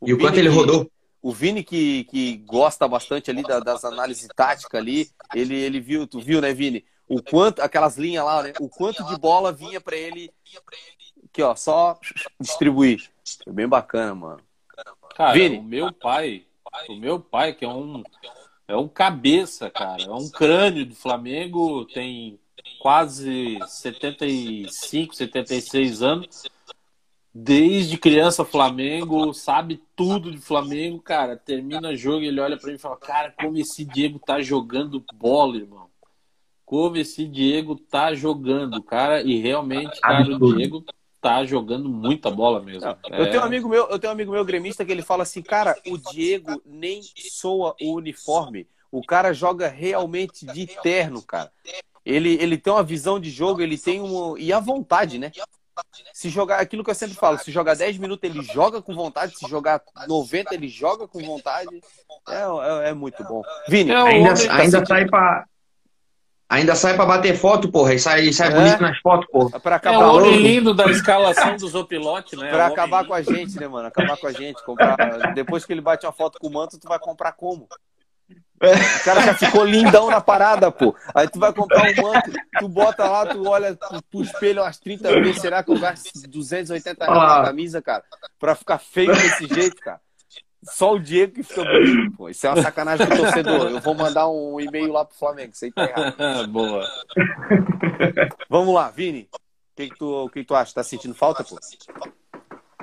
O e o quanto ele rodou? O Vini, que, que gosta bastante ali das análises táticas ali, ele, ele viu, tu viu, né, Vini? O quanto, aquelas linhas lá, né? O quanto de bola vinha para ele. Aqui, ó, só distribuir. Foi bem bacana, mano. Cara, Vini. o meu pai, o meu pai, que é um, é um cabeça, cara, é um crânio do Flamengo, tem quase 75, 76 anos desde criança Flamengo, sabe tudo de Flamengo, cara. Termina jogo, ele olha para mim e fala: "Cara, como esse Diego tá jogando bola, irmão. Como esse Diego tá jogando, cara, e realmente, cara, o Diego tá jogando muita bola mesmo. Não, eu tenho um amigo meu, eu tenho um amigo meu gremista que ele fala assim: "Cara, o Diego nem soa o uniforme. O cara joga realmente de terno, cara. Ele, ele tem uma visão de jogo, ele tem um e a vontade, né? Se jogar aquilo que eu sempre falo, se jogar 10 minutos ele joga com vontade, se jogar 90 ele joga com vontade. É, é, é muito bom. Vini, é, ainda, tá ainda sai pra. Ainda sai pra bater foto, porra, e sai, sai é. bonito nas fotos, porra. Pra acabar é o homem lindo da escalação dos Opilote, né? Pra acabar com a gente, né, mano? Acabar com a gente. Comprar... Depois que ele bate uma foto com o manto, tu vai comprar como? O cara já ficou lindão na parada, pô. Aí tu vai comprar um manto, tu bota lá, tu olha pro espelho umas 30 vezes. Será que eu gasto 280 reais na camisa, cara? Pra ficar feio desse jeito, cara? Só o Diego que fica bonito, pô. Isso é uma sacanagem pro torcedor. Eu vou mandar um e-mail lá pro Flamengo, isso aí tá errado. <laughs> Boa. Vamos lá, Vini. O que, que, tu, que, que tu acha? Tá sentindo falta, pô?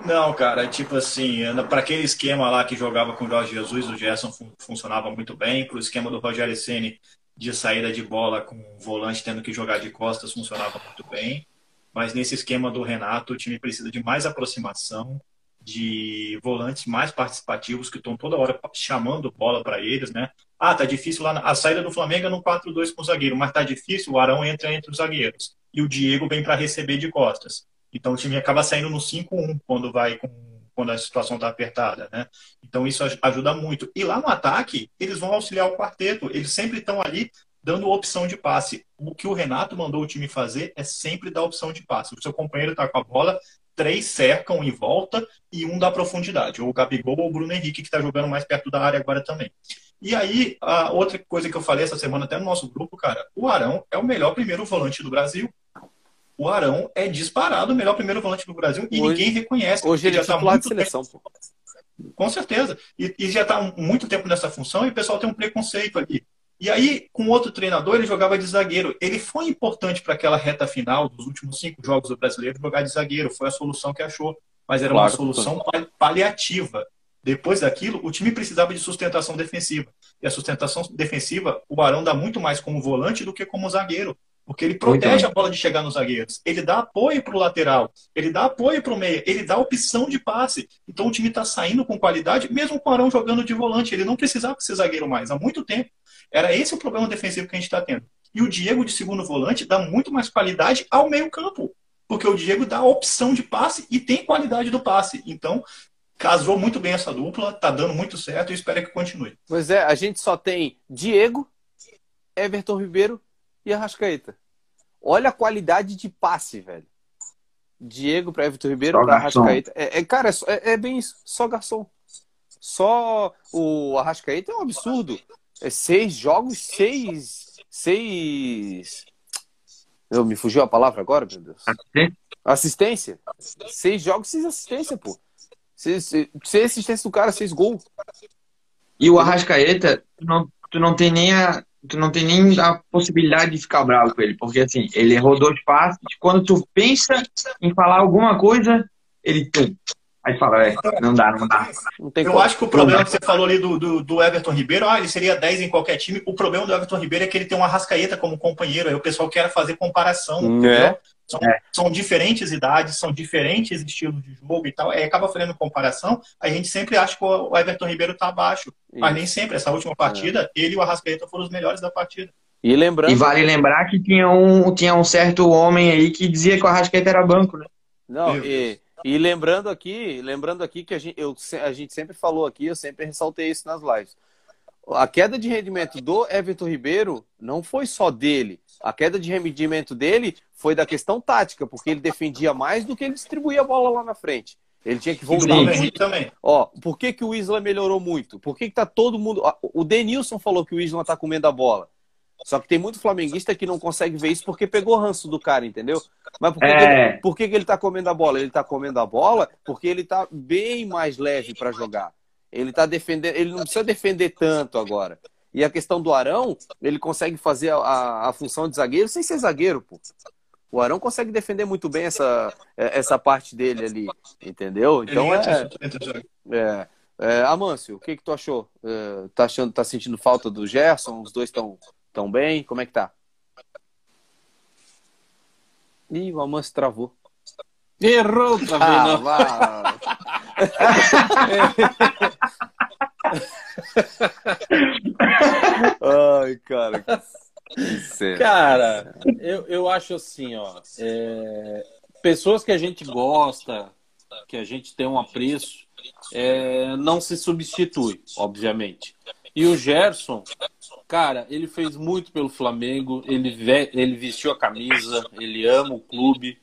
Não, cara, tipo assim, para aquele esquema lá que jogava com o Jorge Jesus, o Gerson fun funcionava muito bem. Para o esquema do Rogério Ceni de saída de bola com o volante tendo que jogar de costas, funcionava muito bem. Mas nesse esquema do Renato, o time precisa de mais aproximação, de volantes mais participativos que estão toda hora chamando bola para eles, né? Ah, tá difícil lá. Na... A saída do Flamengo é no 4-2 com o zagueiro, mas tá difícil, o Arão entra entre os zagueiros. E o Diego vem para receber de costas. Então o time acaba saindo no 5-1 quando vai com, quando a situação está apertada, né? Então isso ajuda muito. E lá no ataque, eles vão auxiliar o quarteto. Eles sempre estão ali dando opção de passe. O que o Renato mandou o time fazer é sempre dar opção de passe. O seu companheiro está com a bola, três cercam em volta e um dá profundidade. Ou o Gabigol ou o Bruno Henrique, que está jogando mais perto da área agora também. E aí, a outra coisa que eu falei essa semana até no nosso grupo, cara, o Arão é o melhor primeiro volante do Brasil o Arão é disparado o melhor primeiro volante do Brasil e hoje, ninguém reconhece. Hoje ele já está muito de seleção. Tempo... Com certeza. E, e já está muito tempo nessa função e o pessoal tem um preconceito ali. E aí, com outro treinador, ele jogava de zagueiro. Ele foi importante para aquela reta final dos últimos cinco jogos do brasileiro jogar de zagueiro. Foi a solução que achou. Mas era claro, uma solução paliativa. Depois daquilo, o time precisava de sustentação defensiva. E a sustentação defensiva, o Arão dá muito mais como volante do que como zagueiro. Porque ele protege a bola de chegar nos zagueiros. Ele dá apoio para o lateral. Ele dá apoio para o meio. Ele dá opção de passe. Então o time está saindo com qualidade, mesmo com o Arão jogando de volante. Ele não precisava ser zagueiro mais, há muito tempo. Era esse o problema defensivo que a gente está tendo. E o Diego de segundo volante dá muito mais qualidade ao meio-campo. Porque o Diego dá opção de passe e tem qualidade do passe. Então, casou muito bem essa dupla, tá dando muito certo e espero que continue. Pois é, a gente só tem Diego, Everton Ribeiro e Arrascaeta. Olha a qualidade de passe, velho. Diego para Everton Ribeiro para Arrascaeta. É, é, cara, é, é, bem isso. Só garçom. Só o Arrascaeta é um absurdo. É seis jogos, seis. Seis. Eu me fugiu a palavra agora, meu Deus. Assistência. Seis jogos, seis assistência, pô. Seis, seis assistência do cara, seis gols. E o Arrascaeta, tu não, tu não tem nem a. Tu não tem nem a possibilidade de ficar bravo com ele, porque assim, ele errou dois passes. Quando tu pensa em falar alguma coisa, ele tum, Aí fala, é, não dá, não dá. Não eu como. acho que o problema que você falou ali do, do, do, Everton Ribeiro, ah, ele seria 10 em qualquer time. O problema do Everton Ribeiro é que ele tem uma rascaeta como companheiro. Aí o pessoal quer fazer comparação, é. São, é. são, diferentes idades, são diferentes estilos de jogo e tal. Aí acaba fazendo comparação. A gente sempre acha que o Everton Ribeiro tá abaixo. Isso. Mas nem sempre. Essa última partida, é. ele e o Arrascaeta foram os melhores da partida. E lembrando. E vale lembrar que tinha um, tinha um certo homem aí que dizia que o Arrascaeta era banco, né? Não, e e lembrando aqui, lembrando aqui que a gente, eu, a gente sempre falou aqui, eu sempre ressaltei isso nas lives. A queda de rendimento do Everton Ribeiro não foi só dele. A queda de rendimento dele foi da questão tática, porque ele defendia mais do que ele distribuía a bola lá na frente. Ele tinha que voltar. Sim, também. Ó, por que, que o Isla melhorou muito? Por que, que tá todo mundo. O Denilson falou que o Isla tá comendo a bola. Só que tem muito flamenguista que não consegue ver isso porque pegou ranço do cara, entendeu? Mas por que, é... que ele, por que, que ele tá comendo a bola? Ele tá comendo a bola porque ele tá bem mais leve para jogar. Ele tá defendendo, ele não precisa defender tanto agora. E a questão do Arão, ele consegue fazer a, a, a função de zagueiro sem ser zagueiro, pô. O Arão consegue defender muito bem essa, é, essa parte dele ali, entendeu? Então é, é, é, Amâncio, o que que tu achou? É, tá achando, tá sentindo falta do Gerson? Os dois estão Tão bem? Como é que tá? Ih, o Almancio travou. Errou também, ah. <laughs> Ai, cara. Cara, eu, eu acho assim, ó. É, pessoas que a gente gosta, que a gente tem um apreço, é, não se substitui, obviamente. E o Gerson, cara, ele fez muito pelo Flamengo, ele, ele vestiu a camisa, ele ama o clube,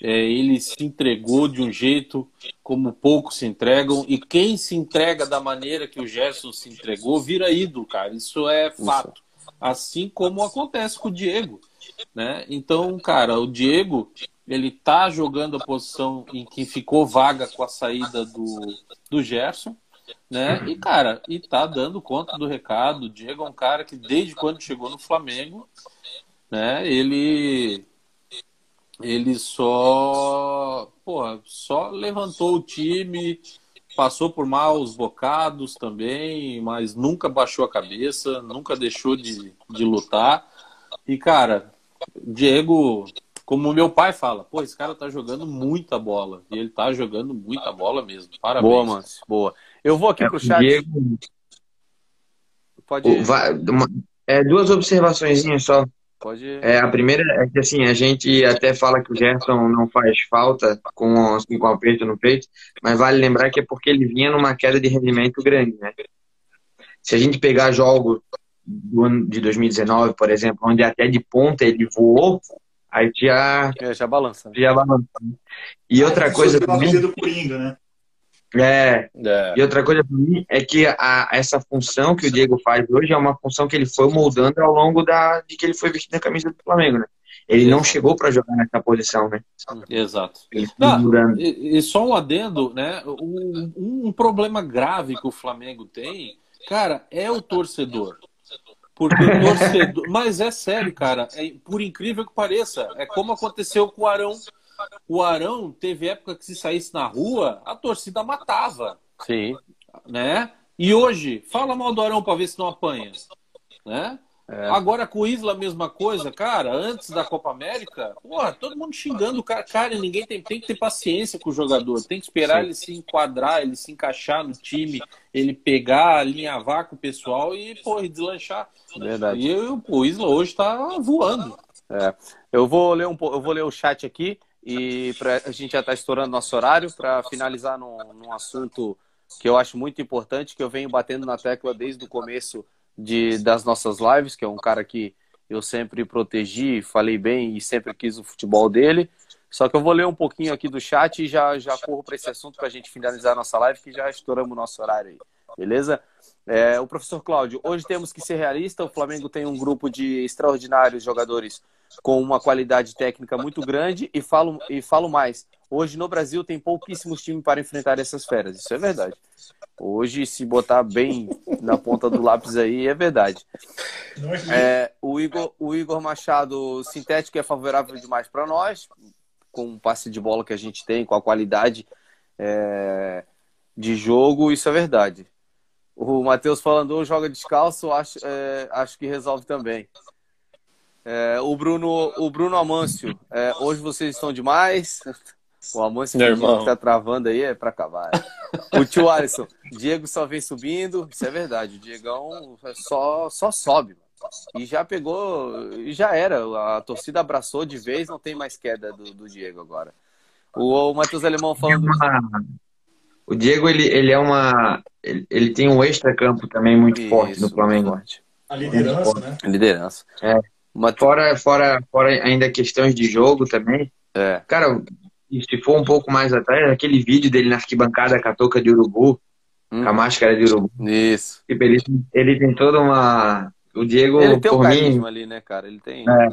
é, ele se entregou de um jeito como poucos se entregam, e quem se entrega da maneira que o Gerson se entregou vira ídolo, cara. Isso é fato. Assim como acontece com o Diego. Né? Então, cara, o Diego ele tá jogando a posição em que ficou vaga com a saída do, do Gerson né? E, cara, e tá dando conta do recado. O Diego é um cara que desde quando chegou no Flamengo, né, ele ele só, porra, só levantou o time, passou por maus bocados também, mas nunca baixou a cabeça, nunca deixou de, de lutar. E, cara, Diego, como meu pai fala, pô, esse cara tá jogando muita bola. E ele tá jogando muita bola mesmo. Parabéns. Boa, mano. Boa. Eu vou aqui é, pro chat. Diego... Pode ir. É, duas observações só. Pode ir. É, a primeira é que assim, a gente até fala que o Gerson não faz falta com, assim, com o aperto no peito, mas vale lembrar que é porque ele vinha numa queda de rendimento grande, né? Se a gente pegar jogos do ano de 2019, por exemplo, onde até de ponta ele voou, aí já. É, já balança. Já balança. E outra coisa também. Do Coringa, né? É. é. E outra coisa para mim é que a, essa função que o Diego faz hoje é uma função que ele foi moldando ao longo da de que ele foi vestindo a camisa do Flamengo, né? Ele não chegou para jogar nessa posição, né? Exato. Não, e, e, só um adendo, né? Um, um problema grave que o Flamengo tem, cara, é o torcedor. Porque o torcedor. Mas é sério, cara. É, por incrível que pareça, é como aconteceu com o Arão o Arão teve época que se saísse na rua, a torcida matava. Sim. Né? E hoje, fala mal do Arão para ver se não apanha. Né? É. Agora com o Isla, a mesma coisa, cara. Antes da Copa América, porra, todo mundo xingando o cara. Cara, ninguém tem, tem que ter paciência com o jogador. Tem que esperar Sim. ele se enquadrar, ele se encaixar no time, ele pegar, alinhavar com o pessoal e, porra, deslanchar. Verdade. E eu, o Isla hoje tá voando. É. Eu vou ler um eu vou ler o chat aqui. E pra, a gente já está estourando nosso horário para finalizar num, num, assunto que eu acho muito importante, que eu venho batendo na tecla desde o começo de, das nossas lives, que é um cara que eu sempre protegi, falei bem e sempre quis o futebol dele. Só que eu vou ler um pouquinho aqui do chat e já, já corro para esse assunto para a gente finalizar nossa live, que já estouramos o nosso horário aí. beleza? É, o professor Cláudio, hoje temos que ser realista. O Flamengo tem um grupo de extraordinários jogadores com uma qualidade técnica muito grande e falo, e falo mais. Hoje no Brasil tem pouquíssimos times para enfrentar essas feras. Isso é verdade. Hoje, se botar bem na ponta do lápis aí, é verdade. É, o, Igor, o Igor Machado, sintético é favorável demais para nós, com o passe de bola que a gente tem, com a qualidade é, de jogo, isso é verdade. O Matheus falando, joga descalço, acho, é, acho que resolve também. É, o Bruno, o Bruno Amâncio, é, hoje vocês estão demais. <laughs> O Amâncio que tá travando aí é para acabar. É. O tio Alisson, Diego só vem subindo, isso é verdade. O Diegão só, só sobe. E já pegou, e já era. A torcida abraçou de vez, não tem mais queda do, do Diego agora. O, o Matheus Alemão falando. O Diego, ele, ele é uma. Ele, ele tem um extra-campo também muito Isso, forte no Flamengo. Forte. A liderança, né? A liderança. É. Uma... Fora, fora, fora ainda questões de jogo também. É. Cara, se for um pouco mais atrás, aquele vídeo dele na arquibancada com a touca de urubu, hum. com a máscara de urubu. Isso. Tipo, ele, ele tem toda uma. O Diego. Ele tem o um carisma mim... ali, né, cara? Ele tem. É.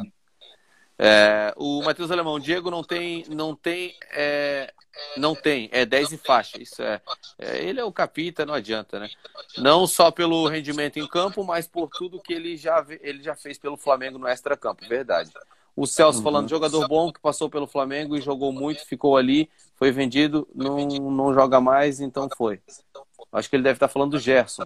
É, o Matheus Alemão, Diego não tem, não tem, é, não tem, é 10 e faixa. Isso é, é, ele é o capita, não adianta, né? Não só pelo rendimento em campo, mas por tudo que ele já, ele já fez pelo Flamengo no extra campo, verdade. O Celso uhum. falando, jogador bom que passou pelo Flamengo e jogou muito, ficou ali, foi vendido, não, não joga mais, então foi. Acho que ele deve estar falando do Gerson.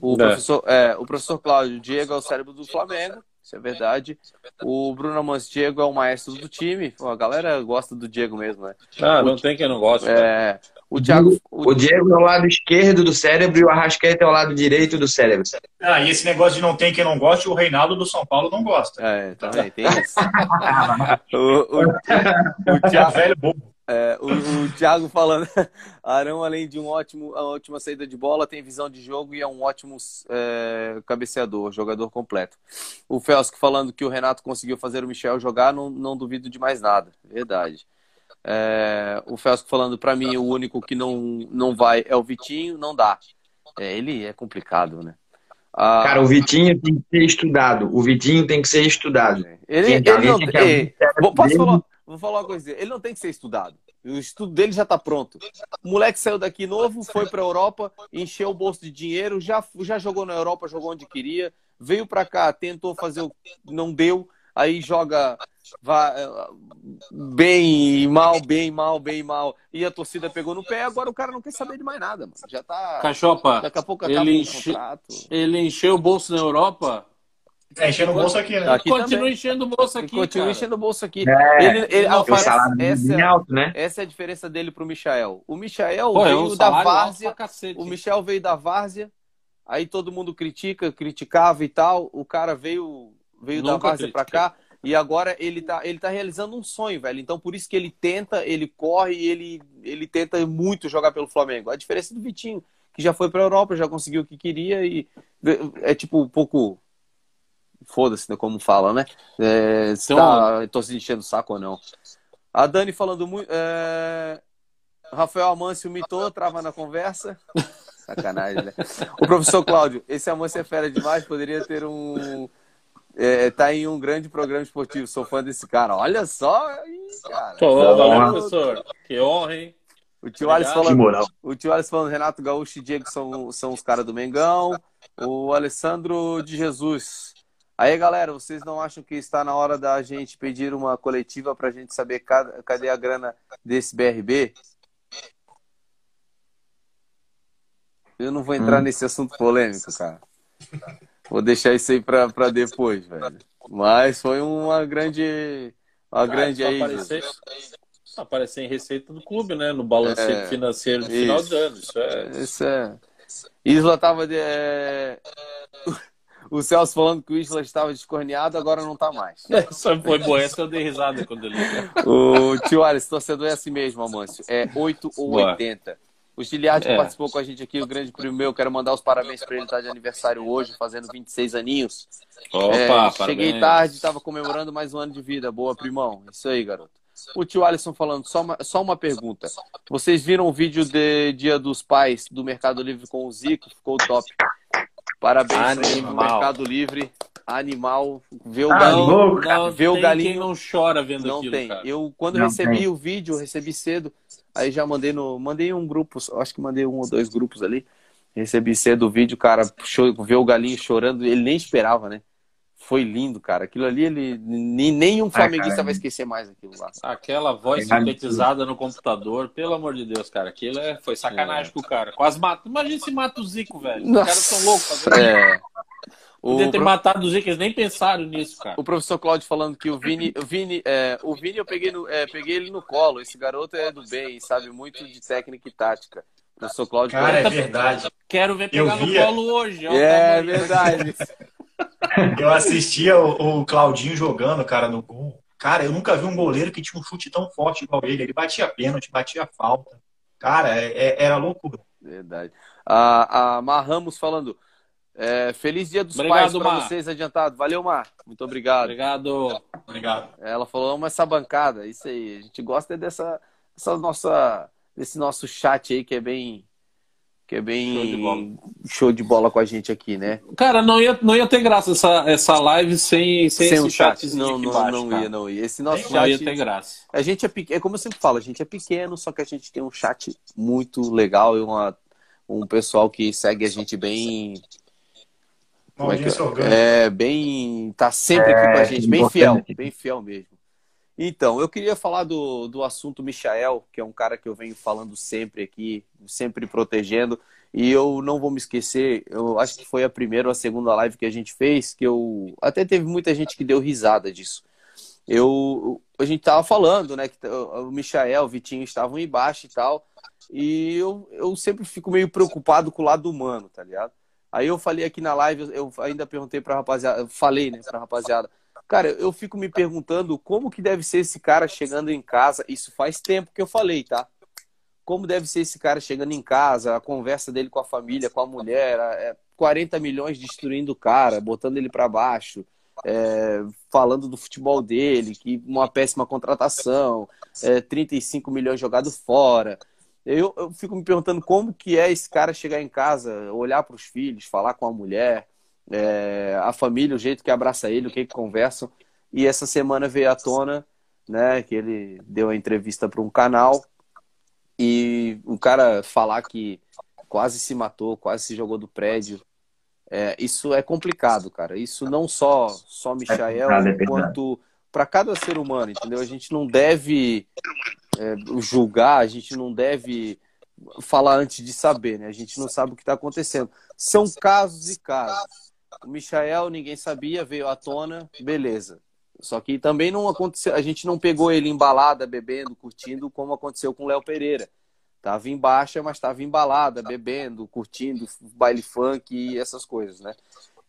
O, é. professor, é, o professor Cláudio, Diego é o cérebro do Flamengo. Isso é verdade. O Bruno Amans Diego é o maestro do time. Pô, a galera gosta do Diego mesmo, né? Ah, não tem quem não gosta. É, o, Thiago, o... o, Diego é o lado esquerdo do cérebro e o Arrascaeta é o lado direito do cérebro. Ah, e esse negócio de não tem quem não gosta, o Reinaldo do São Paulo não gosta. É, também tem isso. <laughs> o, o, o, Thiago, velho bobo. É, o, o Thiago falando, <laughs> Arão, além de um ótimo, uma ótima saída de bola, tem visão de jogo e é um ótimo é, cabeceador, jogador completo. O Felsco falando que o Renato conseguiu fazer o Michel jogar, não, não duvido de mais nada. Verdade. É, o Felsco falando, para mim, o único que não, não vai é o Vitinho, não dá. É, ele é complicado, né? Ah, Cara, o Vitinho tem que ser estudado. O Vitinho tem que ser estudado. Ele, ele não, tem. Posso falar? Vou falar uma coisa, ele não tem que ser estudado. O estudo dele já está pronto. O moleque saiu daqui novo, foi para a Europa, encheu o bolso de dinheiro, já, já jogou na Europa, jogou onde queria, veio para cá, tentou fazer o não deu, aí joga vai, bem mal, bem mal, bem mal, e a torcida pegou no pé, agora o cara não quer saber de mais nada, mano. Já tá. Cachopa, daqui a pouco ele, enche... ele encheu o bolso na Europa, é, enchendo o bolso aqui, né? Aqui continua também. enchendo o bolso aqui. Continua cara. enchendo o bolso aqui. É, ele, ele, essa, essa, alto, né? essa é a diferença dele pro Michael. O Michael Pô, veio é um da várzea. O Michel veio da várzea. Aí todo mundo critica, criticava e tal. O cara veio, veio da várzea para cá. E agora ele tá, ele tá realizando um sonho, velho. Então por isso que ele tenta, ele corre e ele, ele tenta muito jogar pelo Flamengo. A diferença do Vitinho, que já foi pra Europa, já conseguiu o que queria e é tipo um pouco foda-se, né, como fala, né? É, se então, tá, tô se enchendo o saco ou não. A Dani falando muito. É... Rafael Amâncio mitou, trava na conversa. <laughs> Sacanagem, né? O professor Cláudio, esse Amâncio é fera demais, poderia ter um. É, tá em um grande programa esportivo, sou fã desse cara. Olha só, cara. Tô, valeu, professor. Que honra, hein? O tio Alisson falando, o tio Alisson falando, Renato Gaúcho e Diego são, são os caras do Mengão. O Alessandro de Jesus, Aí, galera, vocês não acham que está na hora da gente pedir uma coletiva para a gente saber cadê a grana desse BRB? Eu não vou entrar hum. nesse assunto polêmico, cara. Vou deixar isso aí para depois, velho. Mas foi uma grande. Uma ah, grande aí. Aparecer, aparecer em receita do clube, né? No balanceio é, financeiro isso, final do ano. Isso é. Isso é. Isla tava de. É... O Celso falando que o Isla estava descorneado, agora não está mais. <laughs> Essa foi boa, essa eu dei risada quando ele O tio Alisson, torcedor é assim mesmo, Amâncio. É 8 ou boa. 80. O Giliard é. participou com a gente aqui, o grande primo meu. Quero mandar os parabéns para ele, estar tá de aniversário hoje, fazendo 26 aninhos. Opa, é, cheguei tarde, estava comemorando mais um ano de vida. Boa, primão. Isso aí, garoto. O tio Alisson falando, só uma, só uma pergunta. Vocês viram o vídeo de Dia dos Pais do Mercado Livre com o Zico? Ficou top. Parabéns Animal. Mercado Livre. Animal. Vê o ah, galinho. Não, vê o galinho. Quem não chora vendo não aquilo, tem. Cara. Eu, quando não recebi tem. o vídeo, recebi cedo. Aí já mandei no. Mandei um grupo, acho que mandei um ou dois grupos ali. Recebi cedo o vídeo, cara, vê o galinho chorando, ele nem esperava, né? Foi lindo, cara. Aquilo ali, ele nenhum ah, flamenguista vai esquecer mais aquilo lá. Aquela voz sintetizada no computador, pelo amor de Deus, cara. Aquilo é, foi sacanagem é. com o cara. Quase mata. Imagina se mata o Zico, velho. Nossa. Os caras são loucos. É. Podia ter pro... matado o Zico, eles nem pensaram nisso, cara. O professor Cláudio falando que o Vini, o Vini, é, o Vini eu peguei, no, é, peguei ele no colo. Esse garoto é do bem, sabe muito de técnica e tática. O professor Cláudio. Cara, é verdade. Quero ver pegar no colo hoje. É, verdade. <laughs> eu assistia o, o Claudinho jogando, cara, no gol. Cara, eu nunca vi um goleiro que tinha um chute tão forte igual ele. Ele batia pênalti, batia falta. Cara, é, é, era loucura. Verdade. A, a Mar Ramos falando. É, feliz dia dos obrigado, pais para vocês adiantado. Valeu, Mar. Muito obrigado. Obrigado. Obrigado. Ela falou, ama essa bancada. Isso aí. A gente gosta dessa, dessa nossa, desse nosso chat aí que é bem que é bem show de, bola. show de bola com a gente aqui, né? Cara, não ia, não ia ter graça essa, essa live sem, sem, sem esse chat. Não, não, baixo, não ia, não ia. Esse nosso não chat. ia ter graça. A gente é pequeno, é como eu sempre falo, a gente é pequeno, só que a gente tem um chat muito legal e uma, um pessoal que segue a gente bem. Como é, que, é, é bem. tá sempre aqui com a é, gente, bem fiel, bem fiel mesmo. Então, eu queria falar do, do assunto Michael, que é um cara que eu venho falando sempre aqui, sempre protegendo. E eu não vou me esquecer, eu acho que foi a primeira ou a segunda live que a gente fez, que eu. Até teve muita gente que deu risada disso. Eu, a gente tava falando, né, que o Michael, o Vitinho estavam embaixo e tal. E eu, eu sempre fico meio preocupado com o lado humano, tá ligado? Aí eu falei aqui na live, eu ainda perguntei pra rapaziada, falei, né, pra rapaziada, Cara, eu fico me perguntando como que deve ser esse cara chegando em casa. Isso faz tempo que eu falei, tá? Como deve ser esse cara chegando em casa, a conversa dele com a família, com a mulher, é 40 milhões destruindo o cara, botando ele para baixo, é, falando do futebol dele, que uma péssima contratação, é, 35 milhões jogados fora. Eu, eu fico me perguntando como que é esse cara chegar em casa, olhar para os filhos, falar com a mulher, é, a família, o jeito que abraça ele, o que, que conversam. E essa semana veio à tona, né, que ele deu a entrevista para um canal e o cara falar que quase se matou, quase se jogou do prédio. É, isso é complicado, cara. Isso não só só Michael, é quanto para cada ser humano, entendeu? A gente não deve é, julgar, a gente não deve falar antes de saber, né? A gente não sabe o que está acontecendo. São casos e casos. O Michael, ninguém sabia, veio à tona, beleza. Só que também não aconteceu, a gente não pegou ele embalada, bebendo, curtindo, como aconteceu com o Léo Pereira. Tava em baixa, mas tava embalada, bebendo, curtindo baile funk e essas coisas, né?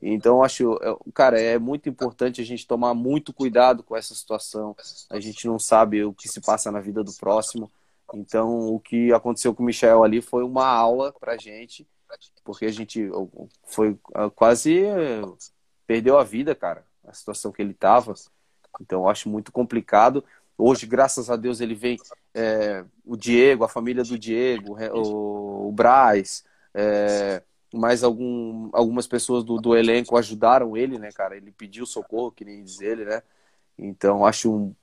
Então, acho, é, cara, é muito importante a gente tomar muito cuidado com essa situação. A gente não sabe o que se passa na vida do próximo. Então, o que aconteceu com o Michel ali foi uma aula pra gente porque a gente foi ah, quase perdeu a vida, cara, a situação que ele estava. Então eu acho muito complicado. Hoje, graças a Deus, ele vem é, o Diego, a família do Diego, o, o Braz, é, mais algum, algumas pessoas do, do elenco ajudaram ele, né, cara? Ele pediu socorro, que nem diz ele, né? Então acho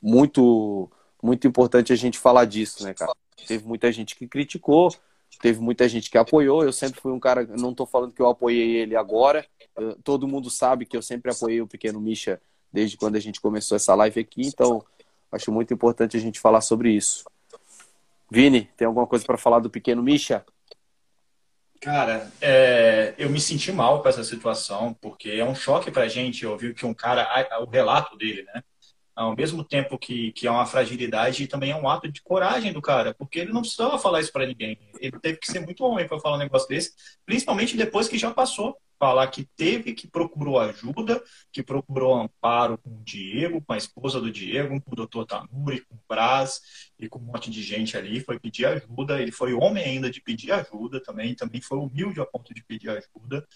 muito muito importante a gente falar disso, né, cara? Teve muita gente que criticou, teve muita gente que apoiou. Eu sempre fui um cara, não estou falando que eu apoiei ele agora. Todo mundo sabe que eu sempre apoiei o pequeno Misha desde quando a gente começou essa live aqui. Então, acho muito importante a gente falar sobre isso. Vini, tem alguma coisa para falar do pequeno Misha? Cara, é, eu me senti mal com essa situação, porque é um choque pra gente ouvir que um cara, o relato dele, né? Ao mesmo tempo que, que é uma fragilidade, também é um ato de coragem do cara, porque ele não precisava falar isso para ninguém. Ele teve que ser muito homem para falar um negócio desse, principalmente depois que já passou. Falar que teve, que procurou ajuda, que procurou amparo com o Diego, com a esposa do Diego, com o doutor Tanuri, com o Braz e com um monte de gente ali. Foi pedir ajuda. Ele foi homem ainda de pedir ajuda também, também foi humilde a ponto de pedir ajuda.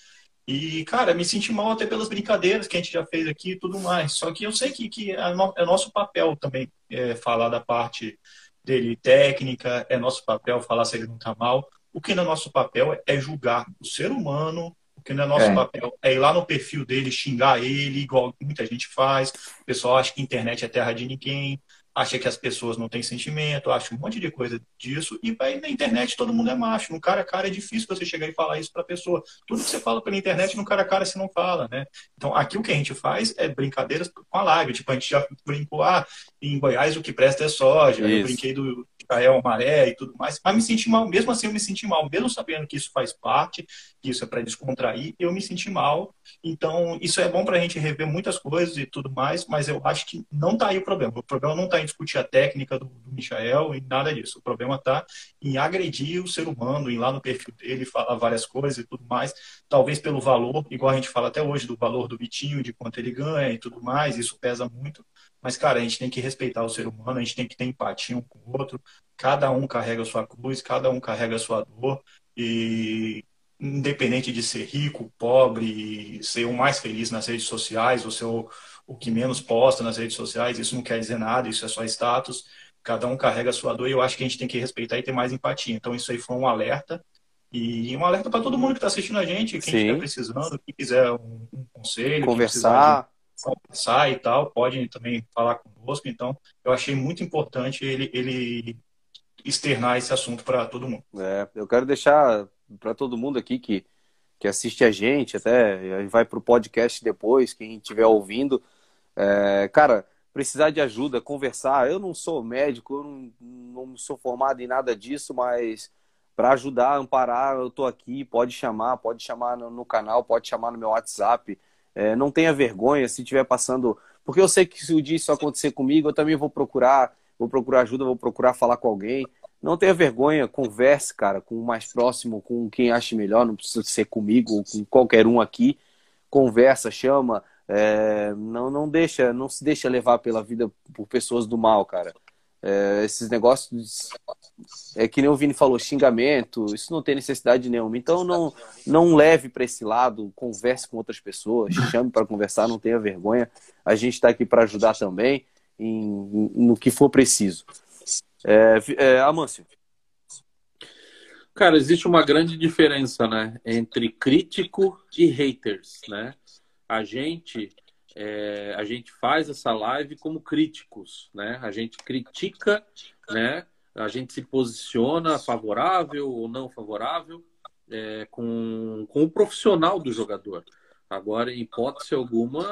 E, cara, me senti mal até pelas brincadeiras que a gente já fez aqui e tudo mais. Só que eu sei que, que é, no, é nosso papel também é, falar da parte dele técnica, é nosso papel falar se ele não tá mal. O que não é nosso papel é, é julgar o ser humano, o que não é nosso é. papel é ir lá no perfil dele, xingar ele, igual muita gente faz. O pessoal acha que internet é terra de ninguém acha que as pessoas não têm sentimento, acha um monte de coisa disso, e vai na internet todo mundo é macho. No cara a cara é difícil você chegar e falar isso pra pessoa. Tudo que você fala pela internet, no cara a cara você não fala, né? Então aqui o que a gente faz é brincadeiras com a live. Tipo, a gente já brincou, ah, em Goiás o que presta é soja. Isso. Eu brinquei do, Israel, Maré e tudo mais, mas me senti mal, mesmo assim eu me senti mal, mesmo sabendo que isso faz parte, que isso é para descontrair, eu me senti mal. Então, isso é bom para a gente rever muitas coisas e tudo mais, mas eu acho que não está aí o problema. O problema não está em discutir a técnica do, do Michael e nada disso. O problema está em agredir o ser humano, em ir lá no perfil dele, falar várias coisas e tudo mais, talvez pelo valor, igual a gente fala até hoje do valor do Vitinho, de quanto ele ganha e tudo mais, isso pesa muito. Mas, cara, a gente tem que respeitar o ser humano, a gente tem que ter empatia um com o outro. Cada um carrega a sua cruz, cada um carrega a sua dor. E independente de ser rico, pobre, ser o mais feliz nas redes sociais, ou ser o, o que menos posta nas redes sociais, isso não quer dizer nada, isso é só status. Cada um carrega a sua dor e eu acho que a gente tem que respeitar e ter mais empatia. Então, isso aí foi um alerta. E um alerta para todo mundo que está assistindo a gente, quem estiver precisando, quem quiser um, um conselho, conversar conversar e tal, pode também falar conosco. Então, eu achei muito importante ele, ele externar esse assunto para todo mundo. É, eu quero deixar para todo mundo aqui que, que assiste a gente, até vai para o podcast depois, quem estiver ouvindo. É, cara, precisar de ajuda, conversar. Eu não sou médico, eu não, não sou formado em nada disso, mas para ajudar, amparar, eu estou aqui. Pode chamar, pode chamar no, no canal, pode chamar no meu WhatsApp. É, não tenha vergonha se estiver passando. Porque eu sei que se o dia isso acontecer comigo, eu também vou procurar, vou procurar ajuda, vou procurar falar com alguém. Não tenha vergonha, converse, cara, com o mais próximo, com quem ache melhor, não precisa ser comigo ou com qualquer um aqui. Conversa, chama, é, não, não deixa, não se deixa levar pela vida por pessoas do mal, cara. É, esses negócios é que nem o Vini falou, xingamento, isso não tem necessidade nenhuma. Então não, não leve para esse lado, converse com outras pessoas, chame para conversar, não tenha vergonha. A gente está aqui para ajudar também em, no que for preciso. É, é, Amâncio. Cara, existe uma grande diferença, né, entre crítico e haters, né? A gente é, a gente faz essa live como críticos, né? A gente critica, né? A gente se posiciona favorável ou não favorável é, com, com o profissional do jogador. Agora, em hipótese alguma,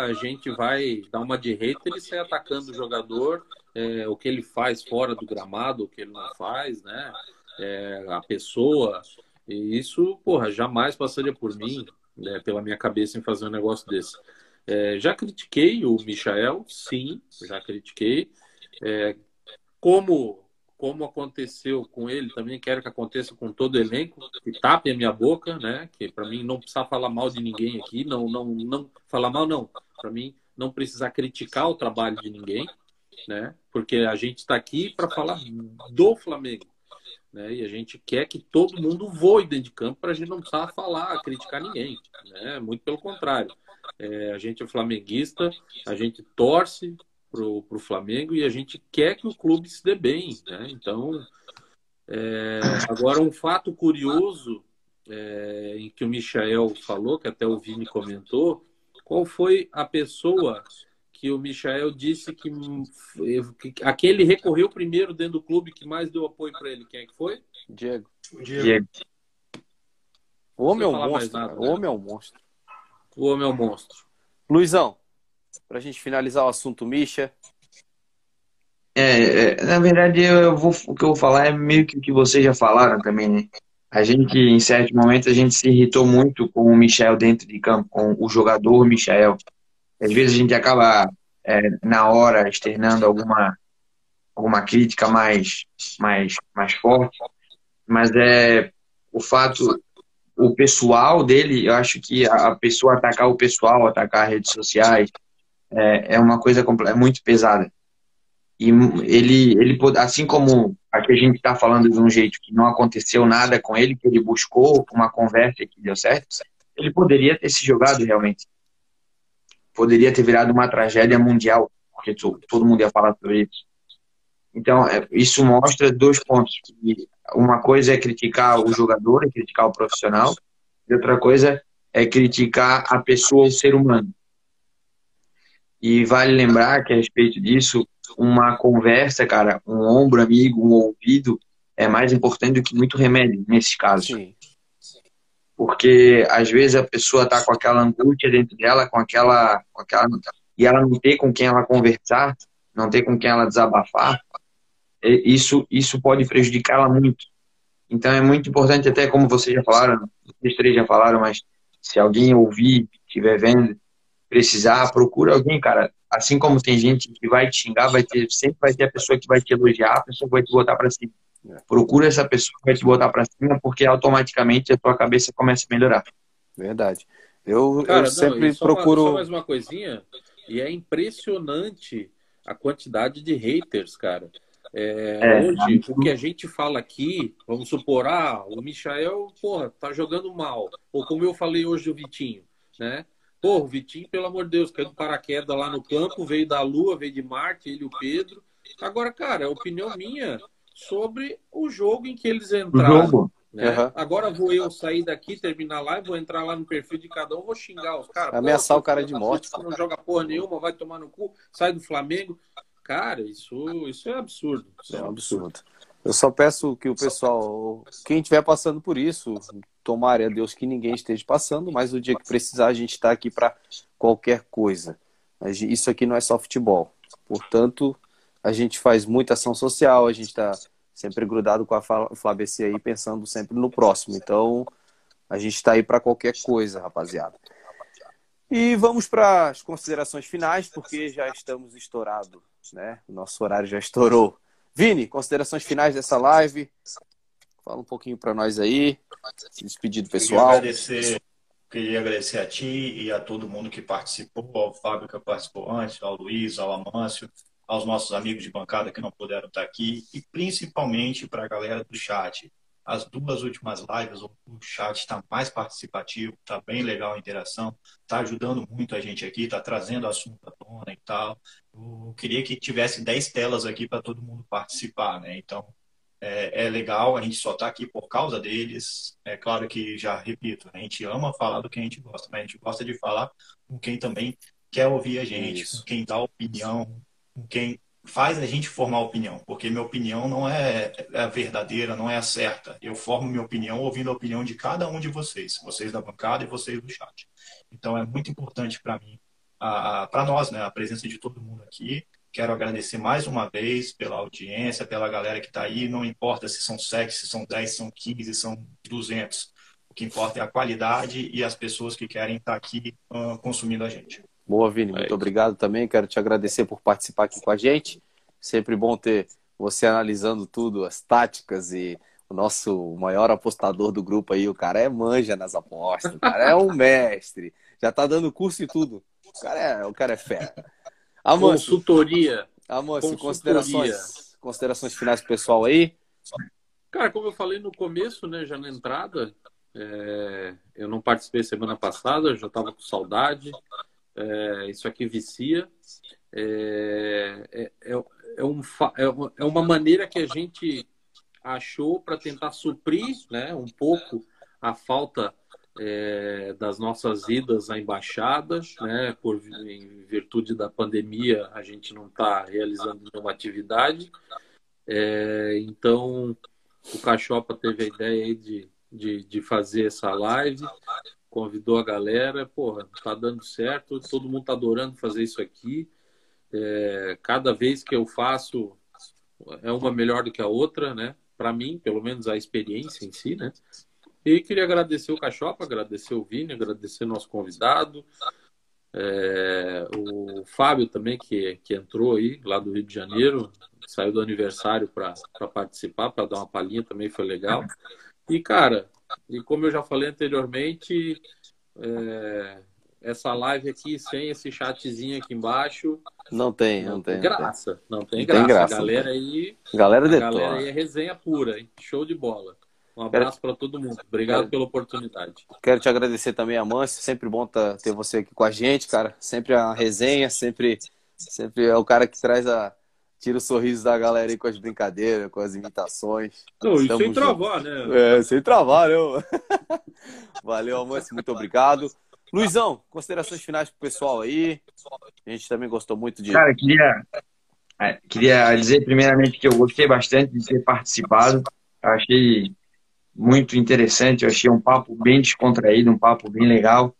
a gente vai dar uma de hater e sair atacando o jogador, é, o que ele faz fora do gramado, o que ele não faz, né? É, a pessoa. E isso, porra, jamais passaria por mim, né, pela minha cabeça em fazer um negócio desse. É, já critiquei o Michael, sim, já critiquei. É, como como aconteceu com ele, também quero que aconteça com todo o elenco, que tape a minha boca, né? Que para mim não precisar falar mal de ninguém aqui, não não não falar mal não. Para mim não precisar criticar o trabalho de ninguém, né? Porque a gente está aqui para falar do Flamengo. Né? E a gente quer que todo mundo voe dentro de campo para a gente não precisar falar, criticar ninguém. Né? Muito pelo contrário. É, a gente é flamenguista, a gente torce pro, pro Flamengo e a gente quer que o clube se dê bem, né? Então, é, agora um fato curioso é, em que o Michael falou, que até o Vini comentou, qual foi a pessoa que o Michael disse que, que aquele recorreu primeiro dentro do clube que mais deu apoio para ele? Quem é que foi? Diego. Diego. Diego. O homem é um monstro. Nada, o homem é um monstro. O homem é um monstro. Luizão, para a gente finalizar o assunto Misha. É, é, na verdade, eu vou, o que eu vou falar é meio que o que vocês já falaram também, né? A gente, em certos momentos, a gente se irritou muito com o Michel dentro de campo, com o jogador Michel. Às vezes a gente acaba, é, na hora, externando alguma, alguma crítica mais, mais, mais forte, mas é o fato o pessoal dele, eu acho que a pessoa atacar o pessoal, atacar redes sociais, é, é uma coisa é muito pesada. E ele, ele, assim como aqui a gente está falando de um jeito que não aconteceu nada com ele, que ele buscou uma conversa que deu certo, ele poderia ter se jogado realmente. Poderia ter virado uma tragédia mundial, porque todo mundo ia falar sobre isso. Então, é, isso mostra dois pontos. Uma coisa é criticar o jogador, é criticar o profissional, e outra coisa é criticar a pessoa, o ser humano. E vale lembrar que a respeito disso, uma conversa, cara, um ombro amigo, um ouvido, é mais importante do que muito remédio nesses casos. Sim. Porque às vezes a pessoa tá com aquela angústia dentro dela, com aquela, com aquela e ela não tem com quem ela conversar, não tem com quem ela desabafar, isso isso pode prejudicá-la muito. Então é muito importante até como vocês já falaram, vocês três já falaram, mas se alguém ouvir, estiver vendo, precisar, procura alguém, cara. Assim como tem gente que vai te xingar, vai ter, sempre vai ter a pessoa que vai te elogiar, a pessoa que vai te botar para cima. É. Procura essa pessoa que vai te botar para cima, porque automaticamente a tua cabeça começa a melhorar. Verdade. Eu, Cara, eu não, sempre só procuro. Uma, só mais uma coisinha, e é impressionante a quantidade de haters, cara. É, é, hoje, o que a gente fala aqui, vamos supor, ah, o Michael, porra, tá jogando mal. Ou como eu falei hoje o Vitinho, né? Pô, o Vitinho, pelo amor de Deus, caiu do paraquedas lá no campo, veio da Lua, veio de Marte, ele e o Pedro. Agora, cara, a opinião minha sobre o jogo em que eles entraram. Né? Uhum. Agora vou eu sair daqui, terminar lá e vou entrar lá no perfil de cada um, vou xingar os caras. Ameaçar o cara de morte. Não joga porra nenhuma, vai tomar no cu, sai do Flamengo. Cara, isso, isso é absurdo. Isso é um absurdo. Eu só peço que o pessoal, quem estiver passando por isso, tomara a Deus que ninguém esteja passando, mas o dia que precisar a gente está aqui para qualquer coisa. Isso aqui não é só futebol. Portanto, a gente faz muita ação social, a gente está sempre grudado com a FlaBC aí, pensando sempre no próximo. Então, a gente está aí para qualquer coisa, rapaziada. E vamos para as considerações finais, porque já estamos estourados, né? O nosso horário já estourou. Vini, considerações finais dessa live. Fala um pouquinho para nós aí. Se despedir do pessoal. Queria agradecer, queria agradecer a ti e a todo mundo que participou, ao Fábio que participou antes, ao Luiz, ao Amâncio, aos nossos amigos de bancada que não puderam estar aqui e principalmente para a galera do chat. As duas últimas lives, o chat está mais participativo, está bem legal a interação, está ajudando muito a gente aqui, está trazendo assunto à tona e tal. Eu queria que tivesse 10 telas aqui para todo mundo participar, né? Então, é, é, legal, a gente só está aqui por causa deles. É claro que, já repito, a gente ama falar do que a gente gosta, mas a gente gosta de falar com quem também quer ouvir a gente, Isso. com quem dá opinião, com quem faz a gente formar opinião, porque minha opinião não é, é a verdadeira, não é a certa. Eu formo minha opinião ouvindo a opinião de cada um de vocês, vocês da bancada e vocês do chat. Então é muito importante para mim, para nós, né, a presença de todo mundo aqui. Quero agradecer mais uma vez pela audiência, pela galera que está aí. Não importa se são 7, se são 10, se são 15, se são 200. O que importa é a qualidade e as pessoas que querem estar tá aqui uh, consumindo a gente. Boa, Vini. Muito é obrigado também. Quero te agradecer por participar aqui com a gente. Sempre bom ter você analisando tudo, as táticas e o nosso maior apostador do grupo aí. O cara é manja nas apostas. O cara é um <laughs> mestre. Já tá dando curso e tudo. O cara é, o cara é fera. Consultoria. Amanso, considerações, considerações finais pro pessoal aí? Cara, como eu falei no começo, né, já na entrada, é, eu não participei semana passada, já estava com saudade é, isso aqui vicia. É, é, é, é um, é, é uma maneira que a gente achou para tentar suprir né, um pouco a falta é, das nossas idas à embaixada, né, por em virtude da pandemia a gente não está realizando nenhuma atividade. É, então o Cachopa teve a ideia de, de, de fazer essa live convidou a galera, porra, tá dando certo, todo mundo tá adorando fazer isso aqui. É, cada vez que eu faço é uma melhor do que a outra, né? Para mim, pelo menos a experiência em si, né? E queria agradecer o Cachopa, agradecer o Vini, agradecer nosso convidado, é, o Fábio também, que, que entrou aí, lá do Rio de Janeiro, saiu do aniversário para participar, para dar uma palhinha também foi legal. E, cara, e como eu já falei anteriormente, é, essa live aqui sem esse chatzinho aqui embaixo. Não tem, não, não tem. Graça. Não tem, não graça. tem graça. Galera aí. Galera a galera aí é resenha pura, hein? Show de bola. Um abraço para todo mundo. Obrigado quero... pela oportunidade. Quero te agradecer também, Amâncio. Sempre bom tá, ter você aqui com a gente, cara. Sempre a resenha, sempre, sempre é o cara que traz a. Tira o sorriso da galera aí com as brincadeiras, com as imitações. Não, e sem travar, né? É, sem travar, né? <laughs> Valeu, Amâncio. Muito obrigado. Luizão, considerações finais pro pessoal aí. A gente também gostou muito de. Cara, queria, é, queria dizer primeiramente que eu gostei bastante de ter participado. Eu achei muito interessante, eu achei um papo bem descontraído, um papo bem legal.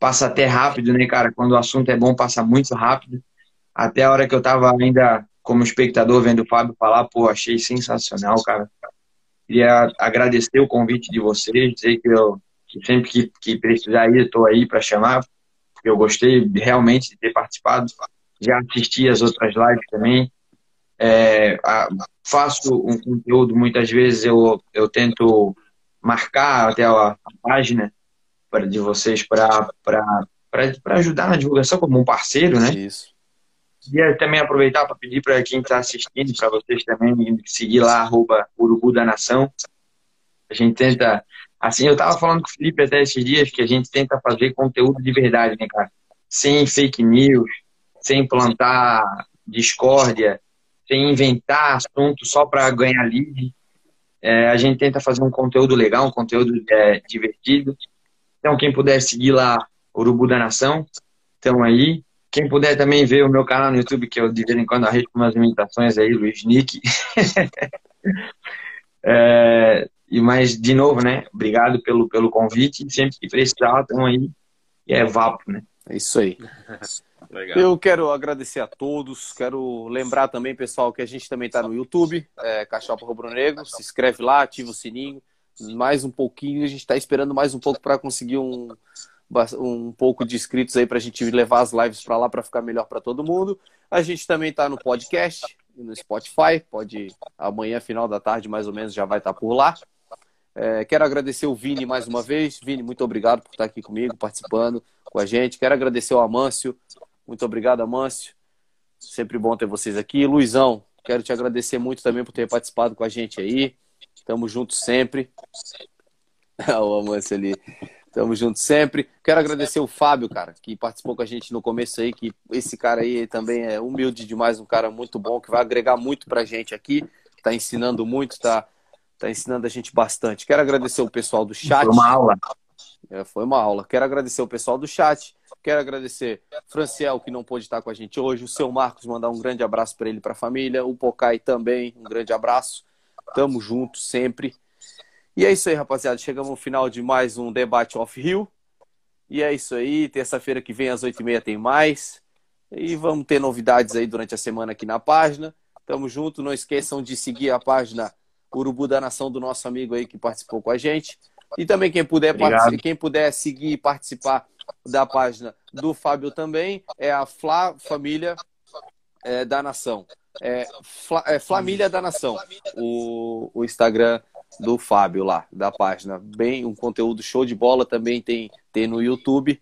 Passa até rápido, né, cara? Quando o assunto é bom, passa muito rápido. Até a hora que eu tava ainda como espectador vendo o Fábio falar, pô, achei sensacional, cara. Queria agradecer o convite de vocês, dizer que eu que sempre que, que precisar ir, estou aí para chamar. Eu gostei realmente de ter participado. Já assisti as outras lives também. É, a, faço um conteúdo, muitas vezes eu, eu tento marcar até a, a página pra, de vocês para ajudar na divulgação como um parceiro, né? Isso. Queria também aproveitar para pedir para quem está assistindo, para vocês também seguir lá, arroba Urubu da Nação. A gente tenta Assim, eu tava falando com o Felipe até esses dias que a gente tenta fazer conteúdo de verdade, né, cara? Sem fake news, sem plantar discórdia, sem inventar assunto só para ganhar lead. É, a gente tenta fazer um conteúdo legal, um conteúdo é, divertido. Então, quem puder seguir lá, Urubu da Nação, estão aí. Quem puder também ver o meu canal no YouTube, que eu de vez em quando arrisco umas imitações aí, Luiz Nick. <laughs> é, e mais de novo, né? Obrigado pelo, pelo convite. Sempre que precisar, estão aí. E é vapo, né? É isso aí. <laughs> Legal. Eu quero agradecer a todos. Quero lembrar também, pessoal, que a gente também está no YouTube, é, Cachopa Rubro Negro. Se inscreve lá, ativa o sininho. Mais um pouquinho. A gente está esperando mais um pouco para conseguir um, um pouco de inscritos aí para a gente levar as lives para lá para ficar melhor para todo mundo. A gente também está no podcast, no Spotify. Pode amanhã, final da tarde, mais ou menos, já vai estar tá por lá. É, quero agradecer o Vini mais uma vez. Vini, muito obrigado por estar aqui comigo, participando com a gente. Quero agradecer ao Amâncio. Muito obrigado, Amâncio. Sempre bom ter vocês aqui. Luizão, quero te agradecer muito também por ter participado com a gente aí. Tamo junto sempre. <laughs> o Amâncio ali. Tamo junto sempre. Quero agradecer o Fábio, cara, que participou com a gente no começo aí, que esse cara aí também é humilde demais, um cara muito bom, que vai agregar muito pra gente aqui. Tá ensinando muito, tá Está ensinando a gente bastante. Quero agradecer o pessoal do chat. Foi uma aula. É, foi uma aula. Quero agradecer o pessoal do chat. Quero agradecer Franciel, que não pôde estar com a gente hoje. O seu Marcos, mandar um grande abraço para ele e para a família. O Pocai também, um grande abraço. Tamo junto sempre. E é isso aí, rapaziada. Chegamos no final de mais um debate off-rio. E é isso aí. Terça-feira que vem, às 8h30, tem mais. E vamos ter novidades aí durante a semana aqui na página. Tamo junto. Não esqueçam de seguir a página Urubu da Nação do nosso amigo aí que participou com a gente. E também quem puder, quem puder seguir e participar da página do Fábio também é a Fla Família é, da Nação. É, Fla, é Família da Nação, o, o Instagram do Fábio lá, da página. Bem, um conteúdo show de bola também tem, tem no YouTube.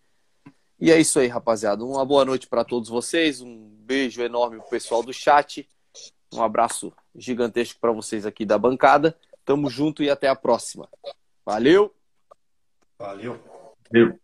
E é isso aí, rapaziada. Uma boa noite para todos vocês. Um beijo enorme pro pessoal do chat. Um abraço gigantesco para vocês aqui da bancada. Tamo junto e até a próxima. Valeu! Valeu! Valeu!